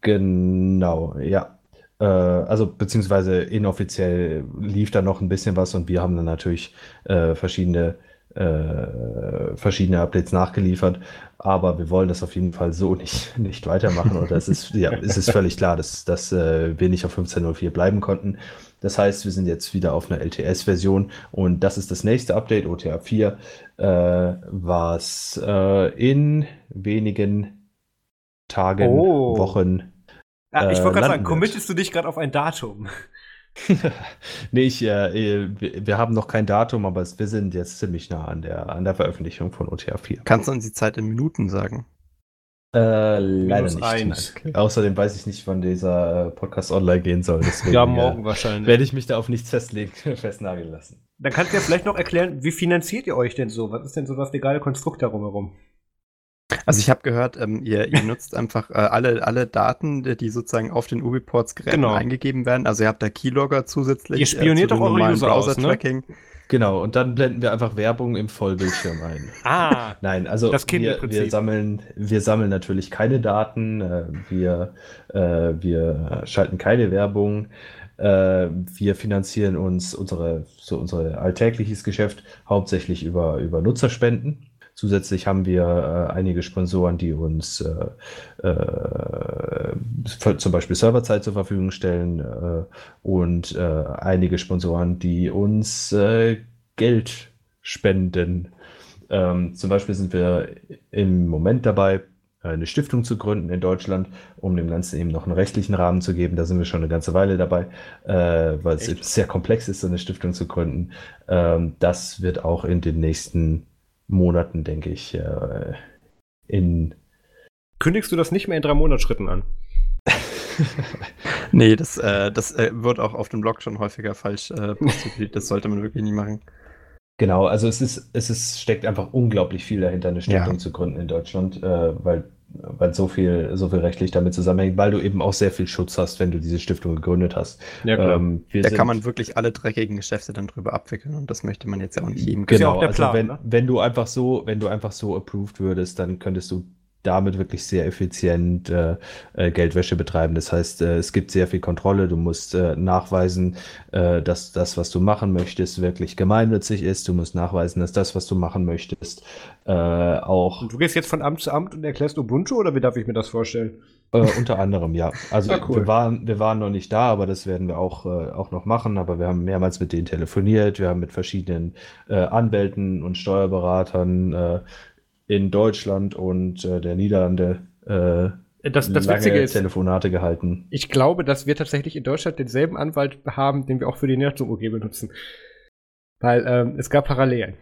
Genau, ja. Äh, also beziehungsweise inoffiziell lief da noch ein bisschen was und wir haben dann natürlich äh, verschiedene äh, verschiedene Updates nachgeliefert, aber wir wollen das auf jeden Fall so nicht, [LAUGHS] nicht weitermachen und es ist, ja, es ist völlig klar, dass, dass äh, wir nicht auf 15.04 bleiben konnten. Das heißt, wir sind jetzt wieder auf einer LTS-Version und das ist das nächste Update, OTA 4, äh, was äh, in wenigen Tagen, oh. Wochen. Ja, ich wollte gerade äh, sagen, committest du dich gerade auf ein Datum? [LAUGHS] nee, ich, äh, wir haben noch kein Datum, aber wir sind jetzt ziemlich nah an der, an der Veröffentlichung von OTA 4. Kannst du uns die Zeit in Minuten sagen? Äh, leider nicht. Okay. Außerdem weiß ich nicht, wann dieser äh, Podcast online gehen soll. Deswegen, ja, morgen äh, wahrscheinlich. Werde ich mich da auf nichts festlegen, [LAUGHS] festnageln lassen. Dann kannst du ja vielleicht noch erklären, wie finanziert ihr euch denn so? Was ist denn so das legale Konstrukt darum herum? Also ich habe gehört, ähm, ihr, ihr, nutzt einfach äh, alle, alle Daten, die sozusagen auf den Ubiports-Geräten genau. eingegeben werden. Also ihr habt da Keylogger zusätzlich. Ihr spioniert äh, doch eure User Browser-Tracking. Ne? Genau, und dann blenden wir einfach Werbung im Vollbildschirm ein. ah, nein, also wir, wir, sammeln, wir sammeln natürlich keine Daten, äh, wir, äh, wir schalten keine Werbung, äh, wir finanzieren uns unsere, so unser alltägliches Geschäft hauptsächlich über, über Nutzerspenden. Zusätzlich haben wir äh, einige Sponsoren, die uns äh, äh, zum Beispiel Serverzeit zur Verfügung stellen äh, und äh, einige Sponsoren, die uns äh, Geld spenden. Ähm, zum Beispiel sind wir im Moment dabei, eine Stiftung zu gründen in Deutschland, um dem Ganzen eben noch einen rechtlichen Rahmen zu geben. Da sind wir schon eine ganze Weile dabei, äh, weil es sehr komplex ist, so eine Stiftung zu gründen. Ähm, das wird auch in den nächsten Monaten, denke ich, äh, in. Kündigst du das nicht mehr in drei Monatsschritten an? [LAUGHS] nee, das, äh, das äh, wird auch auf dem Blog schon häufiger falsch äh, postuliert. das sollte man wirklich nie machen. Genau, also es ist, es ist, steckt einfach unglaublich viel dahinter, eine Stiftung ja. zu gründen in Deutschland, äh, weil, weil so viel, so viel rechtlich damit zusammenhängt, weil du eben auch sehr viel Schutz hast, wenn du diese Stiftung gegründet hast. Ja, klar. Ähm, da kann man wirklich alle dreckigen Geschäfte dann drüber abwickeln und das möchte man jetzt ja auch nicht jedem Genau, ja also Plan, wenn, ne? wenn du einfach so, wenn du einfach so approved würdest, dann könntest du damit wirklich sehr effizient äh, äh, Geldwäsche betreiben. Das heißt, äh, es gibt sehr viel Kontrolle. Du musst äh, nachweisen, äh, dass das, was du machen möchtest, wirklich gemeinnützig ist. Du musst nachweisen, dass das, was du machen möchtest, auch. Und du gehst jetzt von Amt zu Amt und erklärst Ubuntu oder wie darf ich mir das vorstellen? unter anderem, ja. Also [LAUGHS] ah, cool. wir, waren, wir waren noch nicht da, aber das werden wir auch, auch noch machen. Aber wir haben mehrmals mit denen telefoniert. Wir haben mit verschiedenen Anwälten und Steuerberatern in Deutschland und äh, der Niederlande äh, das, das lange ist, Telefonate gehalten. Ich glaube, dass wir tatsächlich in Deutschland denselben Anwalt haben, den wir auch für die Nerdsum UG benutzen. Weil ähm, es gab Parallelen.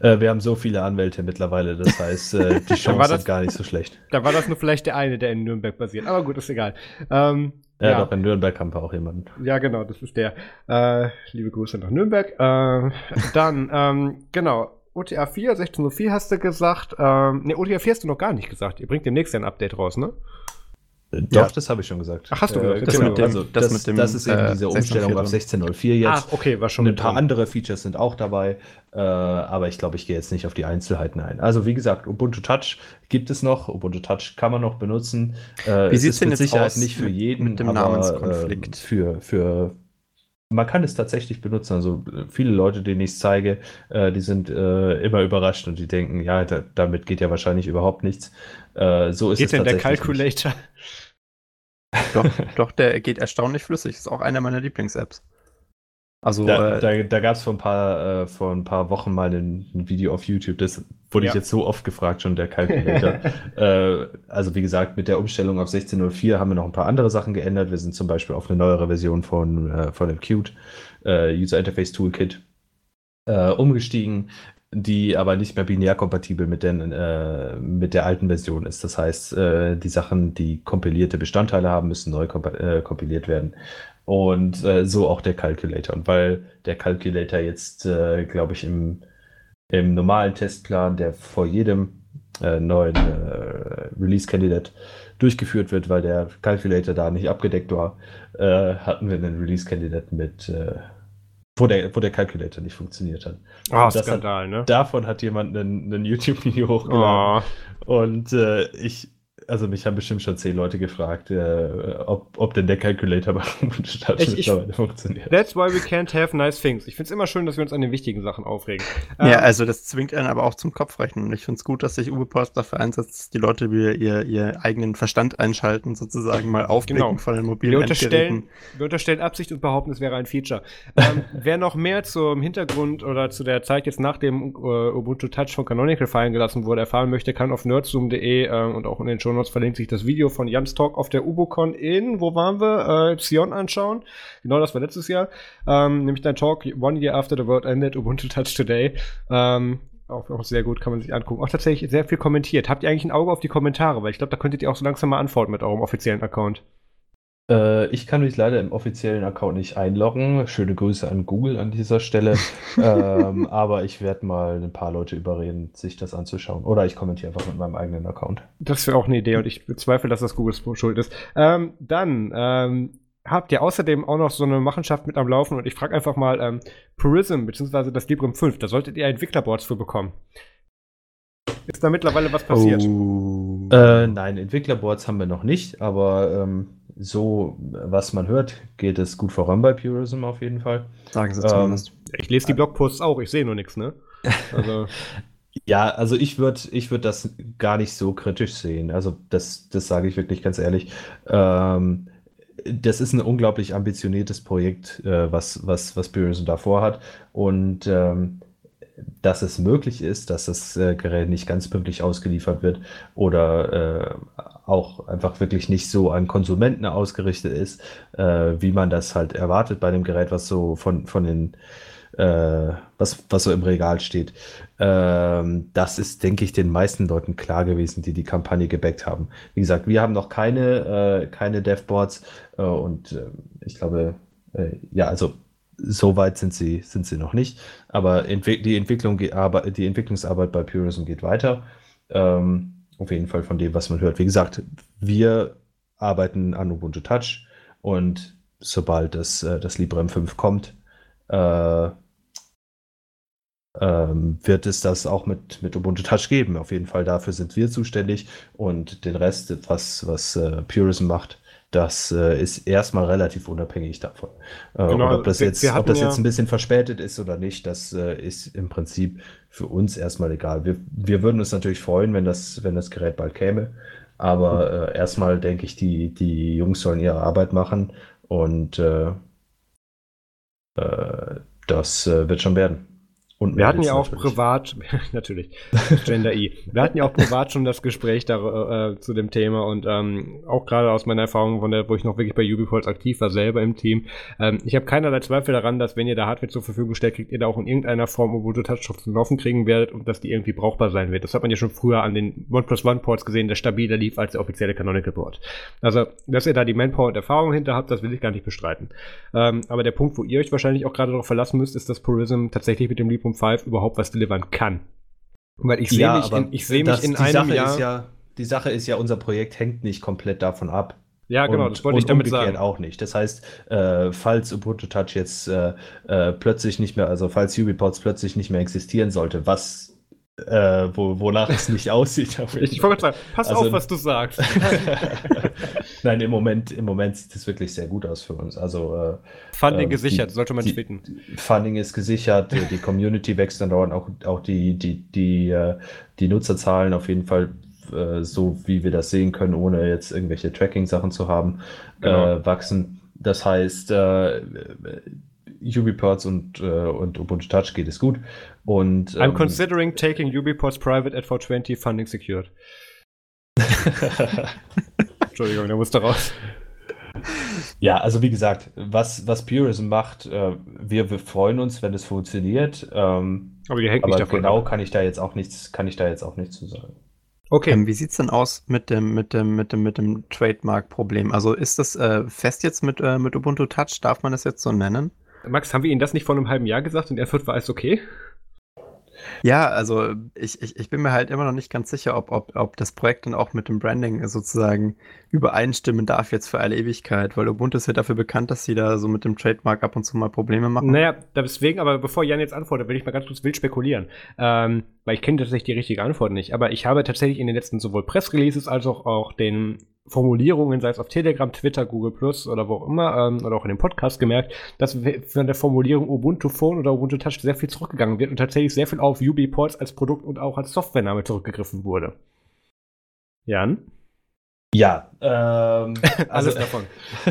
Äh, wir haben so viele Anwälte mittlerweile, das [LAUGHS] heißt, äh, die Chancen sind gar nicht so schlecht. Da war das nur vielleicht der eine, der in Nürnberg basiert. Aber gut, ist egal. Ähm, ja, ja, doch, in Nürnberg haben wir auch jemanden. Ja, genau, das ist der. Äh, liebe Grüße nach Nürnberg. Äh, dann, ähm, genau, OTA 4, 16.04 hast du gesagt. Ähm, ne, OTA 4 hast du noch gar nicht gesagt. Ihr bringt demnächst ein Update raus, ne? Äh, doch, ja. das habe ich schon gesagt. Ach, hast du gesagt? Äh, das, mit dem, also, das, das, mit dem, das ist eben äh, diese Umstellung auf 16.04 jetzt. Ach, okay, war schon Ein paar dran. andere Features sind auch dabei, äh, aber ich glaube, ich gehe jetzt nicht auf die Einzelheiten ein. Also, wie gesagt, Ubuntu Touch gibt es noch. Ubuntu Touch kann man noch benutzen. Äh, wie sieht es denn jetzt Sicherheit aus nicht für jeden, mit dem aber, Namenskonflikt? Äh, für, für man kann es tatsächlich benutzen. Also viele Leute, denen ich es zeige, äh, die sind äh, immer überrascht und die denken, ja, da, damit geht ja wahrscheinlich überhaupt nichts. Äh, so ist geht es denn der Calculator? doch, doch, der geht erstaunlich flüssig. Ist auch einer meiner Lieblings-Apps. Also, da, äh, da, da gab es vor, ein paar, äh, vor ein paar Wochen mal ein, ein Video auf YouTube, das wurde ja. ich jetzt so oft gefragt, schon der Calculator. [LAUGHS] äh, also wie gesagt, mit der Umstellung auf 16.04 haben wir noch ein paar andere Sachen geändert. Wir sind zum Beispiel auf eine neuere Version von, äh, von dem Qt äh, User Interface Toolkit äh, umgestiegen, die aber nicht mehr binär kompatibel mit, den, äh, mit der alten Version ist. Das heißt, äh, die Sachen, die kompilierte Bestandteile haben, müssen neu komp äh, kompiliert werden. Und äh, so auch der Calculator. Und weil der Calculator jetzt, äh, glaube ich, im, im normalen Testplan, der vor jedem äh, neuen äh, Release-Candidate durchgeführt wird, weil der Calculator da nicht abgedeckt war, äh, hatten wir einen Release-Candidate mit, äh, wo, der, wo der Calculator nicht funktioniert hat. Ah, oh, Skandal, hat, ne? Davon hat jemand ein YouTube-Video hochgeladen. Oh. Und ich also mich haben bestimmt schon zehn Leute gefragt, äh, ob, ob denn der Calculator bei Stadt mittlerweile funktioniert. That's why we can't have nice things. Ich finde es immer schön, dass wir uns an den wichtigen Sachen aufregen. Ja, ähm, also das zwingt einen aber auch zum Kopfrechnen. Und ich finde es gut, dass sich Uwe Post dafür einsetzt, dass die Leute wieder ihr, ihr eigenen Verstand einschalten, sozusagen mal aufblicken genau. von den mobilen wir unterstellen, wir unterstellen Absicht und behaupten, es wäre ein Feature. ähm, [LAUGHS] wer noch mehr zum Hintergrund oder zu der Zeit jetzt nach dem äh, Ubuntu Touch von Canonical fallen gelassen wurde, erfahren möchte, kann auf nerdzoom.de äh, und auch in den Show Shownotes verlinkt sich das Video von Jans Talk auf der UboCon in, wo waren wir? Äh, Sion anschauen. Genau, das war letztes Jahr. Ähm, nämlich dein Talk One Year After the World Ended, Ubuntu Touch Today. Ähm, auch, auch sehr gut, kann man sich angucken. Auch tatsächlich sehr viel kommentiert. Habt ihr eigentlich ein Auge auf die Kommentare? Weil ich glaube, da könntet ihr auch so langsam mal antworten mit eurem offiziellen Account. Äh, ich kann mich leider im offiziellen Account nicht einloggen. Schöne Grüße an Google an dieser Stelle. [LAUGHS] ähm, aber ich werde mal ein paar Leute überreden, sich das anzuschauen. Oder ich kommentiere einfach mit meinem eigenen Account. Das wäre auch eine Idee und ich bezweifle, dass das Googles Schuld ist. Ähm, dann ähm, habt ihr außerdem auch noch so eine Machenschaft mit am Laufen und ich frage einfach mal ähm, Purism bzw. das Librem 5, da solltet ihr Entwicklerboards für bekommen. Ist da mittlerweile was passiert? Oh. Äh, nein, Entwicklerboards haben wir noch nicht, aber ähm, so, was man hört, geht es gut voran bei Purism auf jeden Fall. Sagen sie zumindest. Ähm, ich lese die Blogposts auch, ich sehe nur nichts, ne? Also. [LAUGHS] Ja, also ich würde ich würd das gar nicht so kritisch sehen. Also das, das sage ich wirklich ganz ehrlich. Ähm, das ist ein unglaublich ambitioniertes Projekt, äh, was, was, was Burison davor hat. Und ähm, dass es möglich ist, dass das äh, Gerät nicht ganz pünktlich ausgeliefert wird oder äh, auch einfach wirklich nicht so an Konsumenten ausgerichtet ist, äh, wie man das halt erwartet bei dem Gerät, was so von, von den äh, was, was so im Regal steht. Ähm, das ist, denke ich, den meisten Leuten klar gewesen, die die Kampagne gebackt haben. Wie gesagt, wir haben noch keine, äh, keine Devboards äh, und äh, ich glaube, äh, ja, also so weit sind sie, sind sie noch nicht. Aber Entwick die, Entwicklung, die Entwicklungsarbeit bei Purism geht weiter. Ähm, auf jeden Fall von dem, was man hört. Wie gesagt, wir arbeiten an Ubuntu Touch und sobald das, äh, das Librem 5 kommt, äh, ähm, wird es das auch mit, mit Ubuntu Touch geben. Auf jeden Fall dafür sind wir zuständig und den Rest, was, was äh, Purism macht, das äh, ist erstmal relativ unabhängig davon. Äh, genau, ob das, jetzt, ob das ja jetzt ein bisschen verspätet ist oder nicht, das äh, ist im Prinzip für uns erstmal egal. Wir, wir würden uns natürlich freuen, wenn das, wenn das Gerät bald käme. Aber äh, erstmal denke ich, die, die Jungs sollen ihre Arbeit machen und äh, äh, das wird schon werden. Und wir hatten ja auch natürlich. privat, [LAUGHS] natürlich, Gender I. Wir hatten ja auch privat schon das Gespräch da, äh, zu dem Thema und ähm, auch gerade aus meiner Erfahrung, von der, wo ich noch wirklich bei Ubisoft aktiv war, selber im Team. Ähm, ich habe keinerlei Zweifel daran, dass wenn ihr da Hardware zur Verfügung stellt, kriegt ihr da auch in irgendeiner Form Ubuntu Touch zum Laufen kriegen werdet und dass die irgendwie brauchbar sein wird. Das hat man ja schon früher an den OnePlus One Ports gesehen, der stabiler lief als der offizielle Canonical Port. Also, dass ihr da die Manpower und Erfahrung hinter habt, das will ich gar nicht bestreiten. Ähm, aber der Punkt, wo ihr euch wahrscheinlich auch gerade darauf verlassen müsst, ist, dass Purism tatsächlich mit dem Librem 5 überhaupt was delivern kann. Weil ich sehe ja, mich, in, ich seh mich in einem Sache Jahr. Ja, die Sache ist ja, unser Projekt hängt nicht komplett davon ab. Ja, genau, und, das wollte ich damit sagen. auch nicht. Das heißt, äh, falls Ubuntu Touch jetzt äh, äh, plötzlich nicht mehr, also falls UbiPorts plötzlich nicht mehr existieren sollte, was äh, wo, wonach es nicht [LAUGHS] aussieht. Ich wollte sagen, pass also, auf, was du sagst. [LAUGHS] Nein, im Moment, im Moment sieht es wirklich sehr gut aus für uns. Also äh, Funding äh, gesichert, die, sollte man tweeten. Funding ist gesichert, die Community wächst dann dauernd, auch, auch die, die, die, äh, die Nutzerzahlen auf jeden Fall äh, so, wie wir das sehen können, ohne jetzt irgendwelche Tracking-Sachen zu haben, genau. Äh, wachsen. Das heißt, UbiPorts und, und Ubuntu Touch geht es gut. Und, I'm ähm, considering taking UbiPorts private at 420 funding secured. [LAUGHS] Entschuldigung, der musste raus. Ja, also wie gesagt, was, was Purism macht, äh, wir, wir, freuen uns, wenn es funktioniert. Ähm, aber ihr hängt aber nicht davon genau kann ich da jetzt auch nichts, kann ich da jetzt auch nichts zu sagen. Okay. Ähm, wie sieht es denn aus mit dem, mit dem, mit dem, mit dem Trademark-Problem? Also ist das äh, fest jetzt mit, äh, mit Ubuntu Touch? Darf man das jetzt so nennen? Max, haben wir Ihnen das nicht vor einem halben Jahr gesagt und er wird war alles okay? Ja, also ich, ich, ich bin mir halt immer noch nicht ganz sicher, ob, ob, ob das Projekt dann auch mit dem Branding sozusagen übereinstimmen darf jetzt für alle Ewigkeit, weil Ubuntu ist ja dafür bekannt, dass sie da so mit dem Trademark ab und zu mal Probleme machen. Naja, deswegen, aber bevor Jan jetzt antwortet, will ich mal ganz kurz wild spekulieren. Ähm, weil ich kenne tatsächlich die richtige Antwort nicht, aber ich habe tatsächlich in den letzten sowohl Pressreleases als auch, auch den Formulierungen, sei es auf Telegram, Twitter, Google Plus oder wo auch immer, ähm, oder auch in dem Podcast gemerkt, dass von der Formulierung Ubuntu Phone oder Ubuntu Touch sehr viel zurückgegangen wird und tatsächlich sehr viel auf UB-Ports als Produkt und auch als Softwarename zurückgegriffen wurde. Jan? Ja, ähm, [LAUGHS] alles also, davon.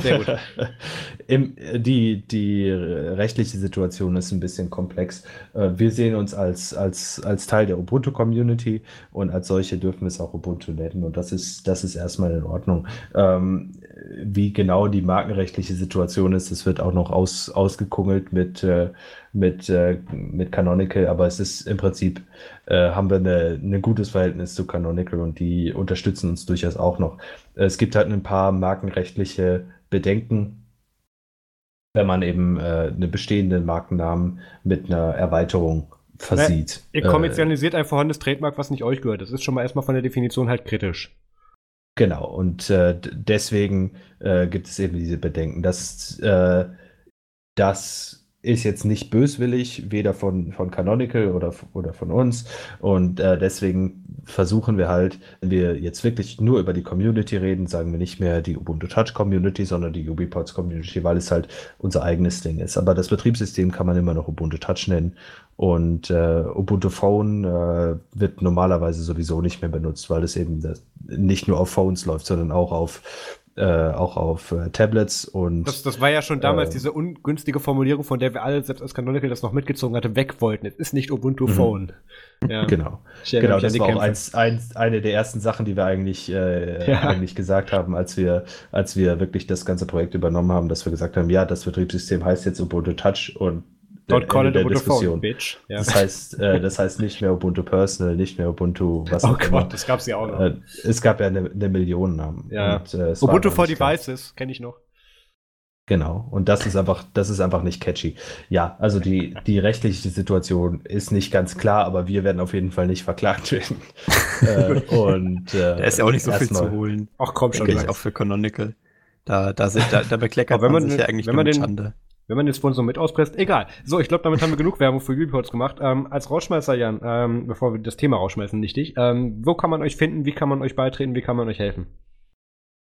Sehr gut. [LAUGHS] Im, die, die rechtliche Situation ist ein bisschen komplex. Äh, wir sehen uns als, als, als Teil der Ubuntu-Community und als solche dürfen wir es auch Ubuntu nennen und das ist, das ist erstmal in Ordnung. Ähm, wie genau die markenrechtliche Situation ist, das wird auch noch aus, ausgekungelt mit, äh, mit, äh, mit Canonical, aber es ist im Prinzip, äh, haben wir ein gutes Verhältnis zu Canonical und die unterstützen uns durchaus auch noch. Es gibt halt ein paar markenrechtliche Bedenken, wenn man eben äh, einen bestehenden Markennamen mit einer Erweiterung versieht. Na, ihr kommerzialisiert ein vorhandenes Trademark, was nicht euch gehört. Das ist schon mal erstmal von der Definition halt kritisch. Genau, und äh, deswegen äh, gibt es eben diese Bedenken, dass, äh, dass ist jetzt nicht böswillig, weder von, von Canonical oder, oder von uns. Und äh, deswegen versuchen wir halt, wenn wir jetzt wirklich nur über die Community reden, sagen wir nicht mehr die Ubuntu Touch Community, sondern die UbiPods Community, weil es halt unser eigenes Ding ist. Aber das Betriebssystem kann man immer noch Ubuntu Touch nennen. Und äh, Ubuntu Phone äh, wird normalerweise sowieso nicht mehr benutzt, weil es eben das, nicht nur auf Phones läuft, sondern auch auf äh, auch auf äh, Tablets und. Das, das war ja schon damals äh, diese ungünstige Formulierung, von der wir alle, selbst als Canonical das noch mitgezogen hatte, weg wollten. Es ist nicht Ubuntu mhm. Phone. [LAUGHS] Ja. Genau. Genau, das war auch eins, eins, eine der ersten Sachen, die wir eigentlich, äh, ja. eigentlich gesagt haben, als wir, als wir wirklich das ganze Projekt übernommen haben, dass wir gesagt haben, ja, das Betriebssystem heißt jetzt Ubuntu Touch und Don't call it Ubuntu Phone, bitch. Ja. Das, heißt, äh, das heißt nicht mehr Ubuntu Personal, nicht mehr Ubuntu was Oh Gott, immer. das gab es ja auch noch. Äh, es gab ja eine, eine Million Namen. Ja. Und, äh, Ubuntu for Devices kenne ich noch. Genau. Und das ist einfach, das ist einfach nicht catchy. Ja, also die, die rechtliche Situation ist nicht ganz klar, aber wir werden auf jeden Fall nicht verklagt werden. [LAUGHS] äh, und äh, da ist ja auch nicht so viel zu holen. Ach komm schon. Auch für Canonical. Da, da, sind, da, da bekleckert man, man, sich ja eigentlich wenn man den, Schande. Wenn man den Sponsor mit auspresst, egal. So, ich glaube, damit haben wir genug Werbung für Ubiports gemacht. Ähm, als Rausschmeißer, Jan, ähm, bevor wir das Thema rausschmeißen, wichtig. Ähm, wo kann man euch finden? Wie kann man euch beitreten? Wie kann man euch helfen?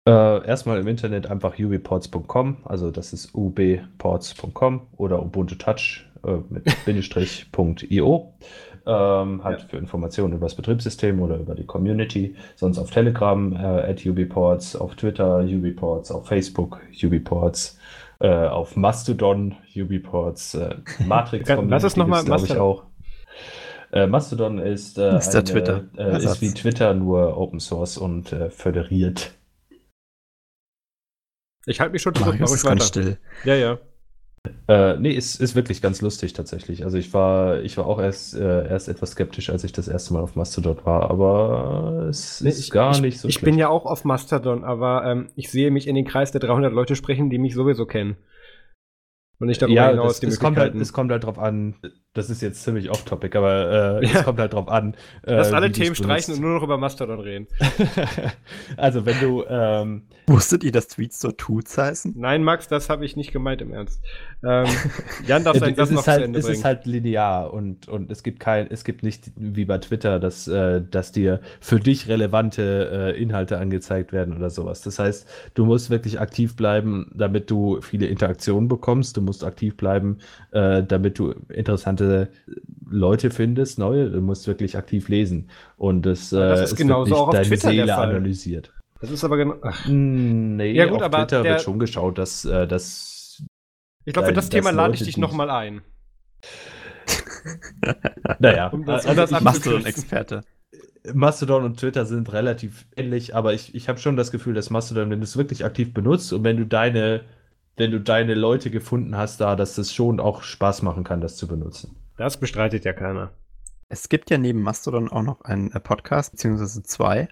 Äh, erstmal im Internet einfach ubiports.com, also das ist ubports.com oder Ubuntu Touch äh, mit [LAUGHS] Bindestrich.io. Ähm, halt ja. für Informationen über das Betriebssystem oder über die Community. Sonst auf Telegram äh, at ubiports, auf Twitter ubiports, auf Facebook ubiports äh, auf Mastodon, Ubiports, äh, [LAUGHS] Matrix Lass es nochmal, glaube ich auch. Äh, Mastodon ist, äh, ist, eine, Twitter. Äh, ist wie Twitter, nur Open Source und äh, föderiert. Ich halte mich schon zurück, mach ich weiter. still. Ja, ja. Äh, nee, ist, ist wirklich ganz lustig tatsächlich. Also ich war, ich war auch erst, äh, erst etwas skeptisch, als ich das erste Mal auf Mastodon war, aber es nee, ist ich, gar ich, nicht so Ich schlecht. bin ja auch auf Mastodon, aber ähm, ich sehe mich in den Kreis der 300 Leute sprechen, die mich sowieso kennen. Und nicht darüber ja, hinaus das, es kommt halt, Es kommt halt drauf an, das ist jetzt ziemlich off-topic, aber äh, [LAUGHS] ja. es kommt halt drauf an. Äh, Lass alle Themen streichen und nur noch über Mastodon reden. [LAUGHS] also wenn du... Ähm, Wusstet ihr, dass Tweets so Toots heißen? Nein, Max, das habe ich nicht gemeint im Ernst. Ähm, [LAUGHS] Jan darf sein Satz noch halt, zu Ende Es bringen. ist halt linear und, und es gibt kein, es gibt nicht wie bei Twitter, dass, äh, dass dir für dich relevante äh, Inhalte angezeigt werden oder sowas. Das heißt, du musst wirklich aktiv bleiben, damit du viele Interaktionen bekommst. Du musst aktiv bleiben, äh, damit du interessante Leute findest, neue. Du musst wirklich aktiv lesen. Und das, äh, das ist genauso auch auf deine Twitter Seele analysiert. Das ist aber genau. Nee, ja, gut, auf aber Twitter wird schon geschaut, dass, äh, dass Ich glaube, für das Thema lade ich dich nochmal ein. [LAUGHS] naja, um das, also, also Mastodon-Experte. Mastodon und Twitter sind relativ ähnlich, aber ich, ich habe schon das Gefühl, dass Mastodon, wenn du es wirklich aktiv benutzt und wenn du deine wenn du deine Leute gefunden hast da, dass es schon auch Spaß machen kann, das zu benutzen. Das bestreitet ja keiner. Es gibt ja neben Mastodon auch noch einen äh, Podcast, beziehungsweise zwei.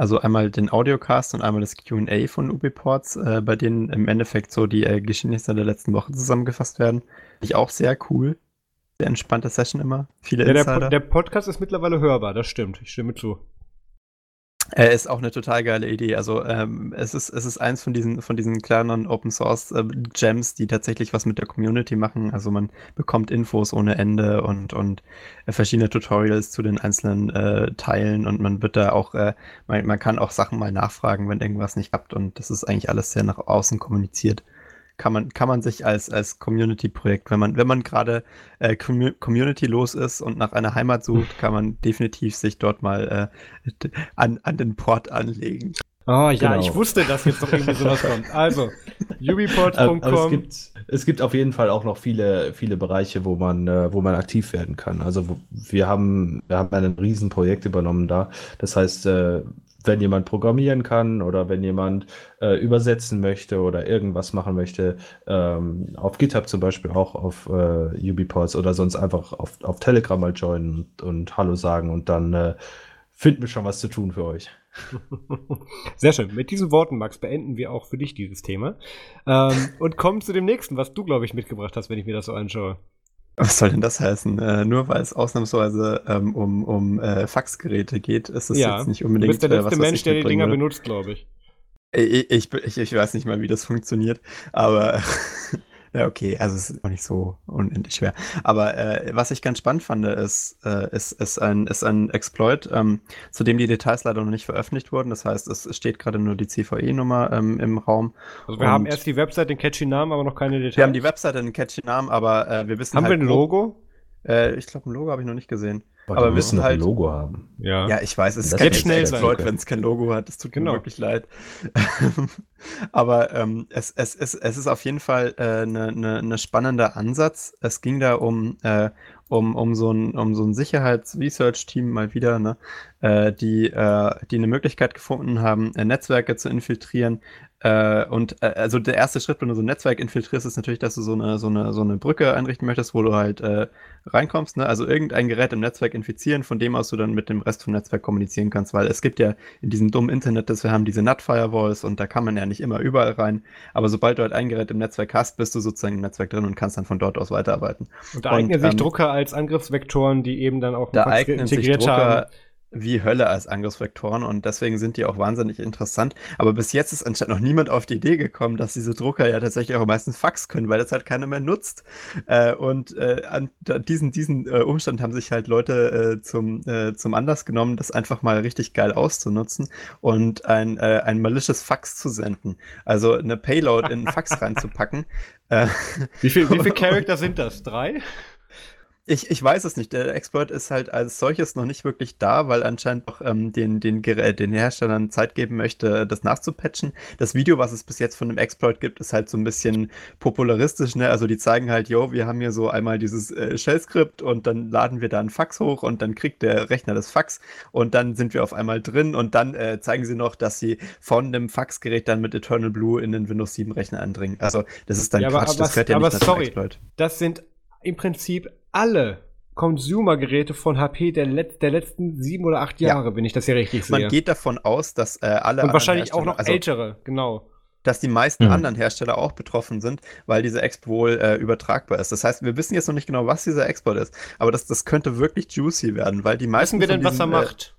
Also einmal den Audiocast und einmal das QA von UbiPorts, äh, bei denen im Endeffekt so die äh, Geschehnisse der letzten Woche zusammengefasst werden. Ich auch sehr cool. Sehr entspannte Session immer. Viele ja. Der, der Podcast ist mittlerweile hörbar, das stimmt. Ich stimme zu. Äh, ist auch eine total geile Idee. Also ähm, es ist es ist eins von diesen von diesen kleinen Open Source äh, Gems, die tatsächlich was mit der Community machen. Also man bekommt Infos ohne Ende und und äh, verschiedene Tutorials zu den einzelnen äh, Teilen und man wird da auch äh, man, man kann auch Sachen mal nachfragen, wenn irgendwas nicht klappt und das ist eigentlich alles sehr nach außen kommuniziert kann man, kann man sich als, als Community-Projekt, wenn man, wenn man gerade äh, Community-los ist und nach einer Heimat sucht, kann man definitiv sich dort mal äh, an, an den Port anlegen. Oh ja, genau. ich wusste, dass jetzt noch irgendwie sowas kommt. Also, ubiport.com. [LAUGHS] es gibt, es gibt auf jeden Fall auch noch viele, viele Bereiche, wo man, äh, wo man aktiv werden kann. Also wir haben, wir haben ein Riesenprojekt übernommen da. Das heißt, äh, wenn jemand programmieren kann oder wenn jemand äh, übersetzen möchte oder irgendwas machen möchte, ähm, auf GitHub zum Beispiel auch auf äh, UbiPorts oder sonst einfach auf, auf Telegram mal joinen und, und Hallo sagen und dann äh, finden wir schon was zu tun für euch. Sehr schön. Mit diesen Worten, Max, beenden wir auch für dich dieses Thema ähm, und kommen zu dem nächsten, was du, glaube ich, mitgebracht hast, wenn ich mir das so anschaue. Was soll denn das heißen? Äh, nur weil es ausnahmsweise ähm, um, um äh, Faxgeräte geht, ist es ja, jetzt nicht unbedingt. Du bist der letzte äh, was, Mensch, der die Dinger benutzt, glaube ich. Ich, ich. ich, ich, weiß nicht mal, wie das funktioniert, aber Ja, okay, also es ist auch nicht so unendlich schwer. Aber äh, was ich ganz spannend fand, ist, äh, ist, ist, ein, ist ein Exploit, ähm, zu dem die Details leider noch nicht veröffentlicht wurden. Das heißt, es steht gerade nur die CVE-Nummer ähm, im Raum. Also wir haben erst die Website, den catchy Namen, aber noch keine Details. Wir haben die Website, den catchy Namen, aber äh, wir wissen Haben halt wir ein Logo? Äh, ich glaube, ein Logo habe ich noch nicht gesehen. Aber Aber müssen noch ein halt- Logo haben. Ja. Ja, ich weiß, es Das hätte schnell sein wenn es kein Logo hat. Es tut Genau. mir wirklich leid. [LAUGHS] Aber ähm, es, es, es, es ist auf jeden Fall ein äh, ne, ne, ne spannender Ansatz. Es ging da um, äh, um, um so ein, um so ein Sicherheits-Research-Team mal wieder, ne, äh, die, äh, die eine Möglichkeit gefunden haben, äh, Netzwerke zu infiltrieren. Äh, und äh, also der erste Schritt, wenn du so ein Netzwerk infiltrierst, ist natürlich, dass du so eine, so eine, so eine Brücke einrichten möchtest, wo du halt äh, reinkommst. Ne? Also irgendein Gerät im Netzwerk infizieren, von dem aus du dann mit dem Rest vom Netzwerk kommunizieren kannst, weil es gibt ja in diesem dummen Internet, das wir haben, diese NAT-Firewalls und da kann man ja nicht immer überall rein. Aber sobald du halt ein Gerät im Netzwerk hast, bist du sozusagen im Netzwerk drin und kannst dann von dort aus weiterarbeiten. Und da eignen Und, sich ähm, Drucker als Angriffsvektoren, die eben dann auch Da eignen sich integriert Drucker haben. Wie Hölle als Angriffsvektoren und deswegen sind die auch wahnsinnig interessant. Aber bis jetzt ist anscheinend noch niemand auf die Idee gekommen, dass diese Drucker ja tatsächlich auch meistens Fax können, weil das halt keiner mehr nutzt. Äh, und äh, an diesen, diesen äh, Umstand haben sich halt Leute äh, zum, äh, zum Anlass genommen, das einfach mal richtig geil auszunutzen und ein, äh, ein malicious Fax zu senden. Also eine Payload in einen Fax [LAUGHS] reinzupacken. Wie viel, wie viel [LAUGHS] Charakter sind das? Drei? Ich, ich weiß es nicht. Der Exploit ist halt als solches noch nicht wirklich da, weil anscheinend auch ähm, den, den, den Herstellern Zeit geben möchte, das nachzupatchen. Das Video, was es bis jetzt von dem Exploit gibt, ist halt so ein bisschen popularistisch. Ne? Also die zeigen halt, yo, wir haben hier so einmal dieses äh, Shell-Skript und dann laden wir da einen Fax hoch und dann kriegt der Rechner das Fax und dann sind wir auf einmal drin und dann äh, zeigen sie noch, dass sie von dem Faxgerät dann mit Eternal Blue in den Windows 7 Rechner eindringen. Also das ist dann Ja, aber- Quatsch, aber- das gehört ja aber nicht sorry. Exploit. Das sind im Prinzip alle Consumer-Geräte von HP der, let der letzten sieben oder acht Ja. Jahre, wenn ich das hier richtig sehe. Man geht davon aus, dass äh, alle Und anderen wahrscheinlich auch noch also, ältere, genau. dass die meisten Mhm. anderen Hersteller auch betroffen sind, weil diese Exp wohl äh, übertragbar ist. Das heißt, wir wissen jetzt noch nicht genau, was dieser Export ist, aber das, das könnte wirklich juicy werden, weil die meisten Wissen wir denn, was er diesen, macht?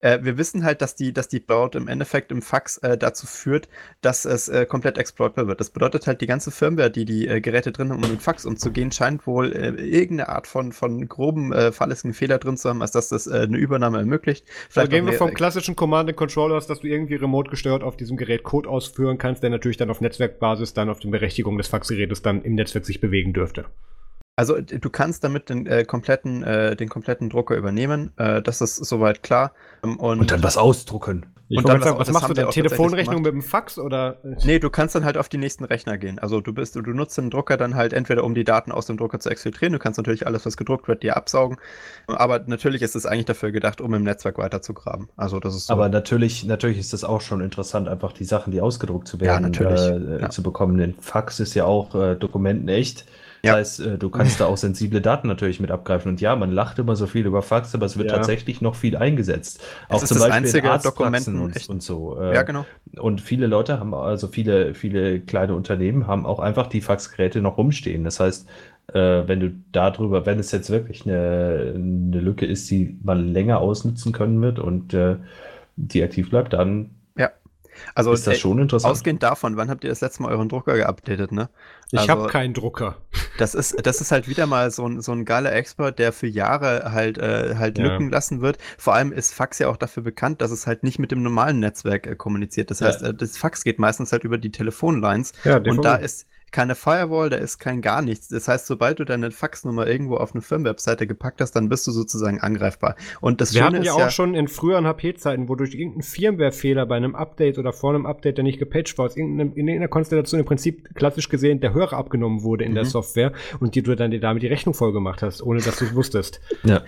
Äh, wir wissen halt, dass die, dass die Cloud im Endeffekt im Fax äh, dazu führt, dass es äh, komplett exploitbar wird. Das bedeutet halt, die ganze Firmware, die die äh, Geräte drin haben, um mit Fax umzugehen, scheint wohl äh, irgendeine Art von, von groben, äh, fahrlässigen Fehler drin zu haben, als dass das äh, eine Übernahme ermöglicht. Da auch gehen wir vom klassischen Command and Control aus, dass du irgendwie remote gesteuert auf diesem Gerät Code ausführen kannst, der natürlich dann auf Netzwerkbasis dann auf den Berechtigungen des Faxgerätes dann im Netzwerk sich bewegen dürfte. Also du kannst damit den äh, kompletten, äh, den kompletten Drucker übernehmen. Äh, das ist soweit klar. Ähm, und, Und dann was ausdrucken. Ich Und dann sagen, was- was machst du denn? Telefonrechnung mit dem Fax oder? Nee, du kannst dann halt auf die nächsten Rechner gehen. Also du bist, du nutzt den Drucker dann halt entweder um die Daten aus dem Drucker zu exfiltrieren. Du kannst natürlich alles, was gedruckt wird, dir absaugen. Aber natürlich ist es eigentlich dafür gedacht, um im Netzwerk weiterzugraben. Also das ist so. Aber natürlich, natürlich ist das auch schon interessant, einfach die Sachen, die ausgedruckt zu Ja, werden, natürlich. Äh, Ja. zu bekommen. Denn Fax ist ja auch äh, Dokumenten echt. Ja. Das heißt, äh, du kannst da auch sensible Daten natürlich mit abgreifen. Und ja, man lacht immer so viel über Fax, aber es wird Ja. tatsächlich noch viel eingesetzt. Es auch zum das Beispiel Arztpraxen und, und so. Äh, ja, genau. Und viele Leute haben, also viele, viele kleine Unternehmen haben auch einfach die Faxgeräte noch rumstehen. Das heißt, äh, wenn du darüber, wenn es jetzt wirklich eine, eine Lücke ist, die man länger ausnutzen können wird und die aktiv bleibt, dann Also ist das ey, schon interessant. ausgehend davon, wann habt ihr das letzte Mal euren Drucker geupdatet, ne? Ich Also- habe keinen Drucker. Das ist, das ist halt wieder mal so ein, so ein geiler Export, der für Jahre halt, äh, halt Ja. Lücken lassen wird. Vor allem ist Fax ja auch dafür bekannt, dass es halt nicht mit dem normalen Netzwerk äh, kommuniziert. Das Ja. heißt, äh, das Fax geht meistens halt über die Telefonlines Ja, und da ist keine Firewall, da ist kein gar nichts. Das heißt, sobald du deine Faxnummer irgendwo auf eine Firmenwebseite gepackt hast, dann bist du sozusagen angreifbar. Und das wir Schöne hatten ja auch schon in früheren HP-Zeiten, wo durch irgendeinen Firmware-Fehler bei einem Update oder vor einem Update, der nicht gepatcht war, aus irgendeinem, in irgendeiner Konstellation im Prinzip klassisch gesehen der Hörer abgenommen wurde in der Mhm. Software und die du dann dir damit die Rechnung voll gemacht hast, ohne dass du es wusstest. [LAUGHS] ja.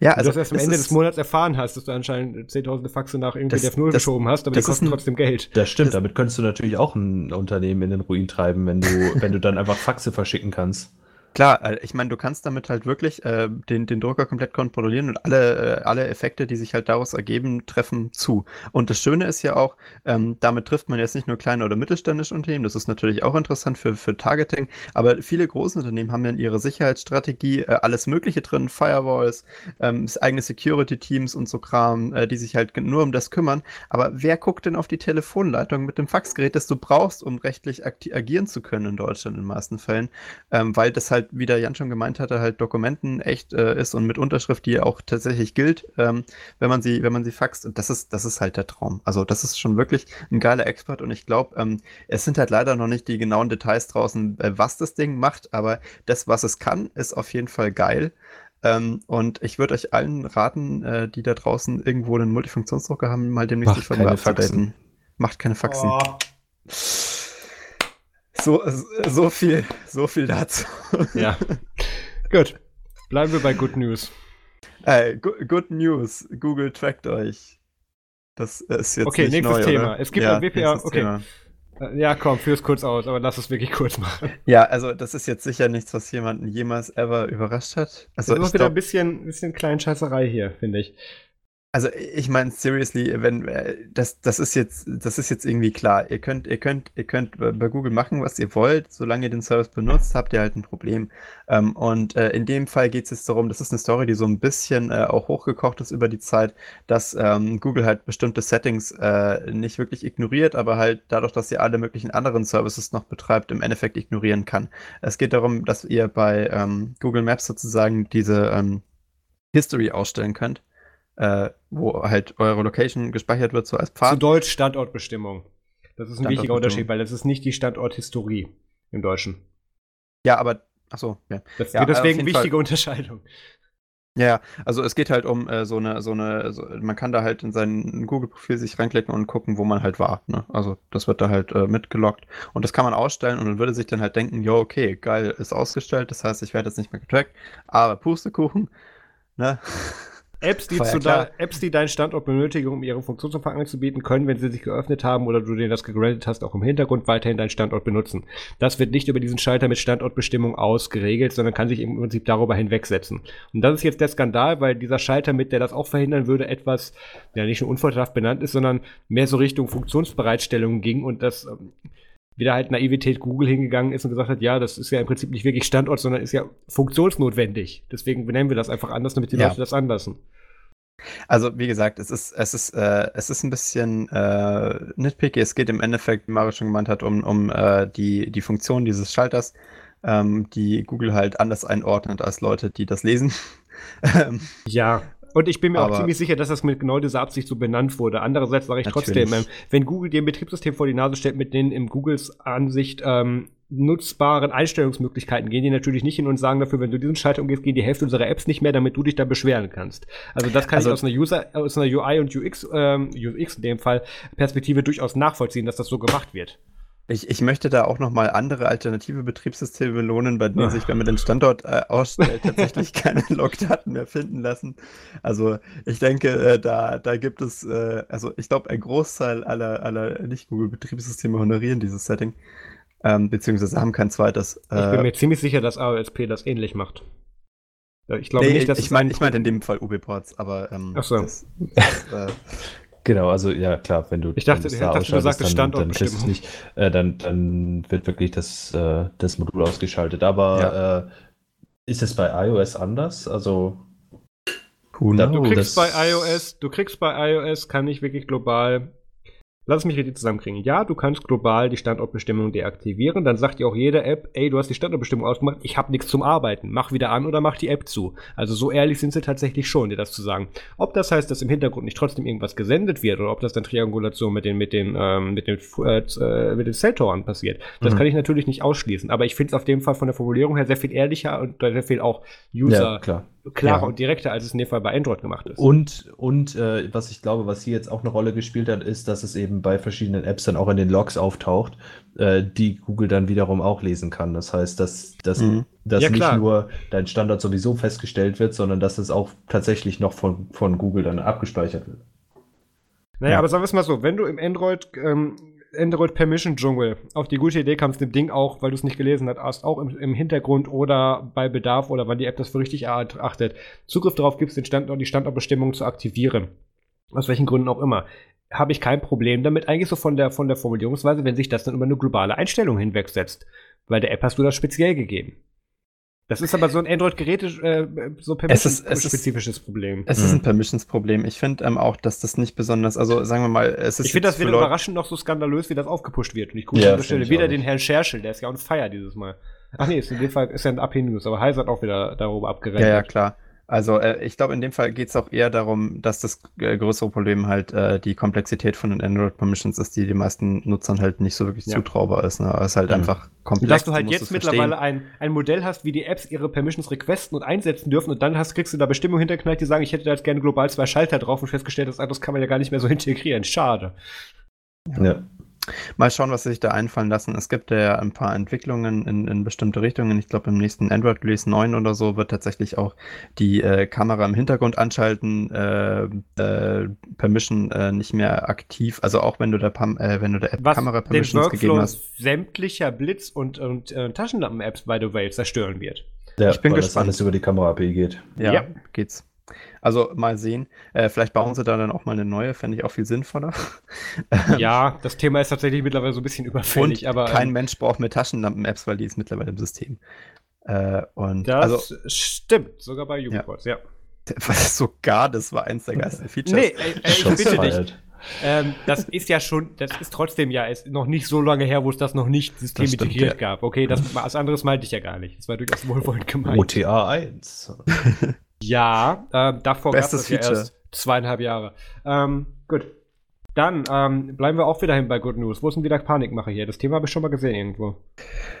ja, Also, du das erst am Ende des Monats erfahren hast, dass du anscheinend zehntausende Faxe nach irgendwie Das- der F0 das- geschoben hast, aber die kosten ein- trotzdem Geld. Das stimmt, Das- damit könntest du natürlich auch ein Unternehmen in den Ruin treiben, wenn du, wenn du dann einfach Faxe verschicken kannst. Klar, äh, ich meine, du kannst damit halt wirklich äh, den, den Drucker komplett kontrollieren und alle, äh, alle Effekte, die sich halt daraus ergeben, treffen zu. Und das Schöne ist ja auch, ähm, damit trifft man jetzt nicht nur kleine oder mittelständische Unternehmen, das ist natürlich auch interessant für, für Targeting, aber viele große Unternehmen haben ja in ihrer Sicherheitsstrategie äh, alles Mögliche drin, Firewalls, ähm, eigene Security-Teams und so Kram, äh, die sich halt nur um das kümmern. Aber wer guckt denn auf die Telefonleitung mit dem Faxgerät, das du brauchst, um rechtlich agieren zu können in Deutschland in den meisten Fällen? Ähm, weil das halt wie der Jan schon gemeint hatte, halt Dokumenten echt äh, ist und mit Unterschrift, die auch tatsächlich gilt, ähm, wenn man sie, wenn man sie faxt. Und das ist, das ist halt der Traum. Also das ist schon wirklich ein geiler Expert und ich glaube, ähm, es sind halt leider noch nicht die genauen Details draußen, äh, was das Ding macht, aber das, was es kann, ist auf jeden Fall geil. Ähm, und ich würde euch allen raten, äh, die da draußen irgendwo einen Multifunktionsdrucker haben, mal demnächst die Firmware abzudaten. Macht keine Faxen. Oh. So, so viel, so viel dazu. Ja. [LAUGHS] Gut. Bleiben wir bei Good News. Äh, good, News. Google trackt euch. Das ist jetzt okay, nächstes neu, Thema. Oder? Es gibt ja, ein WPA. Okay. Thema. Äh, ja, komm, führ's kurz aus, aber lass es wirklich kurz machen. Ja, also das ist jetzt sicher nichts, was jemanden jemals ever überrascht hat. Also das ist wieder glaub, ein bisschen, bisschen Kleinscheißerei hier, finde ich. Also ich meine seriously, wenn äh, das das ist jetzt das ist jetzt irgendwie klar. Ihr könnt ihr könnt ihr könnt bei Google machen, was ihr wollt, solange ihr den Service benutzt, habt ihr halt ein Problem. Ähm, und äh, in dem Fall geht es jetzt darum, das ist eine Story, die so ein bisschen äh, auch hochgekocht ist über die Zeit, dass ähm, Google halt bestimmte Settings äh, nicht wirklich ignoriert, aber halt dadurch, dass ihr alle möglichen anderen Services noch betreibt, im Endeffekt ignorieren kann. Es geht darum, dass ihr bei ähm, Google Maps sozusagen diese ähm, History ausstellen könnt äh, wo halt eure Location gespeichert wird, so als Pfad. Zu Deutsch Standortbestimmung. Das ist ein wichtiger Unterschied, weil das ist nicht die Standorthistorie im Deutschen. Ja, aber, ach so, ja. Das, ja deswegen wichtige Fall. Unterscheidung. Ja, also es geht halt um äh, so eine, so eine, so, man kann da halt in sein Google-Profil sich reinklicken und gucken, wo man halt war. Ne? Also das wird da halt äh, mitgelockt und das kann man ausstellen und man würde sich dann halt denken, jo, okay, geil, ist ausgestellt, das heißt, ich werde jetzt nicht mehr getrackt, aber Pustekuchen, ne? [LAUGHS] Apps, die, zu da, Apps, die deinen Standort benötigen, um ihre Funktionsumfang anzubieten, können, wenn sie sich geöffnet haben oder du denen das gegrantet hast, auch im Hintergrund weiterhin deinen Standort benutzen. Das wird nicht über diesen Schalter mit Standortbestimmung ausgeregelt, sondern kann sich im Prinzip darüber hinwegsetzen. Und das ist jetzt der Skandal, weil dieser Schalter mit, der das auch verhindern würde, etwas, der nicht nur unvorteilhaft benannt ist, sondern mehr so Richtung Funktionsbereitstellung ging und das ähm, wieder halt Naivität Google hingegangen ist und gesagt hat, ja, das ist ja im Prinzip nicht wirklich Standort, sondern ist ja funktionsnotwendig. Deswegen benennen wir das einfach anders, damit die ja. Leute das anlassen. Also wie gesagt, es ist, es ist, äh, es ist ein bisschen äh, nitpicky. Es geht im Endeffekt, wie Mario schon gemeint hat, um, um äh, die, die Funktion dieses Schalters, ähm, die Google halt anders einordnet als Leute, die das lesen. [LAUGHS] ja. Und ich bin mir aber auch ziemlich sicher, dass das mit genau dieser Absicht so benannt wurde. Andererseits sage ich natürlich. trotzdem, ähm, wenn Google dir ein Betriebssystem vor die Nase stellt, mit denen in Googles Ansicht ähm, nutzbaren Einstellungsmöglichkeiten gehen die natürlich nicht hin und sagen dafür, wenn du diesen Schalter umgehst, gehen die Hälfte unserer Apps nicht mehr, damit du dich da beschweren kannst. Also das kann also, ich aus einer User, aus einer UI und UX, ähm, UX in dem Fall Perspektive durchaus nachvollziehen, dass das so gemacht wird. Ich, ich möchte da auch nochmal andere alternative Betriebssysteme belohnen, bei denen sich, wenn man den Standort äh, ausstellt, tatsächlich [LAUGHS] keine Logdaten mehr finden lassen. Also ich denke, äh, da, da gibt es, äh, also ich glaube, ein Großteil aller, aller Nicht-Google-Betriebssysteme honorieren dieses Setting, ähm, beziehungsweise haben kein zweites. ich bin äh, mir ziemlich sicher, dass AOSP das ähnlich macht. Ich glaube nee, nicht, dass ich meine, ich meine in dem Fall UB-Ports, aber ähm, Ach so. Das, das, äh, Genau, also ja klar, wenn du ich dachte, ich dachte du sagtest Standortbestimmung. Dann, nicht, äh, dann, dann wird wirklich das, äh, das Modul ausgeschaltet. Aber ja. äh, ist es bei iOS anders? Also Who du kriegst bei iOS, du kriegst bei iOS, kann ich wirklich global Lass mich richtig zusammenkriegen. Ja, du kannst global die Standortbestimmung deaktivieren. Dann sagt dir auch jede App, ey, du hast die Standortbestimmung ausgemacht, ich habe nichts zum Arbeiten. Mach wieder an oder mach die App zu. Also so ehrlich sind sie tatsächlich schon, dir das zu sagen. Ob das heißt, dass im Hintergrund nicht trotzdem irgendwas gesendet wird oder ob das dann Triangulation mit den mit den ähm, mit den äh, mit den Celltoren passiert, das mhm. kann ich natürlich nicht ausschließen. Aber ich finde es auf jeden Fall von der Formulierung her sehr viel ehrlicher und sehr viel auch User ja, klar klarer ja. und direkter, als es in dem Fall bei Android gemacht ist. Und, und äh, was ich glaube, was hier jetzt auch eine Rolle gespielt hat, ist, dass es eben bei verschiedenen Apps dann auch in den Logs auftaucht, äh, die Google dann wiederum auch lesen kann. Das heißt, dass, dass, mhm. dass ja, nicht nur dein Standard sowieso festgestellt wird, sondern dass es auch tatsächlich noch von, von Google dann abgespeichert wird. Naja, ja. aber sagen wir es mal so, wenn du im Android ähm, Android Permission Dschungel. Auf die gute Idee kam es dem Ding auch, weil du es nicht gelesen hast, auch im, im, Hintergrund oder bei Bedarf oder wann die App das für richtig erachtet. Zugriff darauf gibt es, den Standort, die Standortbestimmung zu aktivieren. Aus welchen Gründen auch immer. Habe ich kein Problem damit, eigentlich so von der, von der Formulierungsweise, wenn sich das dann über eine globale Einstellung hinwegsetzt. Weil der App hast du das speziell gegeben. Das ist aber so ein Android-Gerät, äh, so permissions-spezifisches Problem. Es ist ein Permissions-Problem. Ich finde ähm, auch, dass das nicht besonders, also sagen wir mal, es ist. Ich finde das wieder überraschend noch so skandalös, wie das aufgepusht wird. Und ich gucke ja, an der Stelle wieder den Herrn Scherschel, der ist ja on fire dieses Mal. Ach nee, ist in dem Fall ist ja ein AP-News, aber Heise hat auch wieder darüber abgerennt. Ja, ja, klar. Also äh, ich glaube, in dem Fall geht es auch eher darum, dass das äh, größere Problem halt äh, die Komplexität von den Android Permissions ist, die den meisten Nutzern halt nicht so wirklich ja. zutraubar ist. Ne? Es ist halt mhm. einfach komplex. Dass du halt du jetzt mittlerweile ein, ein Modell hast, wie die Apps ihre Permissions requesten und einsetzen dürfen und dann hast, kriegst du da Bestimmungen hinterknallt, die sagen, ich hätte da jetzt gerne global zwei Schalter drauf und festgestellt, das kann man ja gar nicht mehr so [LAUGHS] integrieren. Schade. Ja. Mal schauen, was sie sich da einfallen lassen. Es gibt ja ein paar Entwicklungen in, in bestimmte Richtungen. Ich glaube, im nächsten Android Release 9 oder so wird tatsächlich auch die äh, Kamera im Hintergrund anschalten, äh, äh, Permission äh, nicht mehr aktiv. Also auch wenn du der, Pam äh, wenn du der App was Kamera Permissions gegeben hast. sämtlicher Blitz- und, und äh, Taschenlampen-Apps, by the way, zerstören wird. Ja, ich bin weil gespannt. das alles über die Kamera-API geht. Ja, ja, geht's. Also mal sehen. Äh, vielleicht bauen sie da dann auch mal eine neue, fände ich auch viel sinnvoller. [LAUGHS] ja, das Thema ist tatsächlich mittlerweile so ein bisschen überfällig. Und aber kein ähm, Mensch braucht mehr Taschenlampen-Apps, weil die ist mittlerweile im System. Äh, und das also, stimmt, sogar bei Ubiquots, ja. ja. [LAUGHS] Was sogar, das war eins der geilsten Features. Nee, ey, ey, ich bitte dich. Ähm, das ist ja schon, das ist trotzdem ja ist noch nicht so lange her, wo es das noch nicht systemintegriert ja. gab. Okay, das was anderes meinte ich ja gar nicht. Das war durchaus wohlwollend gemeint. OTA 1. [LAUGHS] Ja, äh, davor gab es ja erst zweieinhalb Jahre. Ähm, gut. Dann ähm, bleiben wir auch wieder hin bei Good News. Wo ist denn wieder Panikmache hier? Das Thema habe ich schon mal gesehen irgendwo.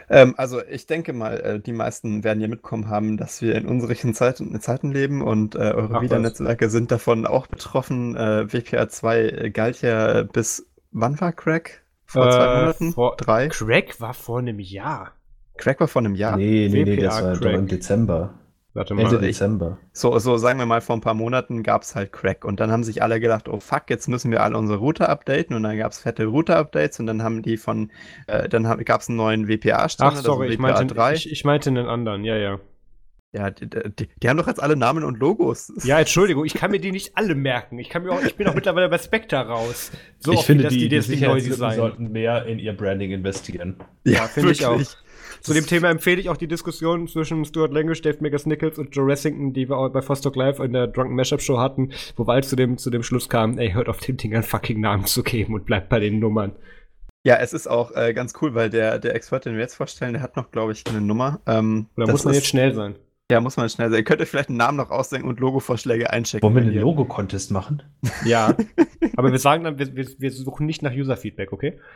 Ähm, also ich denke mal, äh, die meisten werden ja mitkommen haben, dass wir in unseren Zeiten, Zeiten leben und äh, eure WLAN-Netzwerke sind davon auch betroffen. Äh, WPA 2 galt ja bis, wann war Crack? Vor zwei äh, Monaten? Vor, Drei? Crack war vor einem Jahr. Crack war vor einem Jahr. Nee, nee, nee, das war doch im Dezember. Warte mal. Ende Dezember. So, so sagen wir mal, vor ein paar Monaten gab es halt Crack und dann haben sich alle gedacht, oh fuck, jetzt müssen wir alle unsere Router updaten und dann gab es fette Router-Updates und dann haben die von, äh, dann gab es einen neuen WPA-Standard. Ach, sorry, also ich, meinte, 3. Ich, ich meinte einen anderen, ja, ja. Ja, die, die, die, haben doch jetzt alle Namen und Logos. Ja, Entschuldigung, ich kann mir die nicht alle merken. Ich, kann mir auch, ich bin auch mittlerweile bei Spectre raus. So ich finde, die, die, die, die neu sollten mehr in ihr Branding investieren. Ja, ja finde ich auch. Zu dem Thema empfehle ich auch die Diskussion zwischen Stuart Language, Dave Megas Nichols und Joe Ressington, die wir auch bei Fostock Live in der Drunken Mashup Show hatten, wo bald zu dem, zu dem Schluss kam, ey, hört auf dem Ding einen fucking Namen zu geben und bleibt bei den Nummern. Ja, es ist auch äh, ganz cool, weil der, der Experte, den wir jetzt vorstellen, der hat noch, glaube ich, eine Nummer. Ähm, da muss man jetzt schnell sein. Ja, muss man schnell sein. Ihr könnt euch vielleicht einen Namen noch ausdenken und Logo-Vorschläge einchecken. Wollen wir einen Logo-Contest machen? [LAUGHS] Ja. [LAUGHS] Aber wir sagen dann, wir, wir, wir suchen nicht nach User-Feedback, okay? [LAUGHS]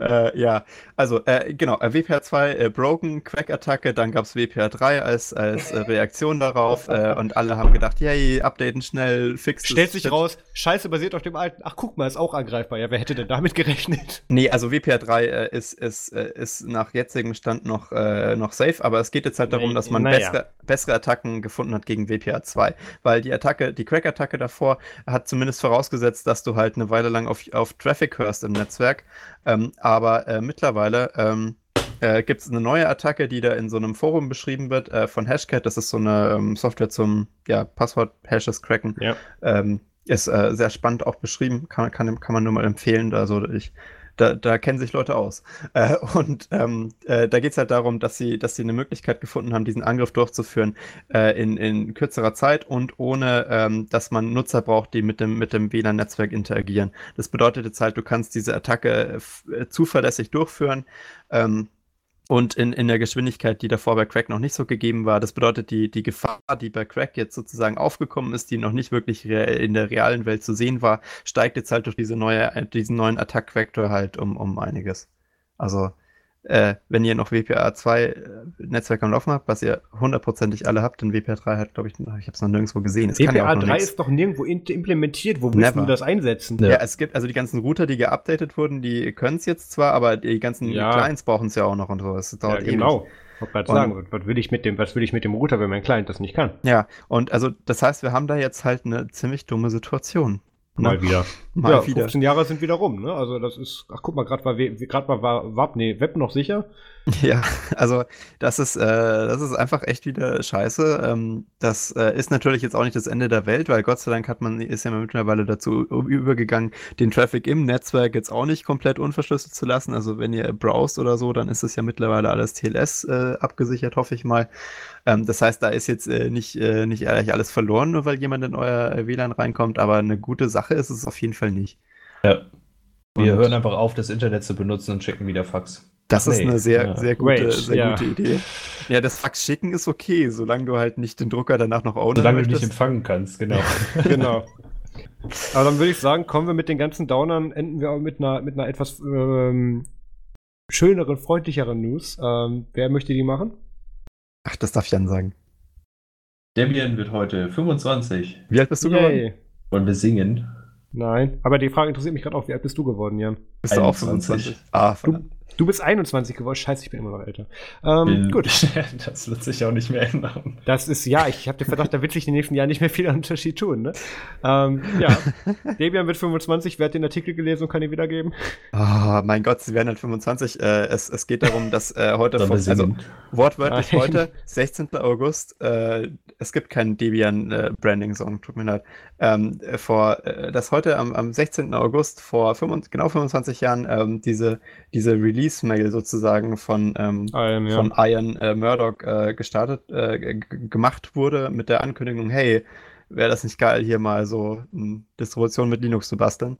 Äh, ja, also äh, genau, äh, WPR 2 äh, Broken, Quack-Attacke, dann gab es WPR 3 als, als äh, Reaktion darauf äh, und alle haben gedacht, yay, updaten schnell, fix Stellt sich raus, scheiße basiert auf dem alten, ach guck mal, ist auch angreifbar. Ja, wer hätte denn damit gerechnet? Nee, also WPR 3 ist, ist, ist nach jetzigem Stand noch, noch safe, aber es geht jetzt halt darum, nee, dass man naja. Bessere, bessere Attacken gefunden hat gegen WPR 2, weil die Attacke, die Crack-Attacke davor hat zumindest vorausgesetzt, dass du halt eine Weile lang auf, auf Traffic hörst im Netzwerk ähm, aber äh, mittlerweile ähm, äh, gibt es eine neue Attacke, die da in so einem Forum beschrieben wird äh, von Hashcat. Das ist so eine ähm, Software zum ja, Passwort-Hashes cracken. Ja. Ähm, ist äh, sehr spannend auch beschrieben, kann, kann, kann man nur mal empfehlen. Also ich da, da kennen sich Leute aus. Äh, und ähm, äh, da geht es halt darum, dass sie, dass sie eine Möglichkeit gefunden haben, diesen Angriff durchzuführen äh, in, in kürzerer Zeit und ohne, ähm, dass man Nutzer braucht, die mit dem, mit dem WLAN-Netzwerk interagieren. Das bedeutet jetzt halt, du kannst diese Attacke äh, zuverlässig durchführen. Ähm, und in, in der Geschwindigkeit, die davor bei Crack noch nicht so gegeben war. Das bedeutet, die, die Gefahr, die bei Crack jetzt sozusagen aufgekommen ist, die noch nicht wirklich in der realen Welt zu sehen war, steigt jetzt halt durch diese neue, diesen neuen Attack-Vektor halt um, um einiges. Also äh, wenn ihr noch WPA 2 äh, Netzwerk am Laufen habt, was ihr hundertprozentig alle habt, denn WPA 3 hat, glaube ich, ich habe es noch nirgendwo gesehen. Es WPA ja 3 ist doch nirgendwo implementiert. Wo willst du das einsetzen? Ja. ja. es gibt also die ganzen Router, die geupdatet wurden, die können es jetzt zwar, aber die ganzen ja. Clients brauchen es ja auch noch und so. Das dauert ja, genau. Ewig. Ich gerade sagen, was will ich mit dem, was will ich mit dem Router, wenn mein Client das nicht kann? Ja, und also das heißt, wir haben da jetzt halt eine ziemlich dumme Situation. Mal wieder. Mal ja, wieder. 15 Jahre sind wieder rum, ne? Also das ist, ach guck mal, gerade war, grad war, war, war nee, Web noch sicher. [LAUGHS] Ja, also das ist, äh, das ist einfach echt wieder scheiße. Ähm, das äh, ist natürlich jetzt auch nicht das Ende der Welt, weil Gott sei Dank hat man, ist ja mittlerweile dazu übergegangen, den Traffic im Netzwerk jetzt auch nicht komplett unverschlüsselt zu lassen. Also wenn ihr browst oder so, dann ist es ja mittlerweile alles TLS äh, abgesichert, hoffe ich mal. Ähm, das heißt, da ist jetzt äh, nicht, äh, nicht ehrlich alles verloren, nur weil jemand in euer äh, WLAN reinkommt, aber eine gute Sache ist es auf jeden Fall nicht. Ja. Wir Und- hören einfach auf, das Internet zu benutzen und schicken wieder Fax. Das Ach ist nee, eine sehr, ja. sehr, gute, Rage, sehr ja. gute Idee. Ja, das Fax schicken ist okay, solange du halt nicht den Drucker danach noch ownen Solange du nicht möchtest. empfangen kannst, genau. [LAUGHS] Genau. Aber dann würde ich sagen, kommen wir mit den ganzen Downern, enden wir auch mit einer, mit einer etwas ähm, schöneren, freundlicheren News. Ähm, wer möchte die machen? Ach, das darf Jan sagen. Debian wird heute 25 Wie alt bist du geworden? Yay. und wir singen. Nein, aber die Frage interessiert mich gerade auch, wie alt bist du geworden, Jan? Bist du auch 21. 25? Ah, verdammt. Du bist 21 geworden. Scheiße, ich bin immer noch älter. Ähm, Bin- gut. [LAUGHS] Das wird sich auch nicht mehr ändern. Das ist, ja, ich habe den Verdacht, da wird sich in den nächsten Jahren nicht mehr viel Unterschied tun, ne? Ähm, ja, [LAUGHS] Debian wird 25, wer hat den Artikel gelesen und kann ihn wiedergeben? Ah, mein Gott, sie werden halt 25. Äh, es, es geht darum, dass äh, heute, vom, also wortwörtlich Nein. heute, 16. August, äh, es gibt keinen Debian äh, Branding Song, tut mir leid. Ähm, äh, vor, äh, dass heute am, am 16. August vor 25, genau 25 Jahren ähm, diese, diese Release-Mail sozusagen von, ähm, Ähm, ja. von Ian äh, Murdoch äh, gestartet, äh, gemacht wurde mit der Ankündigung, hey, wäre das nicht geil, hier mal so eine Distribution mit Linux zu basteln.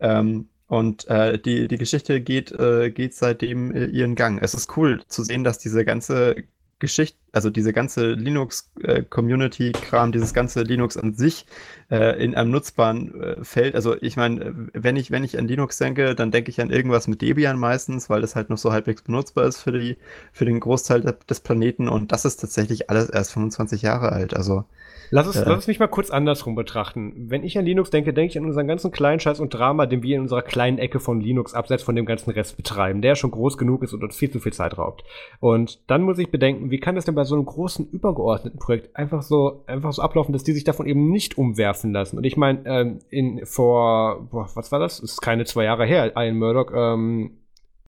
Ähm, und äh, die, die Geschichte geht, äh, geht seitdem äh, ihren Gang. Es ist cool zu sehen, dass diese ganze Geschichte, also diese ganze Linux-Community-Kram, dieses ganze Linux an sich äh, in einem nutzbaren äh, Feld. Also ich meine, äh, wenn ich, wenn ich an Linux denke, dann denke ich an irgendwas mit Debian meistens, weil das halt noch so halbwegs benutzbar ist für die, für den Großteil de- des Planeten. Und das ist tatsächlich alles erst 25 Jahre alt. Also Lass es, Äh. lass es mich mal kurz andersrum betrachten. Wenn ich an Linux denke, denke ich an unseren ganzen kleinen Scheiß und Drama, den wir in unserer kleinen Ecke von Linux abseits von dem ganzen Rest betreiben, der schon groß genug ist und uns viel zu viel Zeit raubt. Und dann muss ich bedenken, wie kann das denn bei so einem großen übergeordneten Projekt einfach so, einfach so ablaufen, dass die sich davon eben nicht umwerfen lassen? Und ich meine, ähm, in vor, boah, was war das? Ist keine zwei Jahre her. Ian Murdoch ähm,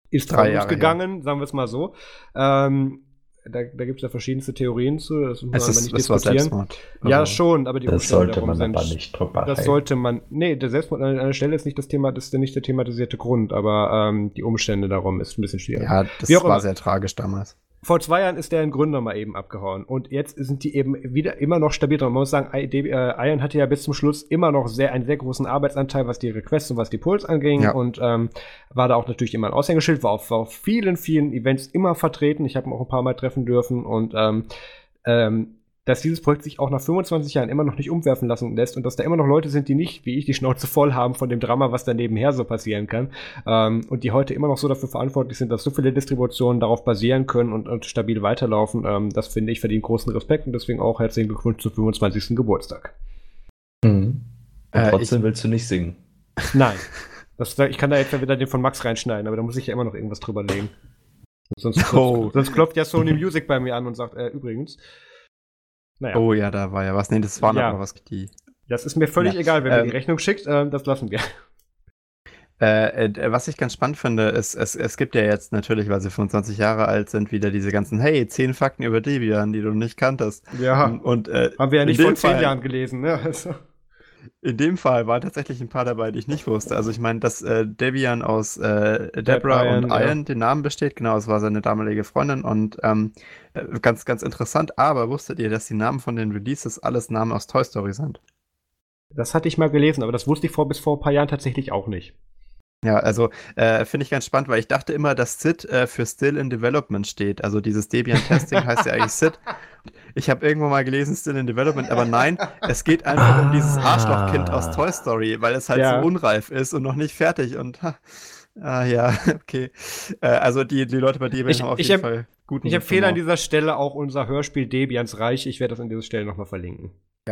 ist Drei Jahre gegangen, sagen wir es mal so. Ähm, da, da gibt es ja verschiedenste Theorien zu, das muss man es, aber ist, nicht diskutieren. Selbstmord. Ja, Also, schon, aber die Das Umstände sollte darum man sind. aber nicht drüber Das sollte man. Nee, der Selbstmord an einer Stelle ist nicht das Thema, das ist nicht der thematisierte Grund, aber ähm, die Umstände darum ist ein bisschen schwierig. Ja, das war immer. sehr tragisch damals. Vor zwei Jahren ist deren Gründer mal eben abgehauen und jetzt sind die eben wieder immer noch stabil dran. Man muss sagen, I- D- äh, hatte ja bis zum Schluss immer noch sehr, einen sehr großen Arbeitsanteil, was die Requests und was die Pulls anging Ja. und ähm, war da auch natürlich immer ein Aushängeschild, war auf, war auf vielen, vielen Events immer vertreten. Ich habe ihn auch ein paar Mal treffen dürfen und ähm, ähm, dass dieses Projekt sich auch nach 25 Jahren immer noch nicht umwerfen lassen lässt und dass da immer noch Leute sind, die nicht, wie ich, die Schnauze voll haben von dem Drama, was da nebenher so passieren kann. Ähm, und die heute immer noch so dafür verantwortlich sind, dass so viele Distributionen darauf basieren können und, und stabil weiterlaufen. Ähm, das finde ich verdient großen Respekt und deswegen auch herzlichen Glückwunsch zum 25. Geburtstag. Mhm. Und Äh, trotzdem willst du nicht singen. Nein. Das, ich kann da jetzt wieder den von Max reinschneiden, aber da muss ich ja immer noch irgendwas drüber legen. Sonst, [LAUGHS] Oh. sonst, sonst klopft ja Sony Music bei mir an und sagt, äh, übrigens. Naja. Oh ja, da war ja was. Nee, das war Ja. noch was. Die, Das ist mir völlig Ja, egal, wer mir ähm, die Rechnung schickt, ähm, das lassen wir. Äh, äh, was ich ganz spannend finde, ist, es, es gibt ja jetzt natürlich, weil sie 25 Jahre alt sind, wieder diese ganzen, hey, 10 Fakten über Debian, die du nicht kanntest. Ja, Und äh, haben wir ja nicht vor zehn Fall- Jahren gelesen, ne? Also, in dem Fall waren tatsächlich ein paar dabei, die ich nicht wusste. Also ich meine, dass äh, Debian aus äh, Debra und ja. Ian den Namen besteht, genau, es war seine damalige Freundin und ähm, äh, ganz, ganz interessant, aber wusstet ihr, dass die Namen von den Releases alles Namen aus Toy Story sind? das hatte ich mal gelesen, aber das wusste ich vor bis vor ein paar Jahren tatsächlich auch nicht. Ja, also äh, finde ich ganz spannend, weil ich dachte immer, dass SID äh, für Still in Development steht. Also dieses Debian-Testing heißt ja eigentlich SID. Ich habe irgendwo mal gelesen Still in Development, aber nein, es geht einfach um dieses Ah. Arschlochkind aus Toy Story, weil es halt Ja. so unreif ist und noch nicht fertig und ha, ah ja, [LAUGHS] okay. Äh, also die, die Leute bei Debian Ich- haben auf ich jeden em- Fall guten Ich empfehle an dieser Stelle auch unser Hörspiel Debians Reich. Ich werde das an dieser Stelle nochmal verlinken. [LAUGHS]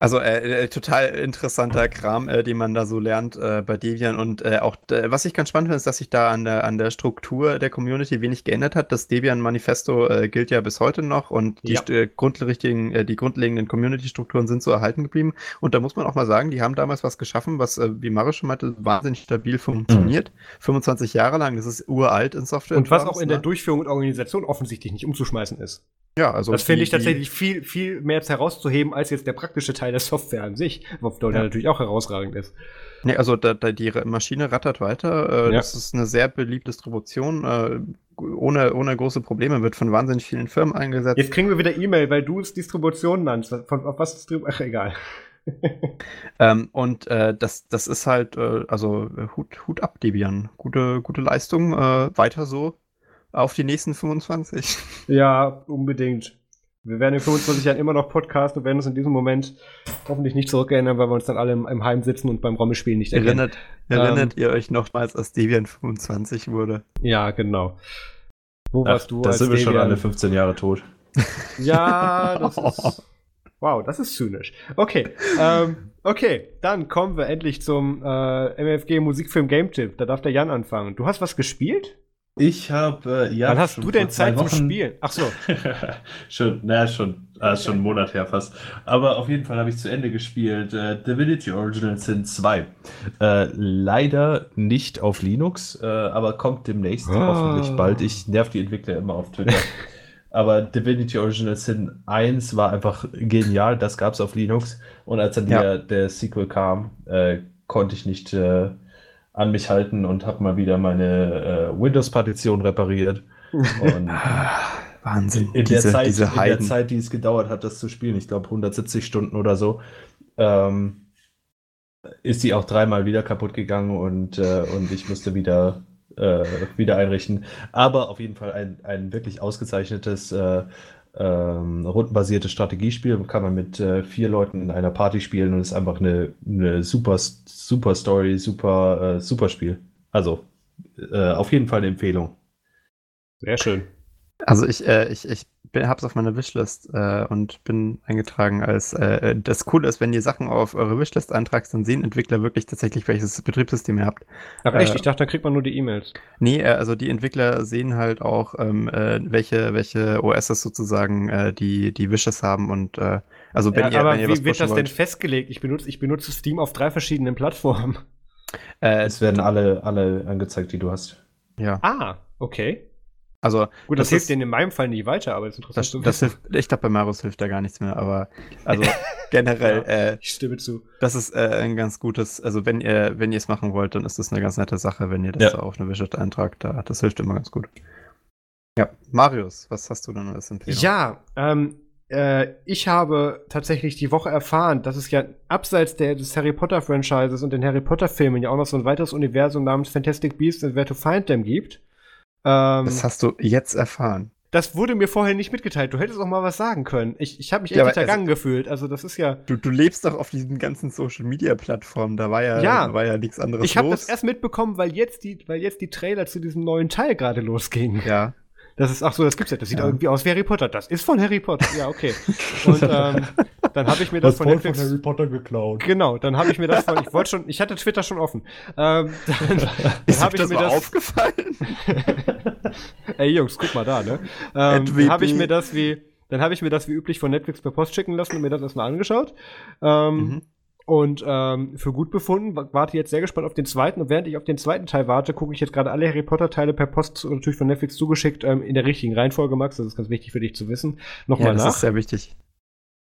Also äh, äh, total interessanter Kram, äh, den man da so lernt äh, bei Debian. Und äh, auch, äh, was ich ganz spannend finde, ist, dass sich da an der, an der Struktur der Community wenig geändert hat. Das Debian-Manifesto äh, gilt ja bis heute noch und die, Ja. äh, grundlegenden, äh, die grundlegenden Community-Strukturen sind so erhalten geblieben. Und da muss man auch mal sagen, die haben damals was geschaffen, was, äh, wie Mario schon meinte, wahnsinnig stabil funktioniert. 25 Jahre lang, das ist uralt in Software. Und was auch in ne? der Durchführung und Organisation offensichtlich nicht umzuschmeißen ist. Ja, also das finde ich tatsächlich viel, viel mehr herauszuheben als jetzt der praktische Teil der Software an sich, der Ja. natürlich auch herausragend ist. Nee, also da, da die Maschine rattert weiter. Äh, Ja. Das ist eine sehr beliebte Distribution. Äh, ohne, ohne große Probleme wird von wahnsinnig vielen Firmen eingesetzt. Jetzt kriegen wir wieder E-Mail, weil du es Distribution nannst. Von, auf was Distribution? Ach, egal. [LAUGHS] Ähm, und äh, das, das ist halt, äh, also äh, Hut, Hut ab, Debian. Gute, gute Leistung. Äh, weiter so auf die nächsten 25. Ja, unbedingt. Wir werden in 25 Jahren immer noch Podcast und werden uns in diesem Moment hoffentlich nicht zurückerinnern, weil wir uns dann alle im, im Heim sitzen und beim Rommelspielen nicht erkennen. Erinnert, erinnert ihr euch nochmals, als Debian 25 wurde? Ja, genau. Wo Ach, warst du da als sind wir schon Debian? alle 15 Jahre tot. Ja, das ist. [LAUGHS] Wow, das ist zynisch. Okay, ähm, okay, dann kommen wir endlich zum äh, MFG Musikfilm Game Tipp. Da darf der Jan anfangen. Du hast was gespielt? Ich habe, äh, ja. Wann hast schon du denn Zeit zum Wochen- Spielen? Ach so. [LAUGHS] schon, naja, schon, ist schon einen Monat her fast. Aber auf jeden Fall habe ich zu Ende gespielt. Äh, Divinity Original Sin 2. Äh, leider nicht auf Linux, äh, aber kommt demnächst Ah. hoffentlich bald. Ich nerv die Entwickler immer auf Twitter. [LAUGHS] aber Divinity Original Sin 1 war einfach genial. Das gab es auf Linux. Und als dann Ja. der, der Sequel kam, äh, konnte ich nicht äh, an mich halten und habe mal wieder meine äh, Windows-Partition repariert. [LAUGHS] Und Wahnsinn. in, diese, der Zeit, diese in der. Zeit, die es gedauert hat, das zu spielen, ich glaube 170 Stunden oder so, ähm, ist die auch dreimal wieder kaputt gegangen und, äh, und ich musste wieder, äh, wieder einrichten. Aber auf jeden Fall ein, ein wirklich ausgezeichnetes äh, ähm, rundenbasiertes Strategiespiel. Kann man mit äh, vier Leuten in einer Party spielen und ist einfach eine, eine super, super Story, super, äh, super Spiel. Also äh, auf jeden Fall eine Empfehlung. Sehr schön. Also ich, äh, ich, ich habe es auf meiner Wishlist äh, und bin eingetragen als äh, das Coole ist, wenn ihr Sachen auf eure Wishlist eintragst, dann sehen Entwickler wirklich tatsächlich, welches Betriebssystem ihr habt. Ach echt? Äh, ich dachte, da kriegt man nur die E-Mails. Nee, äh, also die Entwickler sehen halt auch, ähm, äh, welche, welche OSs sozusagen äh, die, die Wishes haben und äh, also wenn Ja, ihr, aber wenn ihr was wie wird das denn wollt, festgelegt? Ich benutze, ich benutze Steam auf drei verschiedenen Plattformen. äh, Es werden alle, alle angezeigt, die du hast. ja, Ah, okay. Also Gut, das, Das hilft denen in meinem Fall nicht weiter, aber das ist interessant das, das hilft, ich glaube bei Marius hilft da gar nichts mehr, aber [LAUGHS] also generell, äh, Ich stimme zu. Das ist äh, ein ganz gutes, also wenn ihr, wenn ihr es machen wollt, dann ist das eine ganz nette Sache, wenn ihr das Ja. auf eine Wishlist eintragt. Da, das hilft immer ganz gut. Ja, Marius, was hast du denn als Empfehlung? Ja, ähm, äh, ich habe tatsächlich die Woche erfahren, dass es ja abseits der, des Harry Potter Franchises und den Harry Potter Filmen ja auch noch so ein weiteres Universum namens Fantastic Beasts and Where to Find Them gibt. Ähm, Das hast du jetzt erfahren. das wurde mir vorher nicht mitgeteilt. Du hättest auch mal was sagen können. Ich, ich habe mich echt Ja, hintergangen gefühlt. Also das ist ja. Du, du lebst doch auf diesen ganzen Social Media Plattformen, da war ja, Ja. da war ja nichts anderes Ich habe los. das erst mitbekommen, weil jetzt die, weil jetzt die Trailer zu diesem neuen Teil gerade losgingen. ja. Das ist, ach so, das gibt's ja. Das sieht Ja. irgendwie aus wie Harry Potter. Das ist von Harry Potter. Ja, okay. Und [LAUGHS] ähm, dann habe ich mir das von Netflix. Potter geklaut. Genau, dann habe ich mir das von. Ich wollte schon, ich hatte Twitter schon offen. Ähm, dann dann habe ich das mir das. aufgefallen? [LAUGHS] Ey Jungs, guck mal da, ne? Ähm, habe ich mir das wie, dann habe ich mir das wie üblich von Netflix per Post schicken lassen und mir das erstmal angeschaut. Ähm, Mhm. Und ähm, für gut befunden, wa- warte jetzt sehr gespannt auf den zweiten. Und während ich auf den zweiten Teil warte, gucke ich jetzt gerade alle Harry Potter-Teile per Post natürlich von Netflix zugeschickt, ähm, in der richtigen Reihenfolge, Max. Das ist ganz wichtig für dich zu wissen. Ja, Nochmal das nach. ist sehr wichtig.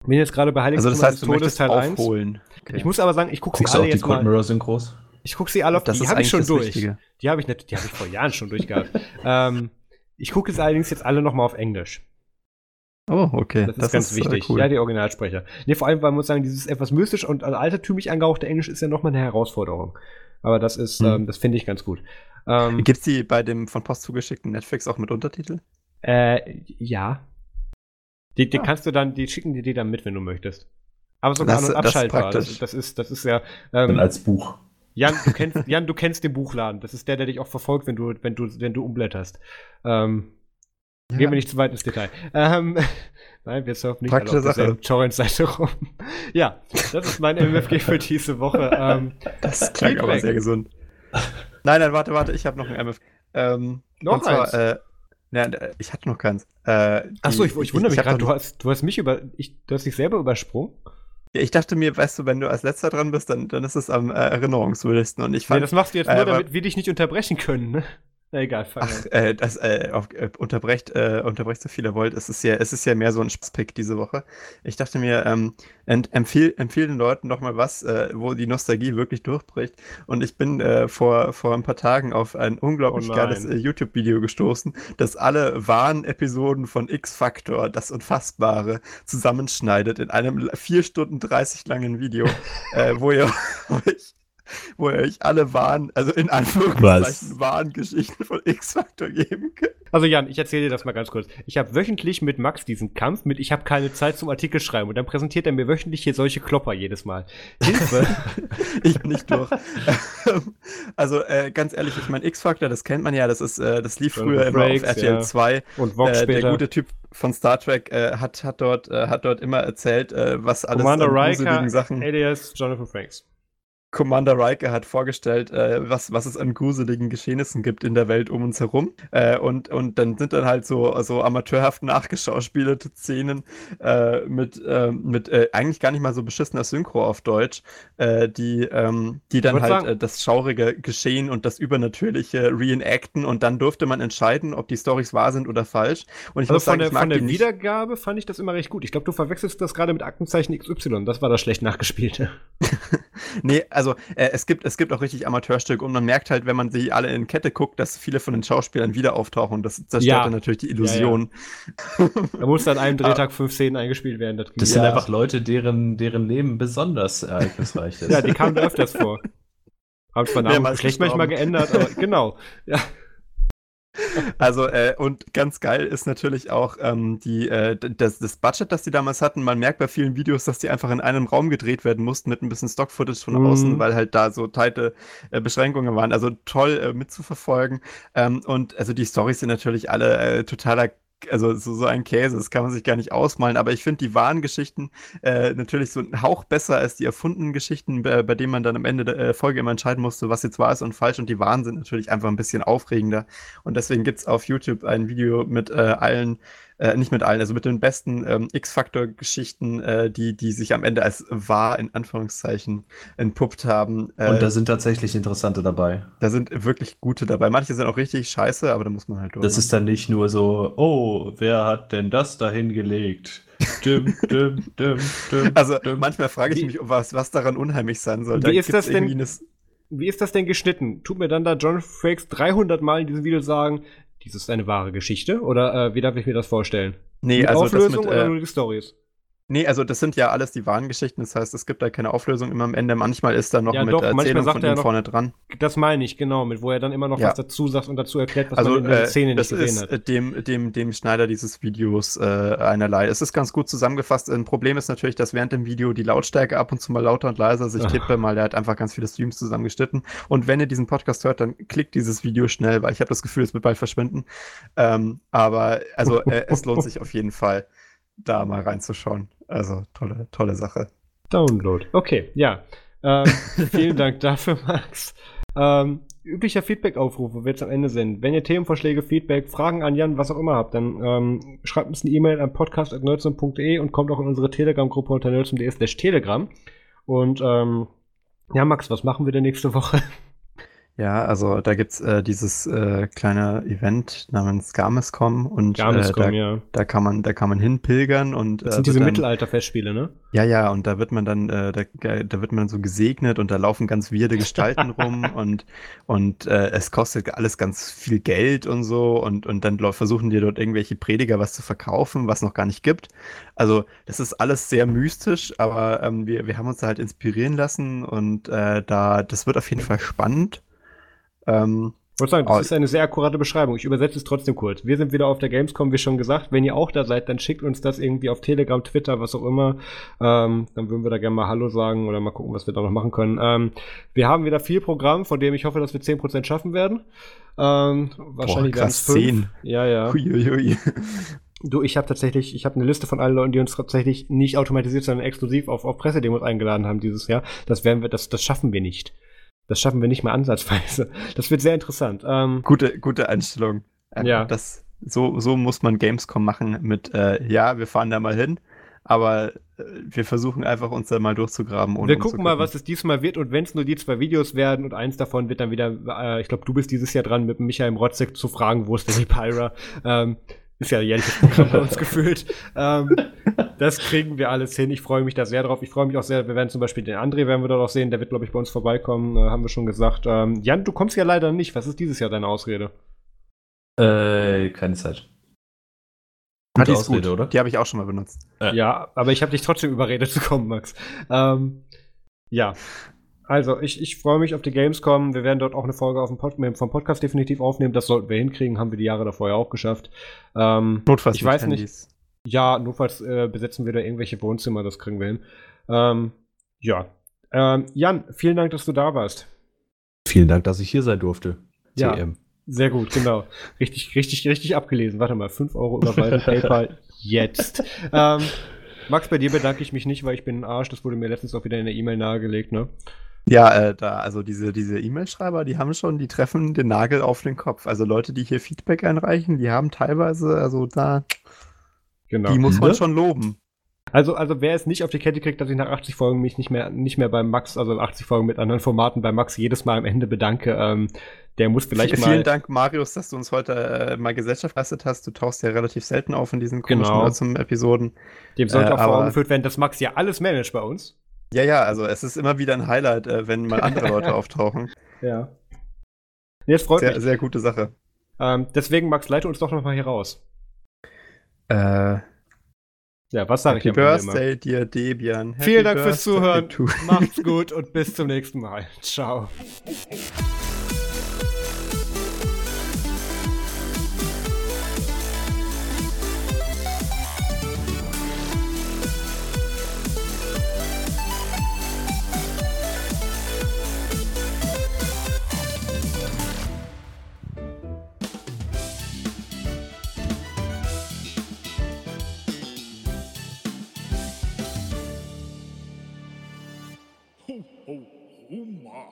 Bin jetzt gerade bei Also Heiligtum das heißt, du möchtest Teil 1. aufholen. Okay. Ich muss aber sagen, ich gucke sie du auch alle die jetzt Cold mal. Mirror Synchros? Ich gucke sie alle auf, das die ist habe ich schon das durch. Wichtige. Die habe ich nicht, die habe ich vor Jahren schon durchgehabt. [LAUGHS] ähm, ich gucke es allerdings jetzt alle nochmal auf Englisch. Oh, okay. Das ist ganz äh, wichtig. cool. Ja, die Originalsprecher. Nee, vor allem, weil man muss sagen, dieses etwas mystisch und altertümlich angehauchte Englisch ist ja nochmal eine Herausforderung. Aber das ist, Hm. ähm, das finde ich ganz gut. Ähm, Gibt's die bei dem von Post zugeschickten Netflix auch mit Untertitel? äh, ja. Die, die Ah. kannst du dann, die schicken dir die dann mit, wenn du möchtest. Aber sogar Das- an- und das ist abschaltbar. Das, praktisch. das, ist, das ist ja. Dann Ähm, als Buch. Jan, du kennst, Jan, du kennst den Buchladen. Das ist der, der dich auch verfolgt, wenn du, wenn du, wenn du umblätterst. Ähm, Ja. Gehen wir nicht zu weit ins Detail. Ähm, [LAUGHS] nein, wir surfen nicht Praktische alle auf Sache. Torrent-Seite [LAUGHS] rum. ja, das ist mein MFG für diese Woche. Ähm, Das klang aber sehr gesund. Nein, nein, warte, warte, ich habe noch ein MF. Ähm, Noch und zwar, eins? Äh, äh, ich hatte noch keins. Äh, Achso, die- ich, ich wundere mich gerade, du hast, du hast mich über. Ich, du hast dich selber übersprungen. Ja, Ich dachte mir, weißt du, wenn du als letzter dran bist, dann, dann ist es am äh, erinnerungswürdigsten. Und ich Nee, fand, das machst du jetzt äh, nur, aber- damit wir dich nicht unterbrechen können, ne? Egal, fang ach, äh, das äh, auf, äh, unterbrecht, äh, unterbrecht so viel ihr wollt. Es ist ja, es ist ja mehr so ein Spaßpick diese Woche. Ich dachte mir, ähm, empfehl, empfehl den Leuten doch mal was, äh, wo die Nostalgie wirklich durchbricht. Und ich bin äh, vor, vor ein paar Tagen auf ein unglaublich Oh geiles äh, YouTube-Video gestoßen, das alle wahren Episoden von X-Factor, das Unfassbare, zusammenschneidet in einem 4 Stunden 30 langen Video, [LAUGHS] äh, wo ihr [LAUGHS] euch [LAUGHS] wo ihr euch alle wahren, also in Anführungszeichen wahren Geschichten von X-Factor geben könnt. Also Jan, ich erzähle dir das mal ganz kurz. Ich habe wöchentlich mit Max diesen Kampf mit Ich habe keine Zeit zum Artikel schreiben und dann präsentiert er mir wöchentlich hier solche Klopper jedes Mal. Hilfe! [LAUGHS] Ich bin nicht durch. [LAUGHS] Also äh, ganz ehrlich, ich meine, X-Factor, das kennt man ja, das ist, äh, das lief früher immer auf RTL ja. 2. Und Vox Äh, der später. gute Typ von Star Trek äh, hat, hat, dort, äh, hat dort immer erzählt, äh, was alles Commander an Riker, Sachen. alias Jonathan Frakes. Commander Riker hat vorgestellt, äh, was, was es an gruseligen Geschehnissen gibt in der Welt um uns herum. Äh, und, und dann sind dann halt so, so amateurhaft nachgeschauspielte Szenen äh, mit, äh, mit äh, eigentlich gar nicht mal so beschissener Synchro auf Deutsch, äh, die, ähm, die dann halt äh, das schaurige Geschehen und das Übernatürliche reenacten und dann durfte man entscheiden, ob die Storys wahr sind oder falsch. Und ich Also muss von sagen, der, ich mag von der die nicht. Wiedergabe fand ich das immer recht gut. Ich glaube, du verwechselst das gerade mit Aktenzeichen XY. Das war das schlecht nachgespielte. [LAUGHS] Nee, also äh, es, gibt, es gibt auch richtig Amateurstücke und man merkt halt, wenn man sie alle in Kette guckt, dass viele von den Schauspielern wieder auftauchen und das zerstört Ja. dann natürlich die Illusion. Da musste an einem [LAUGHS] Drehtag fünf Szenen eingespielt werden. Das, Das ja. sind einfach Leute, deren, deren Leben besonders ereignisreich [LAUGHS] ist. ja, die kamen da öfters vor. Haben zwar Namen Geschlecht manchmal geändert, aber [LAUGHS] genau. Ja. Also, äh, und ganz geil ist natürlich auch ähm, die, äh, das, das Budget, das die damals hatten. Man merkt bei vielen Videos, dass die einfach in einem Raum gedreht werden mussten mit ein bisschen Stock-Footage von Mhm. außen, weil halt da so teite äh, Beschränkungen waren. Also toll äh, mitzuverfolgen. Ähm, und also die Storys sind natürlich alle äh, totaler also so, so ein Käse, das kann man sich gar nicht ausmalen, aber ich finde die wahren Geschichten äh, natürlich so ein Hauch besser als die erfundenen Geschichten, bei, bei denen man dann am Ende der äh, Folge immer entscheiden musste, was jetzt wahr ist und falsch. Und die wahren sind natürlich einfach ein bisschen aufregender. Und deswegen gibt es auf YouTube ein Video mit äh, allen, äh, nicht mit allen, also mit den besten ähm, X-Factor-Geschichten, äh, die, die sich am Ende als wahr in Anführungszeichen entpuppt haben. Äh, Und da sind tatsächlich interessante dabei. da sind wirklich gute dabei. Manche sind auch richtig scheiße, aber da muss man halt durch. Das ist dann nicht nur so, oh, wer hat denn das da hingelegt? Düm, [LAUGHS] düm, düm, düm, Also manchmal frage ich mich, was, was daran unheimlich sein soll. Wie ist das denn- Wie ist das denn geschnitten? Tut mir dann da John Frakes 300 Mal in diesem Video sagen, dies ist eine wahre Geschichte? Oder äh, wie darf ich mir das vorstellen? Nee, mit also das Auflösung mit, oder äh, nur die Stories? Nee, also das sind ja alles die wahren Geschichten. Das heißt, es gibt da keine Auflösung immer am Ende. Manchmal ist da noch Ja, mit doch, Erzählung von er ihm noch- vorne dran. Das meine ich, genau, mit wo er dann immer noch Ja. was dazu sagt und dazu erklärt, was Also man in der äh, Szene das nicht gesehen ist hat. äh, dem, dem, dem Schneider dieses Videos äh, einerlei. Es ist ganz gut zusammengefasst. Ein Problem ist natürlich, dass während dem Video die Lautstärke ab und zu mal lauter und leiser sich tippe, mal er hat einfach ganz viele Streams zusammengeschnitten. Und wenn ihr diesen Podcast hört, dann klickt dieses Video schnell, weil ich habe das Gefühl, es wird bald verschwinden. Ähm, aber also äh, es lohnt sich auf jeden Fall, da mal reinzuschauen. Also tolle, tolle Sache. Download. Okay, ja. Ähm, [LAUGHS] vielen Dank dafür, Max. Ähm, üblicher Feedback-Aufruf, wo wir jetzt am Ende sind. Wenn ihr Themenvorschläge, Feedback, Fragen an Jan, was auch immer habt, dann ähm, schreibt uns eine E-Mail an podcast.nerdsum.de und kommt auch in unsere Telegram-Gruppe unter nerdsum.de slash telegram. Und ähm, ja, Max, was machen wir denn nächste Woche? Ja, also da gibt's äh, dieses äh, kleine Event namens Gamescom und äh, Gamescom, da, ja. da kann man, da kann man hinpilgern und Das äh, sind diese Mittelalter-Festspiele, ne? Ja, ja, und da wird man dann, äh, da, da wird man so gesegnet und da laufen ganz weirde Gestalten [LAUGHS] rum und, und äh, es kostet alles ganz viel Geld und so und, und dann versuchen dir dort irgendwelche Prediger was zu verkaufen, was noch gar nicht gibt. Also das ist alles sehr mystisch, aber ähm, wir, wir haben uns da halt inspirieren lassen und äh, da, das wird auf jeden Fall spannend. Ähm, Ich wollte sagen, das Oh. ist eine sehr akkurate Beschreibung. Ich übersetze es trotzdem kurz. Wir sind wieder auf der Gamescom, wie schon gesagt. Wenn ihr auch da seid, dann schickt uns das irgendwie auf Telegram, Twitter, was auch immer. Ähm, dann würden wir da gerne mal Hallo sagen oder mal gucken, was wir da noch machen können. Ähm, wir haben wieder viel Programm, von dem ich hoffe, dass wir 10% schaffen werden. Ähm, wahrscheinlich Boah, krass, es fünf. zehn. Ja, ja. Huiuiui. Du, ich habe tatsächlich, ich habe eine Liste von allen Leuten, die uns tatsächlich nicht automatisiert, sondern exklusiv auf, auf Pressedemos eingeladen haben dieses Jahr. Das werden wir, das, das schaffen wir nicht. Das schaffen wir nicht mal ansatzweise. [LAUGHS] Das wird sehr interessant. Ähm, Gute, gute Einstellung. Einfach Ja. Das, so, so muss man Gamescom machen mit, äh, ja, wir fahren da mal hin, aber äh, wir versuchen einfach uns da mal durchzugraben. Wir gucken mal, was es diesmal wird und wenn es nur die zwei Videos werden und eins davon wird dann wieder, äh, ich glaube, du bist dieses Jahr dran, mit Michael Rotzek zu fragen, wo ist denn die Pyra? Ähm, ist ja jährliches Programm bei [LAUGHS] uns gefühlt. Ähm, das kriegen wir alles hin. Ich freue mich da sehr drauf. Ich freue mich auch sehr, wir werden zum Beispiel den André werden wir dort auch sehen, der wird, glaube ich, bei uns vorbeikommen, äh, haben wir schon gesagt. Ähm, Jan, du kommst ja leider nicht. Was ist dieses Jahr deine Ausrede? Äh, keine Zeit. Ah, die Gute ist gut. Ausrede, oder? Die habe ich auch schon mal benutzt. Ja. Ja, aber ich habe dich trotzdem überredet zu kommen, Max. Ähm, ja. Also, ich, ich freue mich auf die Gamescom. Wir werden dort auch eine Folge auf dem Pod vom Podcast definitiv aufnehmen. Das sollten wir hinkriegen. Haben wir die Jahre davor ja auch geschafft. Ähm, Notfalls Ich mit weiß nicht. Handys. ja, notfalls äh, besetzen wir da irgendwelche Wohnzimmer. Das kriegen wir hin. Ähm, ja. Ähm, Jan, vielen Dank, dass du da warst. Vielen Dank, dass ich hier sein durfte. Ja. CM. Sehr gut, genau. Richtig, richtig, richtig abgelesen. Warte mal, 5 Euro überweisen, [LAUGHS] PayPal, jetzt. Ähm, Max, bei dir bedanke ich mich nicht, weil ich bin ein Arsch. Das wurde mir letztens auch wieder in der E-Mail nahegelegt, ne? Ja, äh, da, also diese, diese E-Mail-Schreiber, die haben schon, die treffen den Nagel auf den Kopf. Also Leute, die hier Feedback einreichen, die haben teilweise, also da, Genau. die muss man Ne? schon loben. Also, also wer es nicht auf die Kette kriegt, dass ich nach 80 Folgen mich nicht mehr, nicht mehr beim Max, also 80 Folgen mit anderen Formaten bei Max jedes Mal am Ende bedanke, ähm, der muss vielleicht V- mal. Vielen Dank, Marius, dass du uns heute äh, mal Gesellschaft geleistet hast. Du tauchst ja relativ selten auf in diesen komischen Genau. zum Episoden. Dem sollte Äh, auch vor Augen aber- geführt werden, dass Max ja alles managt bei uns. Ja, ja, also es ist immer wieder ein Highlight, äh, wenn mal andere Leute [LAUGHS] auftauchen. Ja. Nee, das freut Sehr, mich. sehr gute Sache. Ähm, deswegen, Max, leite uns doch noch mal hier raus. Äh, Ja, was sage ich Happy Ende immer? Birthday, dir Debian. Happy Vielen Dank fürs Birthday Zuhören. Macht's gut und bis zum nächsten Mal. Ciao. [LAUGHS]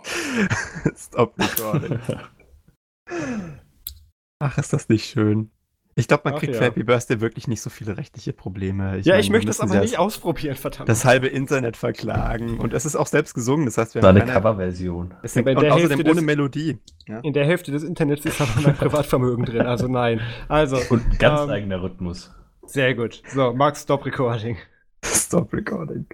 [LAUGHS] Stop recording. Ach, ist das nicht schön. Ich glaube, man Ach kriegt ja. für Happy Birthday wirklich nicht so viele rechtliche Probleme. ja, meine, ich möchte es müssen aber nicht ausprobieren, verdammt. Das halbe Internet verklagen. Und es ist auch selbst gesungen. Das heißt, wir Das war haben eine Coverversion. es und der außerdem Hälfte ohne des- Melodie. Ja? In der Hälfte des Internets ist aber mein Privatvermögen drin, [LAUGHS] also nein. Also, Und ein ganz Ähm, eigener Rhythmus. sehr gut. So, Max, stop recording. Stop recording.